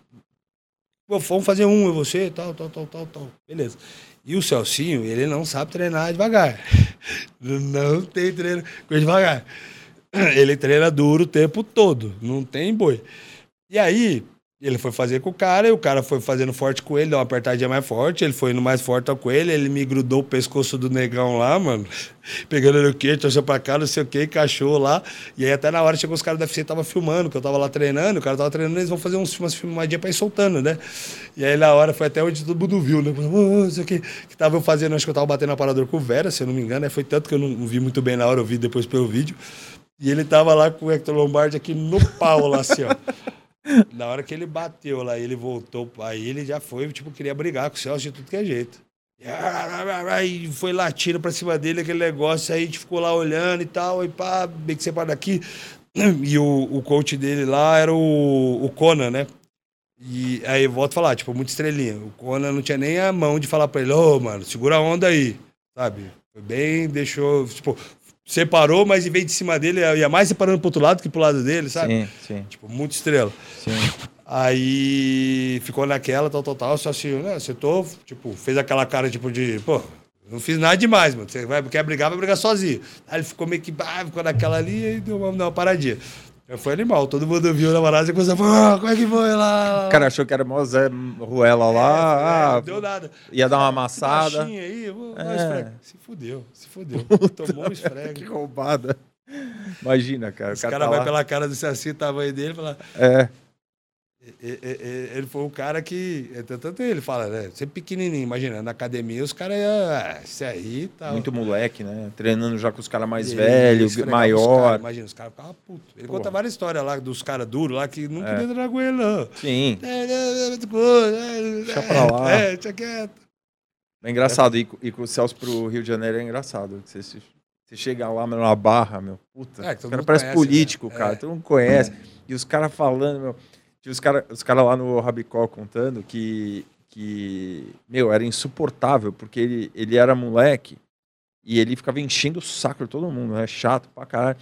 Pô, vamos fazer um, e você, tal, tal, tal, tal, tal. Beleza. E o Celcinho, ele não sabe treinar devagar. (laughs) Não tem treino. Coisa devagar. (clears throat) Ele treina duro o tempo todo. Não tem boi. E aí, ele foi fazer com o cara, e o cara foi fazendo forte com ele, deu uma apertadinha mais forte, ele foi indo mais forte com ele, ele me grudou o pescoço do negão lá, mano, (laughs) pegando ele o quê, trouxe pra cá, não sei o quê, encaixou lá. E aí até na hora chegou os caras da FC tava filmando, que eu tava lá treinando, o cara tava treinando, eles vão fazer uns, umas filmadinhas pra ir soltando, né? E aí na hora foi até onde todo mundo viu, né? não sei o que, que tava eu fazendo, acho que eu tava batendo aparador com o Vera, se eu não me engano, né? foi tanto que eu não vi muito bem na hora, eu vi depois pelo vídeo. E ele tava lá com o Hector Lombardi aqui no pau, lá assim, ó. Na hora que ele bateu lá, ele voltou, aí ele já foi, tipo, queria brigar com o Celso de tudo que é jeito. E foi latindo pra cima dele, aquele negócio, aí a gente ficou lá olhando e tal, e pá, bem que você para daqui. E o, o coach dele lá era o, o Conan, né? E aí volto a falar, tipo, muito estrelinha. O Conan não tinha nem a mão de falar pra ele, ô, oh, mano, segura a onda aí, sabe? Foi bem, deixou, tipo, separou, mas em vez de cima dele, ia mais separando pro outro lado que pro lado dele, sabe? Sim, sim. Tipo, muito estrela. Sim. Aí ficou naquela, tal, tal, tal, só assim, né, acertou, tipo, fez aquela cara, tipo, de, pô, não fiz nada demais, mano. Você vai, quer brigar, vai brigar sozinho. Aí ele ficou meio que, ah, ficou naquela ali e deu uma, deu uma paradinha. Foi animal, todo mundo viu na parada e começou a como é que foi lá? O cara achou que era o Zé Ruela lá. É, ah, não deu nada. Ia dar uma amassada. Aí, é. Se fudeu, se fudeu. (laughs) Tomou um esfrega. que roubada. Imagina, cara. Os caras tá vai lá... pela cara do Saci, tamanho dele, fala. É. Ele foi um cara que. É, tanto ele fala, né? Sempre pequenininho, imagina, na academia os caras iam ah, se aí e tal. Muito moleque, né? Treinando já com os caras mais velhos, maior. Cara, imagina, os caras ficavam putos. Ele Porra. conta várias histórias lá dos caras duros lá que não é. queria treinar com ele, não. Sim. É, é, é, Deixa pra lá. É, deixa quieto. É engraçado, e, e com o Celso pro Rio de Janeiro é engraçado. Você, você chega lá na barra, meu. Puta, é, o cara parece conhece, político, né? cara. Todo mundo conhece. E os caras falando, meu. Tinha os caras os cara lá no Rabicó contando que, que, meu, era insuportável, porque ele, ele era moleque e ele ficava enchendo o saco de todo mundo, né? Chato pra caralho.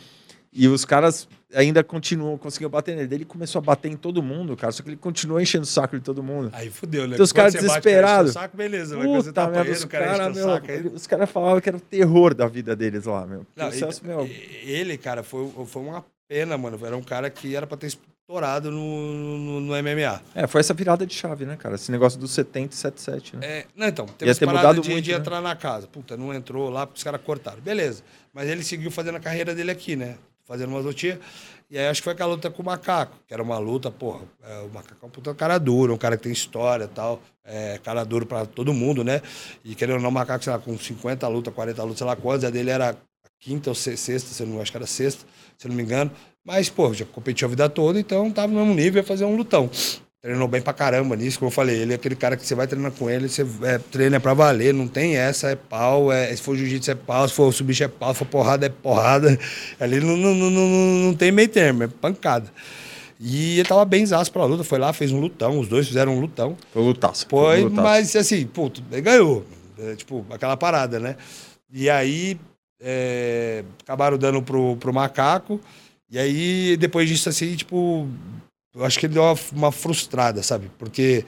E os caras ainda continuam, conseguiam bater nele. Ele começou a bater em todo mundo, cara. Só que ele continuou enchendo o saco de todo mundo. Aí fudeu, né? Então, os caras desesperados. saco, beleza. Puta, mas tá meu, os caras cara, os caras falavam que era o terror da vida deles lá, meu. Não, ele, Celso, meu. Ele, cara, foi, foi uma pena, mano. Era um cara que era pra ter estourado no, no, no, MMA. É, foi essa virada de chave, né, cara? Esse negócio do 70 e 77, né? É, não, então, teve ter mudado de, muito, de né? entrar na casa. Puta, não entrou lá porque os caras cortaram. Beleza. Mas ele seguiu fazendo a carreira dele aqui, né? Fazendo uma lutinha. E aí acho que foi aquela luta com o Macaco, que era uma luta, porra, é, o Macaco é um puta cara duro, um cara que tem história e tal. É, cara duro pra todo mundo, né? E querendo ou não, o Macaco, sei lá, com 50 lutas, 40 lutas, sei lá quantas, a dele era quinta ou sexta, se eu não acho que era sexta, se eu não me engano. Mas, pô, já competiu a vida toda, então tava no mesmo nível, ia fazer um lutão. Treinou bem pra caramba nisso, como eu falei. Ele é aquele cara que você vai treinar com ele, você é, treina é pra valer, não tem essa, é pau. É, se for jiu-jitsu é pau, se for subir é pau, se for porrada é porrada. (laughs) Ali não, não, não, não, não tem meio termo, é pancada. E ele tava bem zaço pra luta, foi lá, fez um lutão, os dois fizeram um lutão. Foi lutaço. Foi, foi lutaço. mas assim, puto, ele ganhou. É, tipo, aquela parada, né? E aí, é, acabaram dando pro, pro macaco. E aí, depois disso, assim, tipo, eu acho que ele deu uma, frustrada, sabe? Porque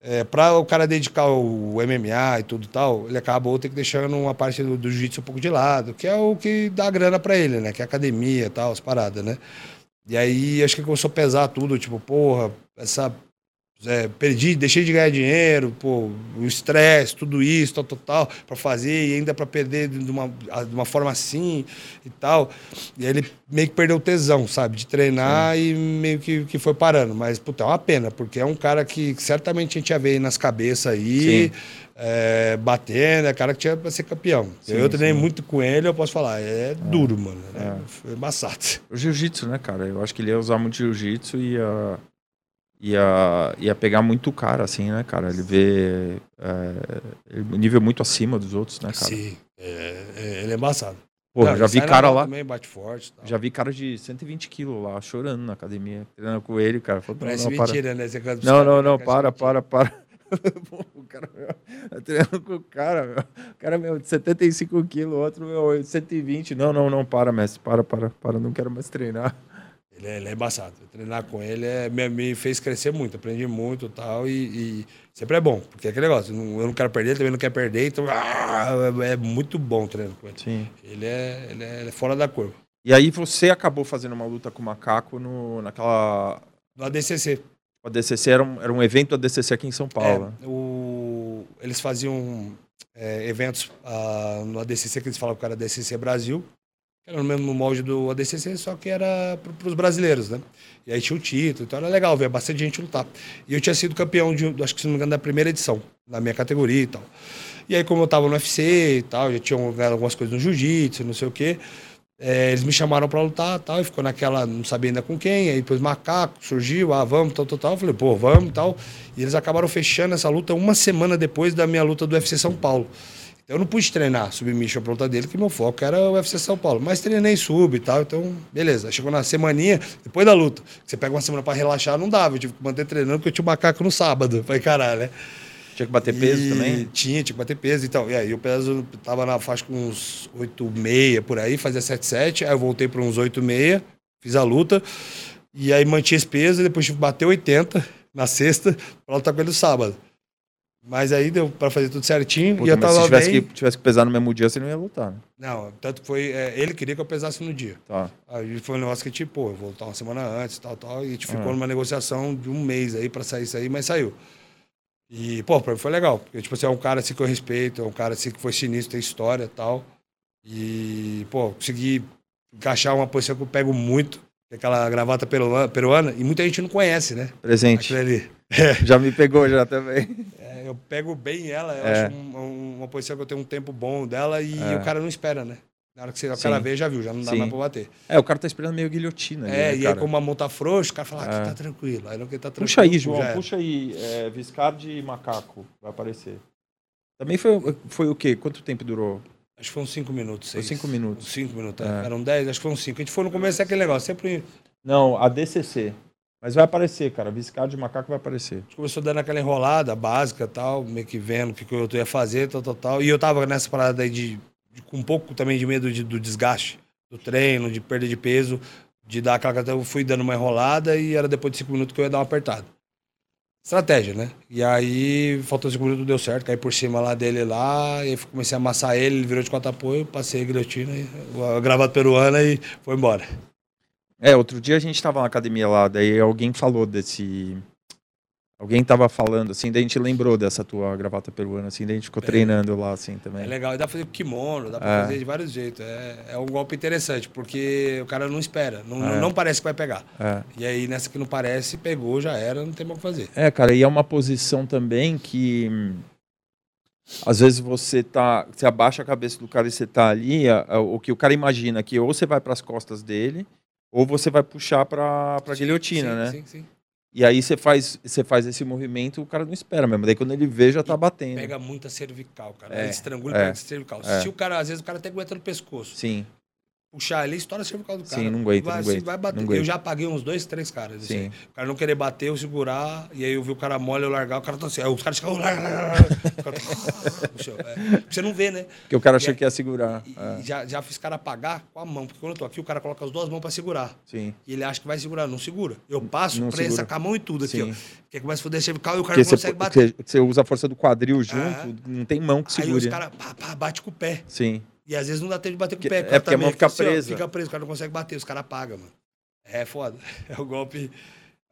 é, para o cara dedicar o MMA e tudo tal, ele acabou ter que deixando uma parte do, do jiu-jitsu um pouco de lado, que é o que dá grana para ele, né? Que é academia e tal, as paradas, né? E aí acho que começou a pesar tudo, tipo, porra, essa é, perdi, deixei de ganhar dinheiro, pô, o estresse, tudo isso, tal, tal, tal, para fazer, e ainda para perder de uma, de uma forma assim e tal. E aí ele meio que perdeu o tesão, sabe, de treinar Sim. e meio que, que foi parando. Mas, puta, é uma pena, porque é um cara que certamente a gente ia ver nas cabeças aí, é, batendo, é cara que tinha para ser campeão. Sim, eu treinei sim. muito com ele, eu posso falar, é, é. duro, mano. Né? É. Foi embaçado. O jiu-jitsu, né, cara? Eu acho que ele ia usar muito jiu-jitsu e ia ia, ia pegar muito cara, assim, né, cara? Ele vê é, nível muito acima dos outros, né, cara? Sim, é, é, ele é embaçado. Pô, Não, já vi cara lá. Também bate forte. Tal. Já vi cara de 120 quilos lá, chorando na academia, treinando com ele, cara. Falou, Parece não, mentira, para. né? Você não, não, não, para, (laughs) para, para. o cara, meu, treinando com o cara, meu. O cara, meu, de 75 quilos, outro, meu, 120. Não, não, não, para, mestre. Para, para, para. Não quero mais treinar. Ele é, ele é embaçado. Treinar com ele é, me, me fez crescer muito, aprendi muito tal, e, e sempre é bom, porque é aquele negócio, eu não quero perder, ele também não quer perder, então ah, é, é muito bom treinar com ele. Sim. Ele é, ele é, ele é fora da curva. E aí você acabou fazendo uma luta com o Macaco no, naquela... No ADCC. O ADCC era um, era um evento do ADCC aqui em São Paulo. né? É, o, eles faziam é, eventos ah, no ADCC, que eles falavam que era ADCC Brasil, que era no mesmo molde do ADCC, só que era para os brasileiros, né? E aí tinha o título, então era legal ver bastante gente lutar. E eu tinha sido campeão, de, acho que se não me engano, da primeira edição, na minha categoria e tal. E aí, como eu tava no UFC e tal, já tinha ganhado algumas coisas no jiu-jitsu, não sei o quê, é, eles me chamaram para lutar tal, e ficou naquela, não sabia ainda com quem, aí depois macaco surgiu, ah, vamos, tal, tal, tal. Eu falei, pô, vamos e tal. E eles acabaram fechando essa luta uma semana depois da minha luta do UFC São Paulo. Eu não pude treinar submission pra luta dele, que meu foco era o UFC São Paulo. Mas treinei sub e tal, então, beleza. Chegou na semaninha, depois da luta. Você pega uma semana pra relaxar, não dava. Eu tive que manter treinando porque eu tinha um macaco no sábado. Falei, caralho, né? Tinha que bater peso E também? Tinha, tinha que bater peso e tal. E aí o peso tava na faixa com uns 8,6 por aí, fazia 7,7. Aí eu voltei para uns 8,6, fiz a luta. E aí mantinha esse peso, depois tive que bater 80 na sexta pra lutar com ele no sábado. Mas aí deu pra fazer tudo certinho. Puta, e eu tava se tivesse bem. que, tivesse que pesar no mesmo dia, você não ia lutar, né? Não, tanto que foi. é, ele queria que eu pesasse no dia. Tá. Aí foi um negócio que, tipo, pô, eu vou lutar uma semana antes, tal, tal. E a gente ficou Ah. numa negociação de um mês aí pra sair isso aí, mas saiu. E, pô, pra mim foi legal. Porque, tipo assim, é um cara assim que eu respeito, é um cara assim que foi sinistro, tem história e tal. E, pô, consegui encaixar uma posição que eu pego muito, que é aquela gravata peruana, peruana, e muita gente não conhece, né? Presente. Aquilo ali. Já me pegou já também. (laughs) É, eu pego bem ela, eu É. acho um- um- uma posição que eu tenho um tempo bom dela e É. o cara não espera, né? Na hora que você, o cara vê, já viu, já não dá Sim. mais pra bater. É, o cara tá esperando meio guilhotina ali, É, né, e aí como a mão tá frouxa, o cara fala, ah, É. aqui tá tranquilo. Aí não que tá tranquilo. Puxa aí, João, puxa aí. É, Viscardi e Macaco, vai aparecer. Também foi, foi o quê? Quanto tempo durou? Acho que foi uns 5 minutos. Foi seis. cinco minutos. Uns 5 minutos, é. É. eram 10, acho que foi uns 5. A gente foi no começo daquele negócio, sempre Não, a DCC. Mas vai aparecer, cara. Viscardi e Macaco vai aparecer. a gente começou dando aquela enrolada básica tal, meio que vendo o que, que eu ia fazer, tal, tal, tal. E eu tava nessa parada aí de, de- com um pouco também de medo de- do desgaste do treino, de perda de peso, de dar aquela. Eu fui dando uma enrolada e era depois de 5 minutos que eu ia dar uma apertada. Estratégia, né? E aí, faltou 5 minutos, deu certo, caí por cima lá dele lá, e comecei a amassar ele, ele virou de quatro apoio, passei a guilhotina, a gravata peruana e foi embora. É, outro dia a gente tava na academia lá, daí alguém falou desse. Alguém tava falando, assim, daí a gente lembrou dessa tua gravata peruana, assim, daí a gente ficou É. treinando lá, assim, É também. legal, e dá pra fazer kimono, dá pra É. fazer de vários jeitos. É, é um golpe interessante, porque o cara não espera, não, É. não parece que vai pegar. É. E aí, nessa que não parece, pegou, já era, não tem mais o que fazer. É, cara, e é uma posição também que às vezes você tá, você abaixa a cabeça do cara e você tá ali, o que o cara imagina que ou você vai para as costas dele, ou você vai puxar para para guilhotina, sim, né? Sim, sim. E aí você faz, você faz esse movimento, o cara não espera mesmo. Daí quando ele vê já tá batendo. Pega muita cervical, cara. É, Ele estrangula é, pega cervical. é. Se o cara, às vezes, o cara até aguenta no pescoço. Sim, Puxar ali, estoura a cervical do cara. Sim, não aguenta, vai, não assim, aguenta, vai bater. Eu já apaguei uns dois, três caras. assim. sim. O cara não querer bater, eu segurar, e aí eu vi o cara mole, eu largar, o cara tá assim. Aí os caras ficam. (laughs) O cara tá- é. Você não vê, né? Porque o cara achou aí- que ia segurar. E, É, já, já fiz cara apagar com a mão, porque quando eu tô aqui, o cara coloca as duas mãos pra segurar. sim. E ele acha que vai segurar, não segura. Eu passo, Não prensa segura. com a mão e tudo aqui, Sim. ó. Porque começa a foder cervical e o cara Porque não você, consegue bater. você usa a força do quadril junto, É. não tem mão que Aí os caras bate com o pé. Sim. E às vezes não dá tempo de bater com o pé. é porque a mão fica assim, ó, presa. fica preso, o cara não consegue bater, os caras apagam, mano. É foda. (laughs) É um golpe,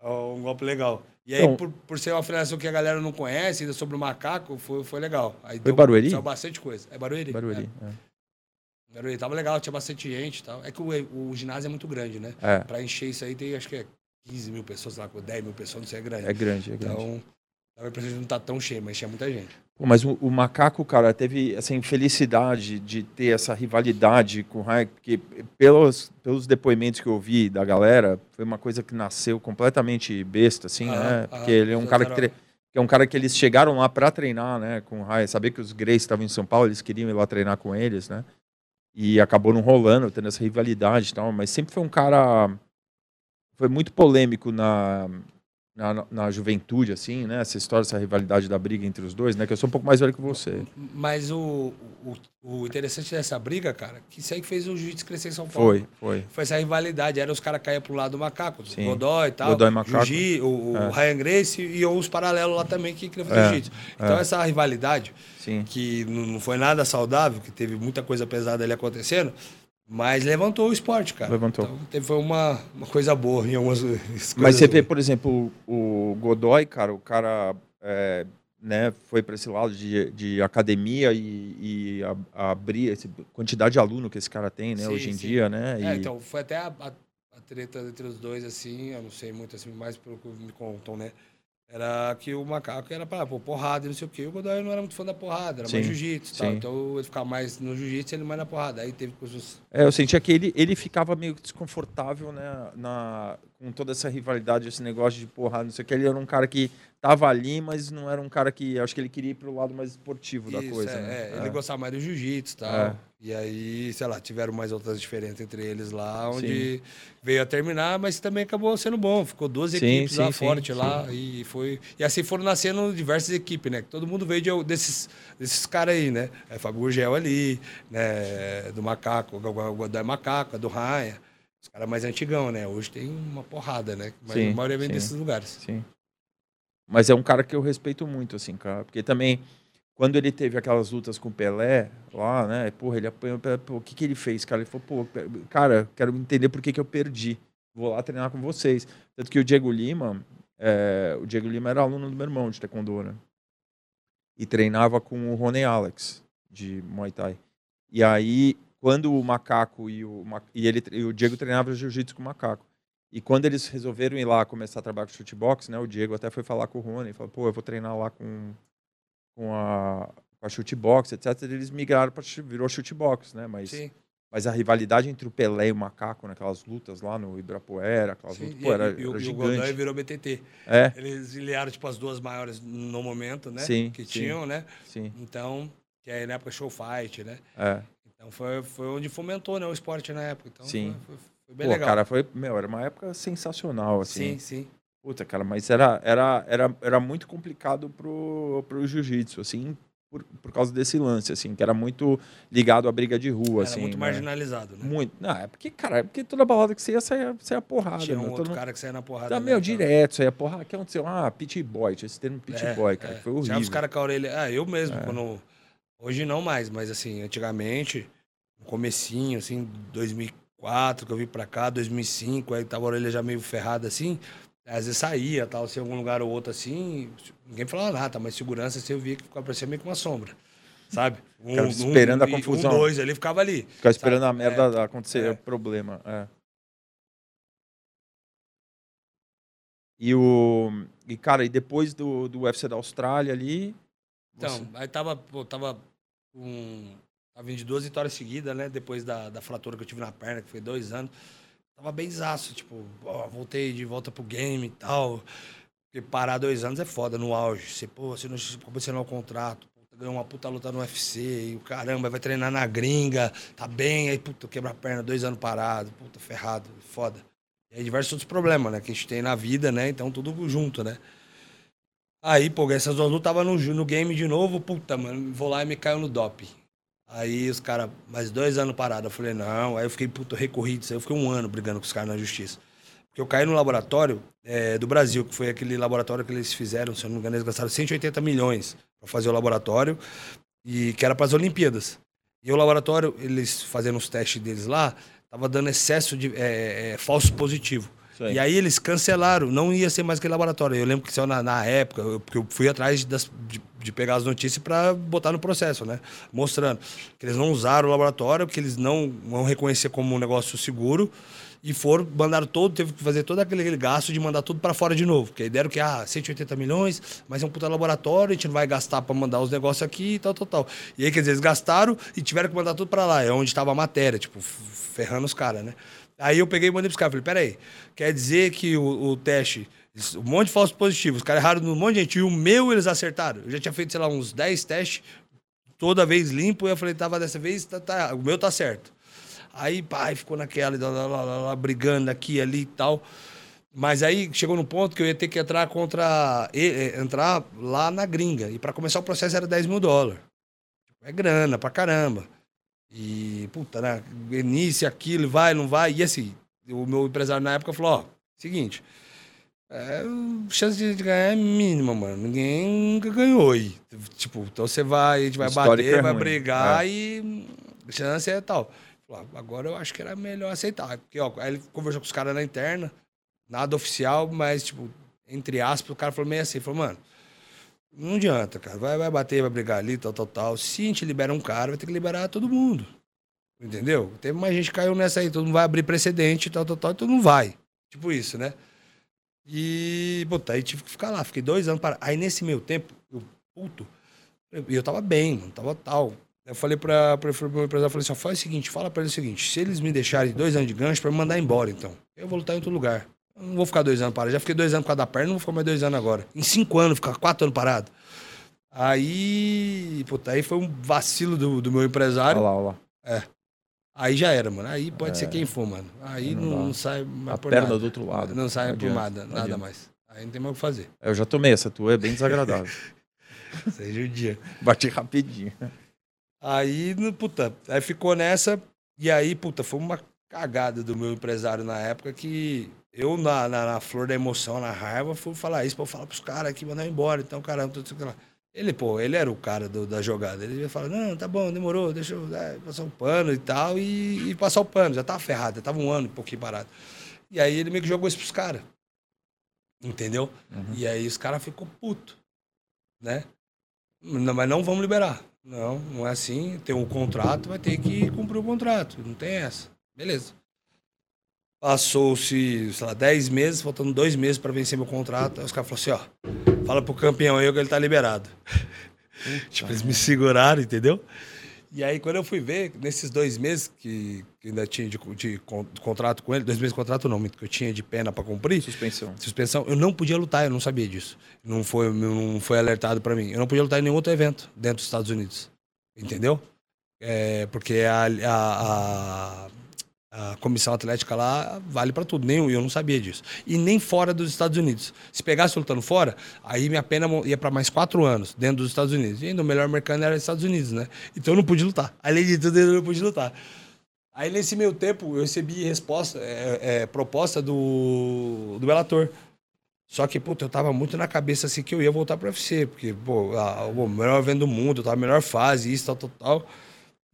é um golpe legal. E aí, Então- por, por ser uma finalização que a galera não conhece, ainda sobre o macaco, foi, foi legal. Aí Foi Barueri? Saiu bastante coisa. É Barueri? Barueri. É. Barueri. Tava legal, tinha bastante gente e tal. É que o, o ginásio é muito grande, né? É. Pra encher isso aí tem, acho que é 15 mil pessoas lá, 10 mil pessoas, não sei, é grande. É, é grande, é grande. Então, a impressão de não tá tão cheio, mas tinha muita gente. Mas o, o macaco, cara, teve essa infelicidade de ter essa rivalidade com o Hayek, porque pelos, pelos depoimentos que eu ouvi da galera, foi uma coisa que nasceu completamente besta, assim, Aham, né? aham. Porque ele é um cara que, tre- é um cara que eles chegaram lá para treinar, né, com o Hayek, saber que os Greys estavam em São Paulo, eles queriam ir lá treinar com eles, né? E acabou não rolando, tendo essa rivalidade e tal, mas sempre foi um cara foi muito polêmico na na, na juventude, assim, né? Essa história, essa rivalidade da briga entre os dois, né? Que eu sou um pouco mais velho que você. Mas o, o, o interessante dessa briga, cara, que isso aí que fez o jiu-jitsu crescer em São Paulo. Foi, foi. Foi essa rivalidade. Era os caras caíam pro lado do macaco, do Godoy e tal. Godoy Macaco. O, é. o Ryan Grace e os paralelos lá também que queriam fazer é. jiu-jitsu. Então é. essa rivalidade, Sim. que não foi nada saudável, que teve muita coisa pesada ali acontecendo, mas levantou o esporte, cara. Levantou. Então teve, foi uma, uma coisa boa em algumas (laughs) coisas. Mas você vê, por exemplo, o, Godoy, cara, o cara é, né, foi para esse lado de, de academia e, e abrir essa quantidade de aluno que esse cara tem, né, sim, hoje em sim. dia, né? É, então, foi até a, a, a, treta entre os dois, assim, eu não sei muito, assim, mais pelo que me contam, né? Era que o macaco era para pô, porrada e não sei o quê. O Godoy não era muito fã da porrada, era sim, mais jiu-jitsu tal. Então ele ficava mais no jiu-jitsu e ele mais na porrada. Aí teve coisas. É, eu sentia que ele, ele ficava meio desconfortável, né? Na, com toda essa rivalidade, esse negócio de porrada, não sei o que. Ele era um cara que tava ali, mas não era um cara que. Acho que ele queria ir pro lado mais esportivo Isso, da coisa. É, né? é, ele é. gostava mais do jiu-jitsu e tal. É. E aí, sei lá, tiveram mais outras diferenças entre eles lá, onde sim. veio a terminar, mas também acabou sendo bom. Ficou duas sim, equipes sim, lá forte lá. E foi. E assim foram nascendo diversas equipes, né? Todo mundo veio de, desses, desses caras aí, né? É Fábio Gurgel ali, né? Do Macaco, do Macaco, do Raia. Os caras mais antigão, né? Hoje tem uma porrada, né? Mas a maioria vem desses lugares. Sim. Mas é um cara que eu respeito muito, assim, cara. Porque também quando ele teve aquelas lutas com o Pelé, lá, né? Porra, ele apanhou. Pô, o que, que ele fez, cara? Ele falou, pô, cara, quero entender por que, que eu perdi. Vou lá treinar com vocês. Tanto que o Diego Lima, é, o Diego Lima era aluno do meu irmão de Taekwondo, né? E treinava com o Rony Alex, de Muay Thai. E aí, quando o Macaco e o, e ele, e o Diego treinava Jiu-Jitsu com o Macaco. E quando eles resolveram ir lá começar a trabalhar com chutebox, né? O Diego até foi falar com o Rony e falou, pô, eu vou treinar lá com com a, com a chutebox, etc., eles migraram para virou chutebox, né? Mas, Sim. mas a rivalidade entre o Pelé e o Macaco, naquelas lutas lá no Ibirapuera, aquelas lutas, pô, era, e, era e, o Godoy virou BTT. É. Eles liaram, tipo, as duas maiores no momento, né? Sim, que sim, tinham, né? Sim. Então, que aí na época show fight, né? É. Então foi, foi onde fomentou né, o esporte na época. Então sim. Foi, foi, foi bem Pô, legal. cara, foi, meu, era uma época sensacional, assim. Sim, sim. Puta, cara, mas era, era, era, era muito complicado pro, pro jiu-jitsu, assim, por, por causa desse lance, assim, que era muito ligado à briga de rua, era assim. muito né? marginalizado, né? Muito. Não, é porque, cara, é porque toda balada que você ia, saia, saia porrada. Tinha um né? outro Todo... cara que saía na porrada. Tá, meu, então. direto, saia porrada. O que aconteceu? Ah, pit boy, tinha esse termo pit É, boy, cara, é. foi horrível. Tinha os caras com a orelha. Ah, eu mesmo, É. quando. Hoje não mais, mas assim, antigamente, no comecinho, assim, 2004, que eu vim pra cá, 2005, aí tava a orelha já meio ferrada assim. Às vezes saía, tal, se em algum lugar ou outro assim, ninguém falava nada, mas segurança, assim, eu via que ficava parecendo meio que uma sombra. Sabe? (laughs) Um, Ficava esperando a confusão. Um, dois ali ficava ali. Ficar esperando sabe? a merda É. acontecer, é. o problema. É. E o. E, cara, e depois do, do UFC da Austrália ali. Então, você- aí tava, pô, tava com. Tava vindo de duas vitórias seguidas, né? Depois da, da fratura que eu tive na perna, que foi dois anos. Tava bem zaço, tipo, ó, voltei de volta pro game e tal. Porque parar dois anos é foda no auge. Você, pô, você não assinar o contrato, puta, ganhou uma puta luta no UFC, e o caramba, vai treinar na gringa, tá bem, aí, puta, quebra a perna, dois anos parado, puta, ferrado, foda. E aí diversos outros problemas, né? Que a gente tem na vida, né? Então tudo junto, né? Aí, pô, essas duas lutas tava no, no game de novo, puta, mano, vou lá e me caiu no doping. Aí os caras, mais dois anos parado. Eu falei, não. Aí eu fiquei, puta, recorrido. Aí eu fiquei um ano brigando com os caras na justiça. Porque eu caí no laboratório eh, do Brasil, que foi aquele laboratório que eles fizeram, se eu não me engano, eles gastaram 180 milhões para fazer o laboratório, e que era para as Olimpíadas. E o laboratório, eles fazendo os testes deles lá, tava dando excesso de eh, eh, falso positivo. E aí eles cancelaram, não ia ser mais aquele laboratório. Eu lembro que saiu na, na época, eu- porque eu fui atrás das- de, de pegar as notícias para botar no processo, né? Mostrando que eles não usaram o laboratório, que eles não vão reconhecer como um negócio seguro. E foram, mandaram todo, teve que fazer todo aquele gasto de mandar tudo para fora de novo. Porque aí deram que, ah, 180 milhões, mas é um puta laboratório, a gente não vai gastar para mandar os negócios aqui e tal, tal, tal. E aí, quer dizer, eles gastaram e tiveram que mandar tudo para lá, é onde estava a matéria, tipo, ferrando os caras, né? Aí eu peguei e mandei pros caras, falei, peraí, quer dizer que o, o teste, um monte de falsos positivos, os caras erraram num monte de gente, e o meu eles acertaram. Eu já tinha feito, sei lá, uns 10 testes, toda vez limpo, e eu falei, tava dessa vez, tá, tá, o meu tá certo. Aí, pai, ficou naquela, lá, lá, lá, brigando aqui, ali e tal. Mas aí chegou no ponto que eu ia ter que entrar contra. entrar lá na gringa. E para começar o processo era 10 mil dólares. É grana pra caramba. E, puta, né? Início, aquilo, vai, não vai. E assim, o meu empresário na época falou: ó, seguinte. É, chance de ganhar é mínima, mano. Ninguém nunca ganhou aí. Tipo, então você vai, a gente vai bater, é vai ruim. brigar é. e chance é tal. Agora eu acho que era melhor aceitar. Porque, ó, aí ele conversou com os caras na interna, nada oficial, mas, tipo, entre aspas, o cara falou meio assim, falou, mano, não adianta, cara. Vai, vai bater, vai brigar ali, tal, tal, tal. Se a gente libera um cara, vai ter que liberar todo mundo. Entendeu? Teve mais gente que caiu nessa aí, todo mundo vai abrir precedente, tal, tal, tal, e todo mundo vai. Tipo isso, né? E, puta, aí tive que ficar lá. Fiquei dois anos para. Aí nesse meu tempo, eu, puto, eu, eu tava bem, não tava tal. Eu falei para o meu empresário, falei assim, faz o seguinte, fala para ele o seguinte, se eles me deixarem dois anos de gancho, para me mandar embora, então. Eu vou lutar em outro lugar. Não vou ficar dois anos parado. Já fiquei dois anos por causa da perna, não vou ficar mais dois anos agora. Em cinco anos, ficar quatro anos parado. Aí, puta, aí foi um vacilo do, do meu empresário. Olha lá, olha lá. É. Aí já era, mano. Aí pode é. ser quem for, mano. Aí não, não, não sai mais A por perna nada. do outro lado. Não sai não por nada, nada mais. Aí não tem mais o que fazer. Eu já tomei essa tua, é bem desagradável. (laughs) Seja o dia. Bati rapidinho. Aí, puta, aí ficou nessa. E aí, puta, foi uma cagada do meu empresário na época que eu, na, na, na flor da emoção, na raiva, fui falar isso pra eu falar pros caras aqui, mandar embora. Então, caramba, tudo isso lá. Ele, pô, ele era o cara do, da jogada. Ele ia falar, não, tá bom, demorou, deixa eu é, passar o um pano e tal. E, e, passar o pano, já tava ferrado, já tava um ano, um pouquinho parado. E aí ele meio que jogou isso pros caras. Entendeu? Uhum. E aí os caras ficou puto, né? Não, mas não vamos liberar. Não, não é assim. Tem um contrato, vai ter que cumprir o contrato. Não tem essa. Beleza. Passou-se, sei lá, 10 meses, faltando dois meses para vencer meu contrato. Aí os caras falaram assim, ó, fala pro campeão aí que ele tá liberado. tipo, eles me seguraram, entendeu? E aí, quando eu fui ver, nesses dois meses que, que ainda tinha de, de, de, contrato com ele, dois meses de contrato não, que eu tinha de pena para cumprir. Suspensão. Suspensão, eu não podia lutar, eu não sabia disso. Não foi, não foi alertado para mim. Eu não podia lutar em nenhum outro evento dentro dos Estados Unidos. Entendeu? É, porque a, a, a a comissão atlética lá vale para tudo. Nem eu não sabia disso. E nem fora dos Estados Unidos. Se pegasse lutando fora, aí minha pena ia para mais quatro anos dentro dos Estados Unidos. E ainda o melhor mercado era os Estados Unidos, né? Então eu não pude lutar. Além de tudo, eu não pude lutar. Aí nesse meio tempo eu recebi resposta, é, é, proposta do, do Bellator. Só que, puta, eu tava muito na cabeça assim que eu ia voltar pro UFC, porque, pô, a, o melhor evento do mundo, eu tava na melhor fase, isso, tal, tal, tal.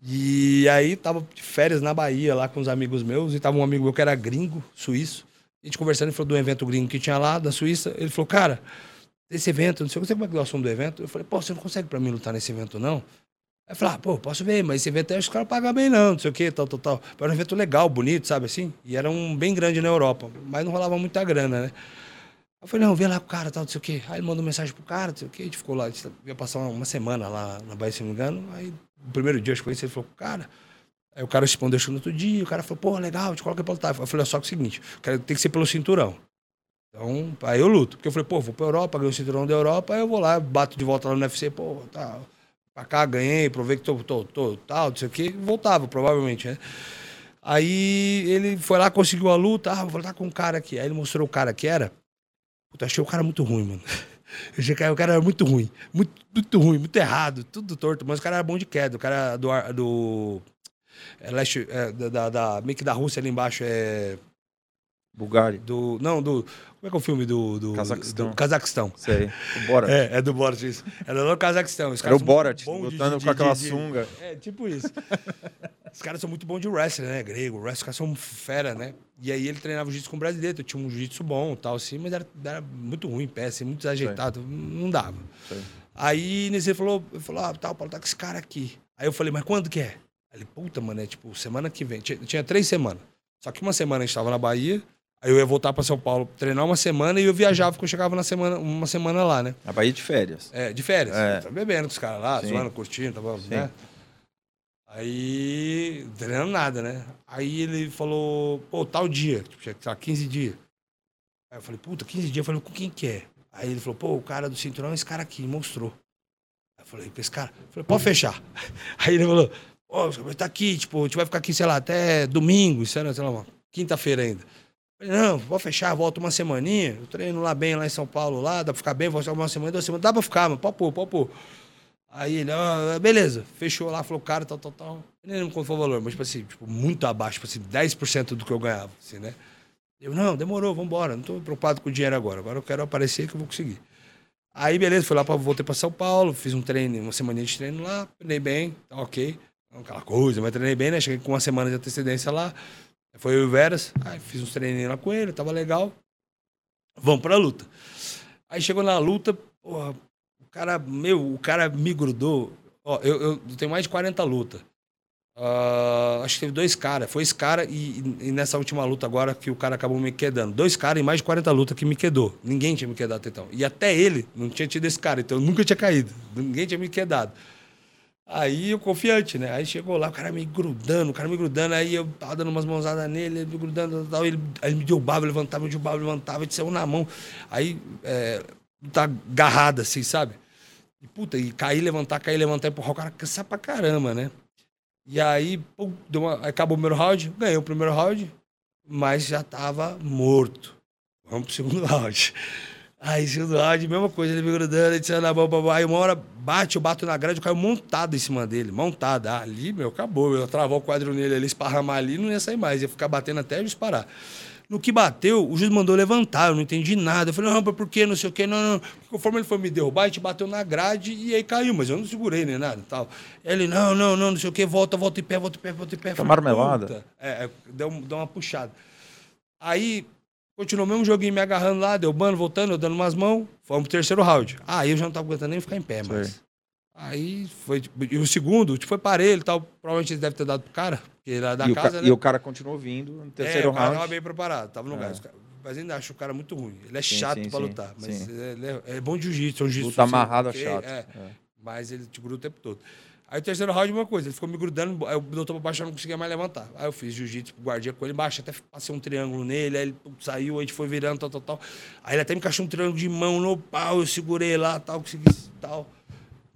E aí tava de férias na Bahia lá com os amigos meus, e tava um amigo meu que era gringo, suíço. A gente conversando, ele falou do evento gringo que tinha lá, da Suíça. Ele falou, cara, esse evento, não sei, como é que é o assunto do evento. Eu falei, pô, você não consegue pra mim lutar nesse evento, não? Aí falei, ah, pô, posso ver, mas esse evento aí que os caras pagam bem, não, não sei o quê, tal, tal, tal. Era um evento legal, bonito, sabe assim? E era um bem grande na Europa, mas não rolava muita grana, né? Eu falei, não, vê lá o cara, tal, não sei o quê. Aí ele mandou mensagem pro cara, não sei o quê, a gente ficou lá, a gente ia passar uma, semana lá na Bahia, se não me engano. Aí, no primeiro dia, eu conheci, ele falou, cara. Aí o cara respondeu acho no outro dia, o cara falou, pô, legal, te coloca pra lutar. Eu falei, só que é o seguinte, cara, tem que ser pelo cinturão. Então, aí eu luto. Porque eu falei, pô, vou pra Europa, ganhei o cinturão da Europa, aí eu vou lá, bato de volta lá no UFC, pô, tá, pra cá, ganhei, provei que tô, tô, tô tal, não sei o quê, voltava, provavelmente, né? Aí ele foi lá, conseguiu a luta, ah, vou lutar com um cara aqui. Aí ele mostrou o cara que era. Puta, achei o cara muito ruim, mano. (laughs) Eu achei que o cara era muito ruim. Muito, muito ruim, muito errado, tudo torto. Mas o cara era bom de queda. O cara do. do é, leste, é, da, da, meio que da Rússia ali embaixo é. Bulgária. Do, não, do. Como é que é o filme do. do Cazaquistão. Do Cazaquistão. Sei. O Borat. (laughs) É, é do Borat, isso. Era do Cazaquistão. Era o Borat, lutando com aquela de, sunga. É, tipo isso. (laughs) Os caras são muito bons de wrestling, né? Grego, wrestling, os caras são fera, né? E aí ele treinava jiu-jitsu com o brasileiro, tinha um jiu-jitsu bom tal, assim, mas era, era muito ruim, péssimo, muito desajeitado, não dava. Sei. Aí nesse ele falou, ele falou, ah, tal, Paulo, tá com esse cara aqui. Aí eu falei, mas quando que é? Aí ele, puta, mano, é tipo, semana que vem. Tinha, tinha três semanas. Só que uma semana a gente tava na Bahia, Aí eu ia voltar para São Paulo treinar uma semana e eu viajava porque eu chegava na semana, uma semana lá, né? Na Bahia de férias. É, de férias. É. bebendo com os caras lá, Sim. zoando, curtindo, tava, né? Aí, treinando nada, né? Aí ele falou, pô, tal dia, tipo, tinha, sei lá, 15 dias. Aí eu falei, puta, 15 dias. Eu falei, com quem que é? Aí ele falou, pô, o cara do cinturão é esse cara aqui, mostrou. Aí eu falei, pra esse cara, eu falei, pode fechar. (laughs) Aí ele falou, ó, oh, tá aqui, tipo, a gente vai ficar aqui, sei lá, até domingo, isso era, sei lá, quinta-feira ainda. Falei, não, vou fechar, volto uma semaninha. Eu treino lá bem, lá em São Paulo, lá, dá pra ficar bem, vou ficar uma semana, duas semanas. Dá pra ficar, mano, pôr, pode pôr. Aí ele, ah, beleza, fechou lá, falou, cara, tal, tal, tal. Eu nem lembro quanto foi o valor, mas, tipo assim, tipo, muito abaixo, tipo assim, 10% do que eu ganhava, assim, né? Eu, não, demorou, vambora, não tô preocupado com o dinheiro agora, agora eu quero aparecer que eu vou conseguir. Aí, beleza, fui lá, pra, voltei pra São Paulo, fiz um treino, uma semana de treino lá, treinei bem, tá ok, aquela coisa, mas treinei bem, né? Cheguei com uma semana de antecedência lá, foi eu e o Veras, aí fiz uns treininhos lá com ele, tava legal. Vamos pra luta. Aí chegou na luta, porra, cara, meu, o cara me grudou. Ó, eu, eu tenho mais de 40 lutas. Uh, acho que teve dois caras. Foi esse cara e, e, nessa última luta agora que o cara acabou me quedando. Dois caras em mais de 40 lutas que me quedou. Ninguém tinha me quedado até então. E até ele não tinha tido esse cara, então eu nunca tinha caído. Ninguém tinha me quedado. Aí eu confiante, né? Aí chegou lá, o cara me grudando, o cara me grudando, aí eu tava dando umas mãozadas nele, ele me grudando, tal, ele, aí ele me levantava, me derrubava, levantava, ele saiu na mão. Aí é, tá agarrado assim, sabe? E puta, e cair, levantar, cair, levantar, empurrar, o cara cansa pra caramba, né? E aí, pum, uma, acabou o primeiro round, ganhei o primeiro round, mas já tava morto. Vamos pro segundo (laughs) round. Aí, segundo round, mesma coisa, ele me grudando, ele tirando a mão, babá. Aí uma hora bate, eu bato na grade, eu caio montado em cima dele, montado. Ali, meu, acabou. Eu travar o quadro nele, ele esparramar ali, não ia sair mais, ia ficar batendo até ele parar. No que bateu, o juiz mandou levantar, eu não entendi nada. Eu falei, não, por quê? Não sei o quê, não, não. Conforme ele foi me derrubar, a gente bateu na grade e aí caiu, mas eu não segurei nem nada tal. Ele, não, não, não, não sei o quê, volta, volta em pé, volta em pé, volta em pé. Tá marmelada? É, é, deu, deu uma puxada. Aí Continuou o mesmo joguinho me agarrando lá, deu bando, voltando, eu dando umas mãos. Fomos pro terceiro round. Aí eu já não tava aguentando nem ficar em pé, mas. Aí foi. E o segundo, tipo, foi parelho e tal. Provavelmente ele deve ter dado pro cara, porque era da e casa. O né? E o cara continuou vindo no terceiro é, round. O cara tava bem preparado, tava no é. gás. Mas ainda acho o cara muito ruim. Ele é sim, chato sim, pra sim, lutar. Mas ele é, é, bom de jiu-jitsu, é um jiu-jitsu. Luta amarrado é chato. É, mas ele te gruda o tempo todo. Aí o terceiro round, uma coisa, ele ficou me grudando, aí o doutor pra baixo eu não conseguia mais levantar. Aí eu fiz jiu-jitsu, guardia com ele embaixo, até passei um triângulo nele, aí ele saiu, a gente foi virando, tal, tal, tal. Aí ele até me encaixou um triângulo de mão no pau, eu segurei lá, tal, consegui, tal.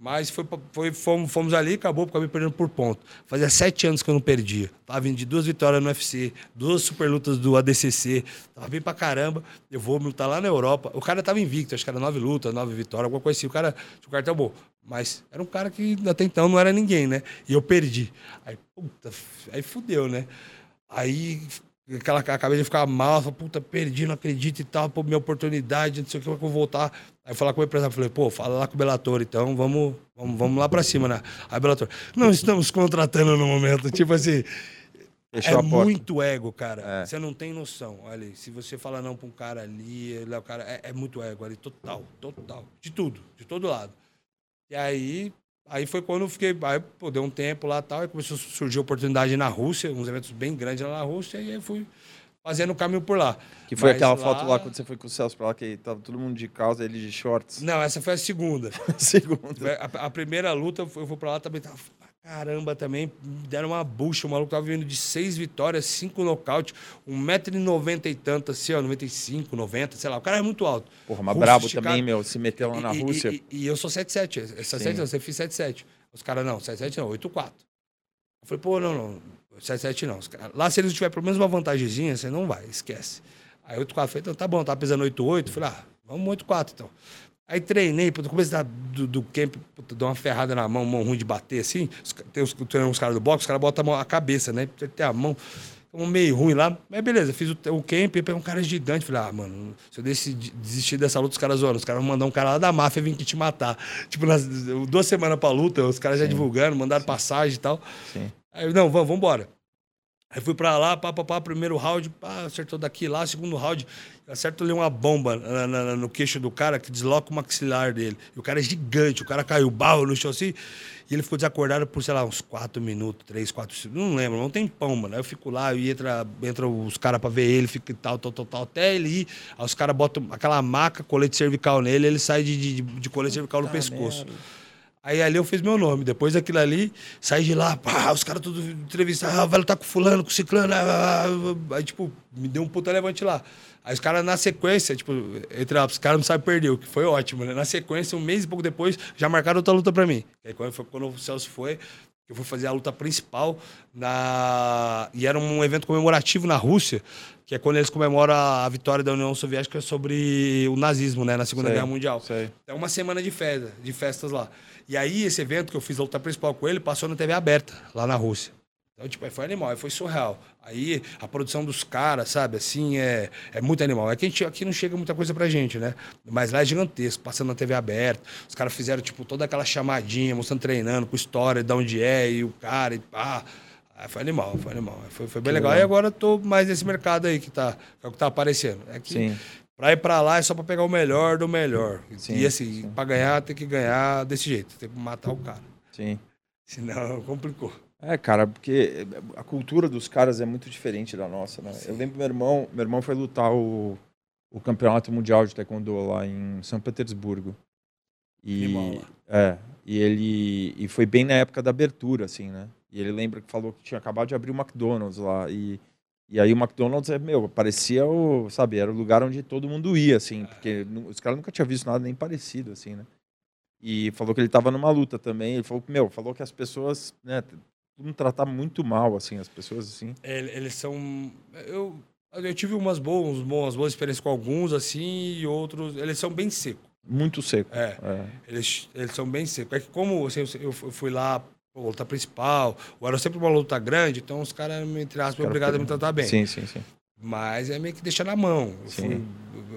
Mas foi, foi, fomos, fomos ali acabou, acabei perdendo por ponto. Fazia sete anos que eu não perdia. Tava vindo de duas vitórias no UFC, duas super lutas do ADCC. Tava bem pra caramba. Eu vou lutar lá na Europa. O cara tava invicto, acho que era nove lutas, nove vitórias, alguma coisa assim. O cara tinha um cartel bom. Mas era um cara que até então não era ninguém, né? E eu perdi. Aí, puta, aí fudeu, né? Aí aquela acabei de ficar mal, falei, puta, perdi, não acredito e tal, pô, minha oportunidade, não sei o que, eu vou voltar. Aí falar com o empresário, falei, pô, fala lá com o Belator, então, vamos, vamos, vamos lá pra cima, né? Aí Belator, não estamos contratando no momento, (laughs) tipo assim, Fechou é muito ego, cara. É. Você não tem noção. Olha, se você fala não pra um cara ali, ele é o cara. É, é, muito ego ali, total, total. De tudo, de todo lado. E aí, Aí foi quando eu fiquei, aí pô, deu um tempo lá tal, e começou a surgir oportunidade na Rússia, uns eventos bem grandes lá na Rússia, e aí fui fazendo o caminho por lá. Que foi Mas aquela lá... foto lá quando você foi com o Celso pra lá, que tava todo mundo de calça, ele de shorts. Não, essa foi a segunda. (laughs) segunda. A, a, primeira luta, eu fui pra lá também, tava Caramba, também deram uma bucha. O maluco tava vindo de seis vitórias, cinco nocaute, 1,90m e tanto, assim, ó, 95, 90, sei lá. O cara é muito alto. Porra, mas brabo esticado. também, meu, se meteu lá na e, Rússia. E, e, e eu sou 7,7. Essa 7 não, você fez 7,7. Os caras, não, 7,7 não, 8,4. Eu falei, pô, não, não, 7,7 não. Lá, se eles tiverem pelo menos uma vantagemzinha, você não vai, esquece. Aí 8,4, falei, então tá bom, tá pesando 8,8. Falei, ah, vamos 8,4 então. Aí treinei, no começo da, do, do camp, puta, dou uma ferrada na mão, mão ruim de bater assim. Tem os, tem uns caras do boxe, os caras botam a, mão, a cabeça, né? Tem a mão um meio ruim lá. Mas beleza, fiz o, o camp, peguei um cara gigante. Falei, ah, mano, se eu decidir, desistir dessa luta, os caras zoando. Os caras vão mandar um cara lá da máfia vir aqui te matar. Tipo, nas, duas semanas pra luta, os caras já divulgando, mandaram Sim. passagem e tal. Sim. Aí, não, vamos, vamos embora. Aí fui pra lá, pá, pá, pá, primeiro round, pá, acertou daqui lá, segundo round, acerto ali uma bomba na, na, no queixo do cara que desloca o maxilar dele. E o cara é gigante, o cara caiu barro no chão assim, e ele ficou desacordado por, sei lá, uns 4 minutos, 3, 4, não lembro, não tem pão, mano. Aí eu fico lá, e entra, entra os caras pra ver ele, fica tal, tal, tal, tal, até ele ir. Aí os caras botam aquela maca, colete cervical nele, ele sai de, de, de colete cervical no pescoço. Merda. Aí ali eu fiz meu nome. Depois daquilo ali, saí de lá, pá, os caras todos entrevistaram, ah, velho, tá com fulano, com ciclano. Ah, ah, ah, aí, tipo, me deu um puta levante lá. Aí os caras, na sequência, tipo, entre os caras não sabem perder, o que foi ótimo, né? Na sequência, um mês e pouco depois, já marcaram outra luta pra mim. Aí quando, foi, quando o Celso foi, Eu fui fazer a luta principal na. E era um evento comemorativo na Rússia, que é quando eles comemoram a vitória da União Soviética sobre o nazismo, né? Na Segunda Sei, Guerra Mundial. sei. É uma semana de festa, de festas lá. E aí, esse evento que eu fiz a luta principal com ele, passou na TV aberta, lá na Rússia. Então, tipo, aí foi animal, aí foi surreal. Aí a produção dos caras, sabe, assim, é, é muito animal. É que a gente, aqui não chega muita coisa pra gente, né? Mas lá é gigantesco, passando na TV aberta. Os caras fizeram, tipo, toda aquela chamadinha, mostrando treinando, com história de onde é, e o cara, e pá. Aí foi animal, foi animal. Foi, foi bem legal. legal. E agora eu tô mais nesse mercado aí que tá, que é o que tá aparecendo. É que Sim. Pra ir pra lá é só pra pegar o melhor do melhor. Sim, e assim, sim. pra ganhar tem que ganhar desse jeito, tem que matar o cara. Sim. Senão (laughs) complicou. É, cara, porque a cultura dos caras é muito diferente da nossa, né? Eu lembro meu irmão, meu irmão foi lutar o, o campeonato mundial de taekwondo lá em São Petersburgo. E é, e ele e foi bem na época da abertura, assim, né? E ele lembra que falou que tinha acabado de abrir o McDonald's lá e e aí o McDonald's é, meu, parecia o, sabe, era o lugar onde todo mundo ia, assim, porque os caras nunca tinham visto nada nem parecido, assim, né? E falou que ele tava numa luta também. Ele falou meu, falou que as pessoas, né, todo mundo tratava muito mal, assim, as pessoas, assim. Ele- Eles são. Eu, eu tive umas boas, umas boas experiências com alguns, assim, e outros. Eles são bem secos. Muito seco. É. É. Eles, eles são bem secos. É que, como assim, eu, eu fui lá, pô, luta principal, ou era sempre uma luta grande, então os caras, entre aspas, Cara, obrigados a me tratar bem. Sim, sim, sim. Mas é meio que deixar na mão. Eu fui,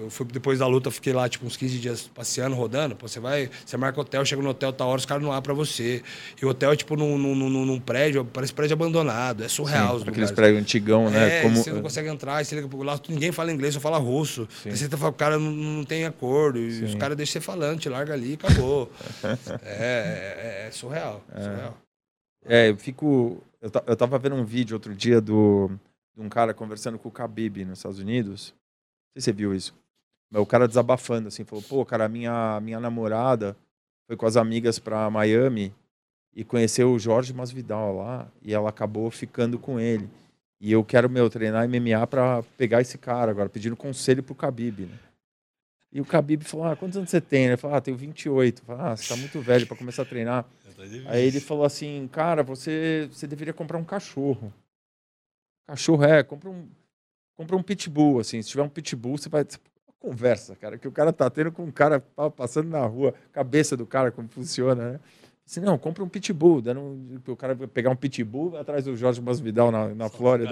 eu fui- depois da luta, fiquei lá, tipo, uns 15 dias passeando, rodando. Pô, você vai, você marca hotel, chega no hotel, tá hora, os caras não abrem pra você. E o hotel é, tipo, num, num, num, num prédio, parece prédio abandonado. É surreal os Sim, aqueles prédios antigão, né? É, Como... você não consegue entrar, você liga pro lá, ninguém fala inglês, só fala russo. Sim. Aí você tá falando, o cara não, não tem acordo, e os caras deixam você falando, te larga ali e acabou. (laughs) é, é- é surreal, surreal. É, eu fico. Eu, eu tava vendo um vídeo outro dia do, de um cara conversando com o Khabib nos Estados Unidos. Não sei se você viu isso. O cara desabafando, assim, falou: pô, cara, minha, minha namorada foi com as amigas pra Miami e conheceu o Jorge Masvidal lá e ela acabou ficando com ele. E eu quero, meu, treinar MMA pra pegar esse cara agora, pedindo conselho pro Khabib, né? E o Khabib falou: ah, quantos anos você tem? Ele falou: ah, tenho 28. Eu falei, ah, você tá muito velho pra começar a treinar. Aí ele falou assim, cara, você, você deveria comprar um cachorro. Cachorro é, compra um, compra um pitbull, assim. Se tiver um pitbull, você vai. Uma conversa, cara, que o cara tá tendo com um cara pa- passando na rua, cabeça do cara, como funciona, né? Assim, não, compra um pitbull. Dando um, o cara vai pegar um pitbull atrás do Jorge Masvidal na, na Flórida.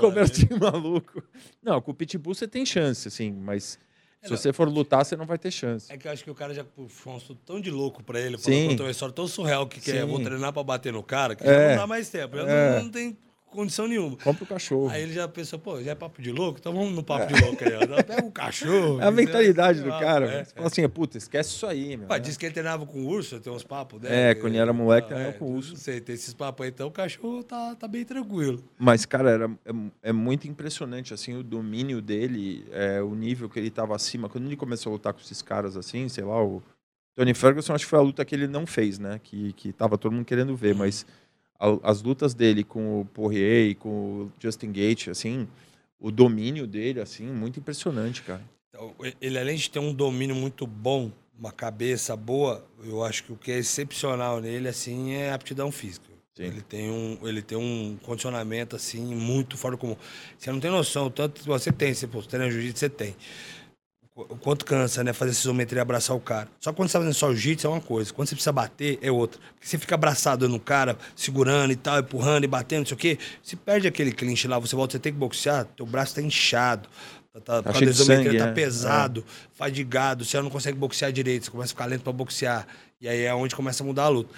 Conversa de maluco. Não, com o pitbull você tem chance, assim, mas se não. você for lutar, você não vai ter chance. É que eu acho que o cara já puxou um assunto tão de louco pra ele, Sim. falou contou uma história tão surreal que, que é, Sim. vou treinar pra bater no cara, que É. já não dá mais tempo, já É. não, não tem condição nenhuma. Compra o cachorro. Aí ele já pensou, pô, já é papo de louco? Então vamos no papo de louco aí, ó. Pega um cachorro. É a mentalidade do Ah, cara. é, Você fala assim, puta, esquece isso aí, meu. Pá, disse que ele treinava com urso, tem uns papos, né? É, quando ele era moleque, Ah, treinava com urso. Não sei, tem esses papos aí, então o cachorro tá, tá bem tranquilo. Mas, cara, era, é, é muito impressionante, assim, o domínio dele, é, o nível que ele tava acima. Quando ele começou a lutar com esses caras, assim, sei lá, o Tony Ferguson, acho que foi a luta que ele não fez, né? Que, que tava todo mundo querendo ver, mas as lutas dele com o Poirier e com o Justin Gate, assim, o domínio dele, assim, muito impressionante, cara. Então, ele, além de ter um domínio muito bom, uma cabeça boa, eu acho que o que é excepcional nele, assim, é a aptidão física. Sim. Ele tem, um, ele tem um condicionamento, assim, muito fora do comum. Você não tem noção, tanto você tem, você treina jiu-jitsu, você tem. O quanto cansa, né, fazer essa isometria e abraçar o cara. Só que quando você tá fazendo só jiu-jitsu é uma coisa, quando você precisa bater é outra. Porque você fica abraçado no cara, segurando e tal, empurrando e batendo, não sei o quê, você perde aquele clinch lá, você volta, você tem que boxear, teu braço tá inchado, tá, tá, por causa cheio da de isometria, sangue, tá é. pesado, fadigado, você não consegue boxear direito, você começa a ficar lento pra boxear. E aí é onde começa a mudar a luta.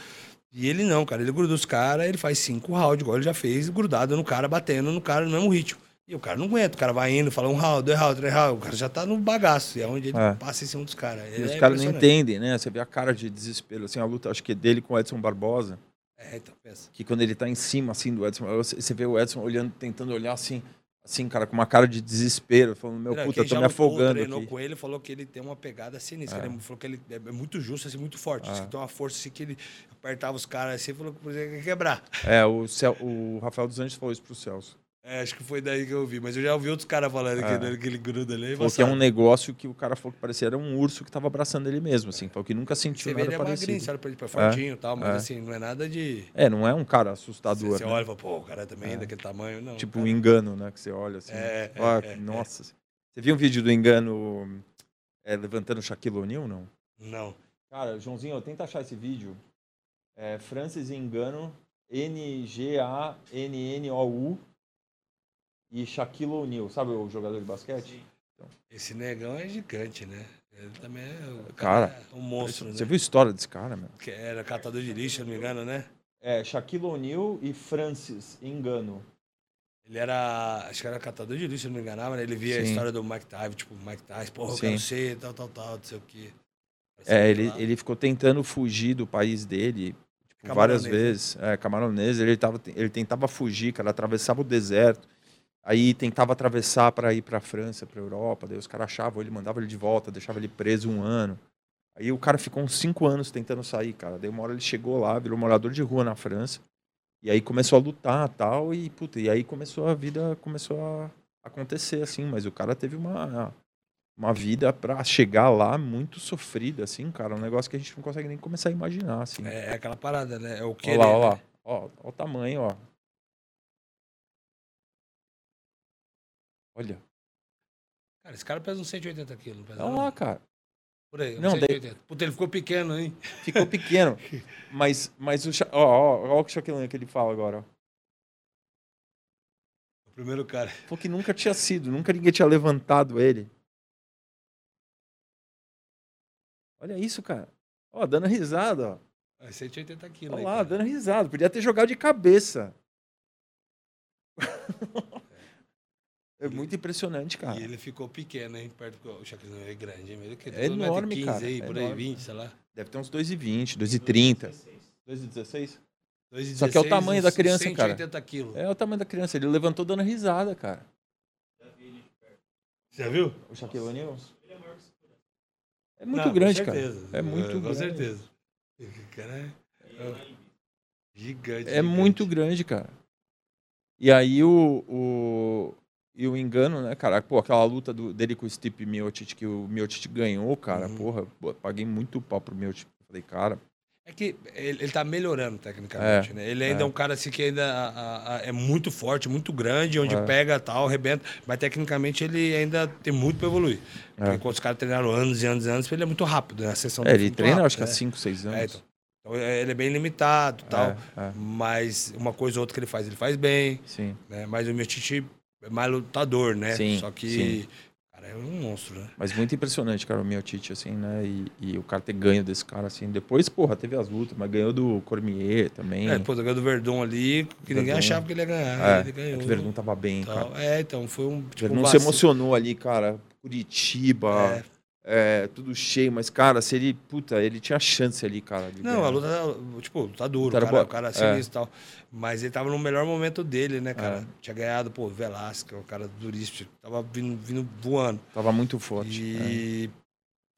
E ele não, cara, ele gruda os caras, ele faz cinco rounds, igual ele já fez, grudado no cara, batendo no cara no mesmo ritmo. E o cara não aguenta, o cara vai indo, fala um round, dois rounds, três rounds, o cara já tá no bagaço, e é onde ele É. passa em cima dos caras. E Ele os é caras não entendem, né? Você vê a cara de desespero, assim, a luta, acho que dele com o Edson Barbosa, É, então, pensa. que quando ele tá em cima, assim, do Edson, você vê o Edson olhando, tentando olhar assim, assim, cara, com uma cara de desespero, falando, meu Não, puta, tô já me afogando treinou aqui. com ele, falou que ele tem uma pegada sinistra. É. Ele falou que ele é muito justo, assim, muito forte. É. tem uma força assim que ele apertava os caras assim, falou que por exemplo, quebrar. É, o, Cel- o Rafael dos Anjos falou isso pro Celso. É, acho que foi daí que eu vi. Mas eu já ouvi outros caras falando É. que, que ele gruda ali. Falou que é um negócio que o cara falou que parecia era um urso que tava abraçando ele mesmo, assim. Falou que nunca Você sentiu vê, ele nada é magrinho, sabe? Pra ele é fortinho e tal, mas é. assim, não é nada de. É, não é um cara Você, assustador, você né? olha e fala, pô, o cara também é daquele tamanho. Não. Tipo cara, um engano, né? Que você olha assim. É, ah, é, é, nossa. Você viu um vídeo do engano é, levantando o Shaquille O'Neal, não? Não. Cara, Joãozinho, tenta achar esse vídeo. É, Francis Engano, N-G-A-N-N-O-U e Shaquille O'Neal. Sabe o jogador de basquete? Esse negão é gigante, né? Ele também é. Cara, cara, é um monstro, Você né? viu a história desse cara, meu? Que era catador de lixo, se não me engano, né? É, Shaquille O'Neal e Francis Engano. Ele era. Acho que era catador de lixo, se não me enganava, né? Ele via a Sim. história do Mike Tyson, tipo, Mike Tyson, porra, eu quero ser, tal, tal, tal, não sei o quê. É, ele, ele ficou tentando fugir do país dele tipo, várias né? vezes. É, camaronês, ele, tava, ele tentava fugir, cara, atravessava o deserto. Aí tentava atravessar para ir para França, para Europa. Daí os caras achavam ele, mandavam ele de volta, deixava ele preso um ano. Aí o cara ficou uns cinco anos tentando sair, cara. Daí uma hora ele chegou lá, virou morador de rua na França. E aí começou a lutar tal. E, puta, e aí começou a vida, começou a acontecer, assim. Mas o cara teve uma, uma vida para chegar lá muito sofrida, assim, cara. Um negócio que a gente não consegue nem começar a imaginar, assim. É, é aquela parada, né? É o que Olha lá, olha lá. Ó, ó o tamanho, ó. Olha. Cara, esse cara pesa uns 180 quilos. pesa Olha não? lá, cara. Por aí, Não, daí- 180. Puta, ele ficou pequeno, hein? Ficou pequeno. (laughs) mas, mas o. Ó, ó, ó o Shaquille que ele fala agora, ó. O primeiro cara. Falou que nunca tinha sido, nunca ninguém tinha levantado ele. Olha isso, cara. Ó, dando risada, ó. É 180 quilos. Olha aí, lá, cara. dando risada. Podia ter jogado de cabeça. (laughs) É muito impressionante, cara. E ele ficou pequeno, hein? Perto do. O Shaquille é grande, hein? Ele que É todo enorme, 1,15 cara, Aí, é por aí, enorme. 20, sei lá. Deve ter uns 2,20, 2,30. 2,16? 2,16, Só que é o tamanho da criança, cara. 180 quilos. É o tamanho da criança. Ele levantou dando risada, cara. Você já viu? O Shaquille O'Neal? É muito Não, grande, com cara. certeza. É muito Com grande. certeza. O cara é... é gigante. É muito grande, cara. E aí o, o, e o engano, né, cara? Pô, aquela luta do- dele com o Stipe Miocic, que o Miocic ganhou, cara. Uhum. Porra, pô, paguei muito pau pro Miocic. Falei, cara, É que ele, ele tá melhorando tecnicamente, É, né? Ele ainda é. é. um cara assim que ainda a- a- é muito forte, muito grande, onde É. pega tal, arrebenta. Mas tecnicamente ele ainda tem muito pra evoluir. É. Porque quando os caras treinaram anos e anos e anos, ele é muito rápido, né? A sessão é, ele treina rápida, acho que há né? 5, 6 anos. É, então. Então, é, ele é bem limitado e tal. É, é, Mas uma coisa ou outra que ele faz, ele faz bem. sim. Né? Mas o meu Titi é mais lutador, né? Sim, Só que. sim. Cara, é um monstro, né? Mas muito impressionante, cara, o Miocic, assim, né? E, e o cara ter ganho desse cara, assim. Depois, porra, teve as lutas, mas ganhou do Cormier também. É, pô, ganhou do Verdun ali, que ninguém Verdun. achava que ele ia ganhar. É, ele ganhou. é que o Verdun tava bem, tal. cara. É, então, foi um. Tipo, Verdun um se emocionou ali, cara. Curitiba, É. é, tudo cheio. Mas, cara, se ele, puta, ele tinha chance ali, cara. Não, ganhar. a luta, tá- tipo, tá duro, era cara, o cara É. sinistro e tal. Mas ele tava no melhor momento dele, né, cara? É. Tinha ganhado, pô, Velasco, o cara duríssimo. Tava vindo, vindo voando. Tava muito forte. E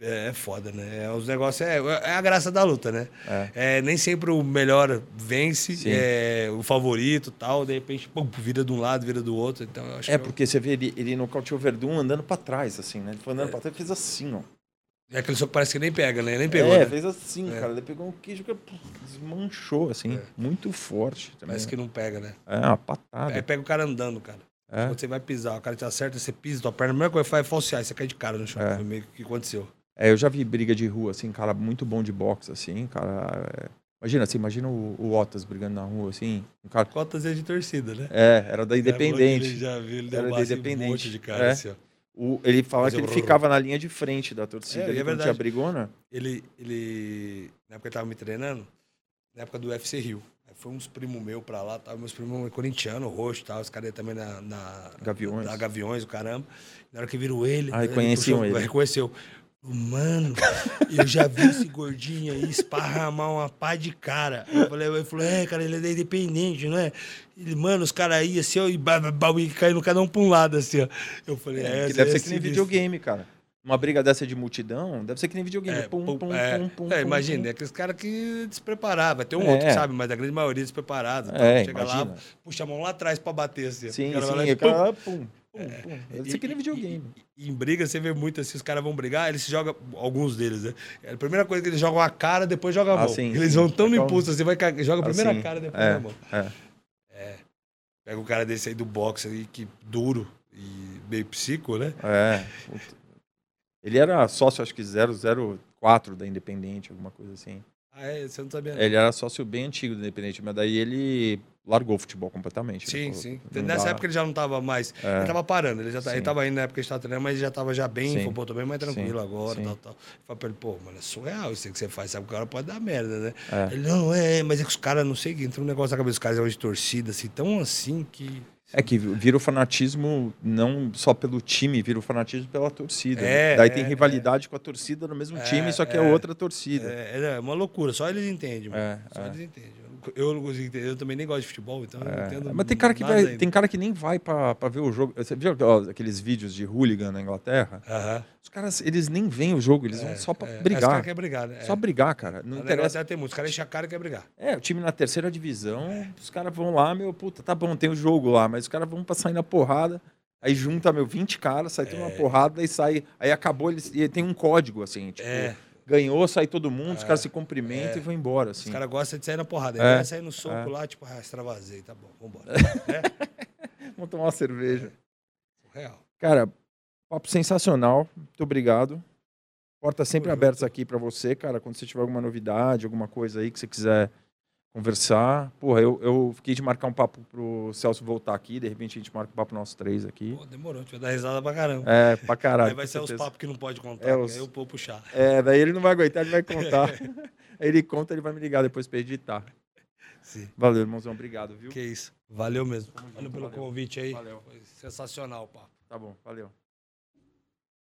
é. é foda, né? É, os negócios é, é a graça da luta, né? É, é. Nem sempre o melhor vence, Sim. é, o favorito tal, de repente, pum, vira de um lado, vira do outro. Então, eu É, que porque você vê, ele, ele nocauteou o Verdun andando pra trás, assim, né? Ele foi andando É. pra trás e fez assim, ó. é aquele soco que parece que nem pega, né? Nem pegou, é, né? fez assim, É. cara. Ele pegou um queijo que desmanchou, assim. Muito forte também. Parece que não pega, né? É, uma patada. Aí pega o cara andando, cara. Quando você vai pisar, o cara te acerta, você pisa tua perna, a primeira coisa que faz é falsear, você cai de cara no chão. Foi meio que aconteceu. É, eu já vi briga de rua, assim, cara muito bom de boxe, assim, cara. é- Imagina, assim, imagina o, o Otas brigando na rua, assim. Um cara. Cotas é de torcida, né? É, era da Ele Independente. já viu, ele Era deu da base em um Independente. monte de cara, É. assim, ó. O, ele falava Mas que eu- ele ficava na linha de frente da torcida. É, ali, e é verdade. tinha brigona. Ele, ele, na época que ele tava me treinando, na época do UFC Rio. Aí foi uns primos meus pra lá, tava meus primos corintianos, roxo e tal, os caras também na, na Gaviões. Na Gaviões, o caramba. Na hora que virou ele, Ah, ele reconheciam puxou- ele. Reconheceu. Mano, eu já vi esse gordinho aí esparramar uma pá de cara. Eu falei, ele falou, é, cara, ele é independente, não é? Ele, mano, os caras aí assim, ó, e, ba- ba- ba- e caindo cada um pra um lado, assim, ó. Eu falei, é, que esse deve é ser que nem videogame, cara. uma briga dessa de multidão, deve ser que nem videogame. É, pum, pum, pum, é, pum, pum, é, pum, imagina, pum. é aqueles caras que despreparavam. Ter um É. outro que sabe, mas a grande maioria é despreparado. tá? É, Chega imagina. lá, puxa a mão lá atrás pra bater assim. Sim, vai lá sim, e o cara, pum, ser que nem e- videogame. E, e em briga você vê muito assim, os caras vão brigar, eles se jogam, alguns deles, né? A primeira coisa que eles jogam a cara, depois jogam a Ah, mão. sim, eles sim. vão tão no Então- impulso, você vai ca- joga a primeira Assim, cara, depois é, a mão. é. Pega o cara desse aí do boxe aí, que duro e meio psico, né? É. Ele era sócio, acho que 004 da Independente, alguma coisa assim. Ah, é? Você não sabia. não. Ele era sócio bem antigo da Independente, mas daí ele largou o futebol completamente. né? Sim, Falou, sim. Nessa dá. época ele já não tava mais. É. Ele tava parando. Ele já tá, ele tava indo na época que a gente tava treinando, mas ele já tava já bem, Sim. pô, tô bem mais tranquilo Sim. agora, Sim. tal, tal. Eu falei pra ele, pô, mano, é surreal isso que você faz, sabe? O cara pode dar merda, né? É. Ele, não, é, mas é que os caras, não sei, entra um negócio na cabeça dos caras é de torcida, assim, tão assim que. É que vira o fanatismo não só pelo time, vira o fanatismo pela torcida. né? É, Daí é, tem rivalidade com a torcida no mesmo É, time, só que é, é. outra torcida. É, é uma loucura, só eles entendem, mano. É, só é. eles entendem. Eu, não consigo entender, eu também nem gosto de futebol, então eu não É, entendo. Mas tem cara que nada vai, ainda. tem cara que nem vai pra, pra ver o jogo. Você viu ó, aqueles vídeos de hooligan na Inglaterra? Aham. Os caras, eles nem veem o jogo, eles É, vão só pra é. Os brigar. caras querem brigar, né? Só brigar, cara. Não interessa. tem muito. Os caras enchem a cara e querem brigar. É, o time na terceira divisão, os caras vão lá, meu, puta, tá bom, tem o jogo lá, mas os caras vão pra sair na porrada. Aí junta, meu, 20 caras, sai tudo É. uma porrada e sai. Aí acabou, eles. E tem um código, assim, tipo, É. ganhou, sai todo mundo, os caras se cumprimentam É. e vão embora, Os assim. caras gostam de sair na porrada. É, Ele vai sair no soco é. lá, tipo, ah, extravasei, tá bom, vambora. (laughs) Vamos tomar uma cerveja. Real. Cara, papo sensacional. Muito obrigado. Portas sempre abertas aqui pra você, cara. Quando você tiver alguma novidade, alguma coisa aí que você quiser conversar. Porra, eu, eu fiquei de marcar um papo pro Celso voltar aqui. De repente a gente marca um papo nós três aqui. Pô, demorou, a gente vai dar risada pra caramba. É, pra caralho. aí vai ser os certeza. papos que não pode contar, É, os- eu vou puxar. É, daí ele não vai aguentar, ele vai contar. aí (laughs) (laughs) ele conta, ele vai me ligar depois pra editar. Sim. Valeu, irmãozão. Obrigado, viu? Que isso. Valeu mesmo. Valeu pelo valeu. convite aí. Valeu. Foi sensacional o papo. Tá bom, valeu.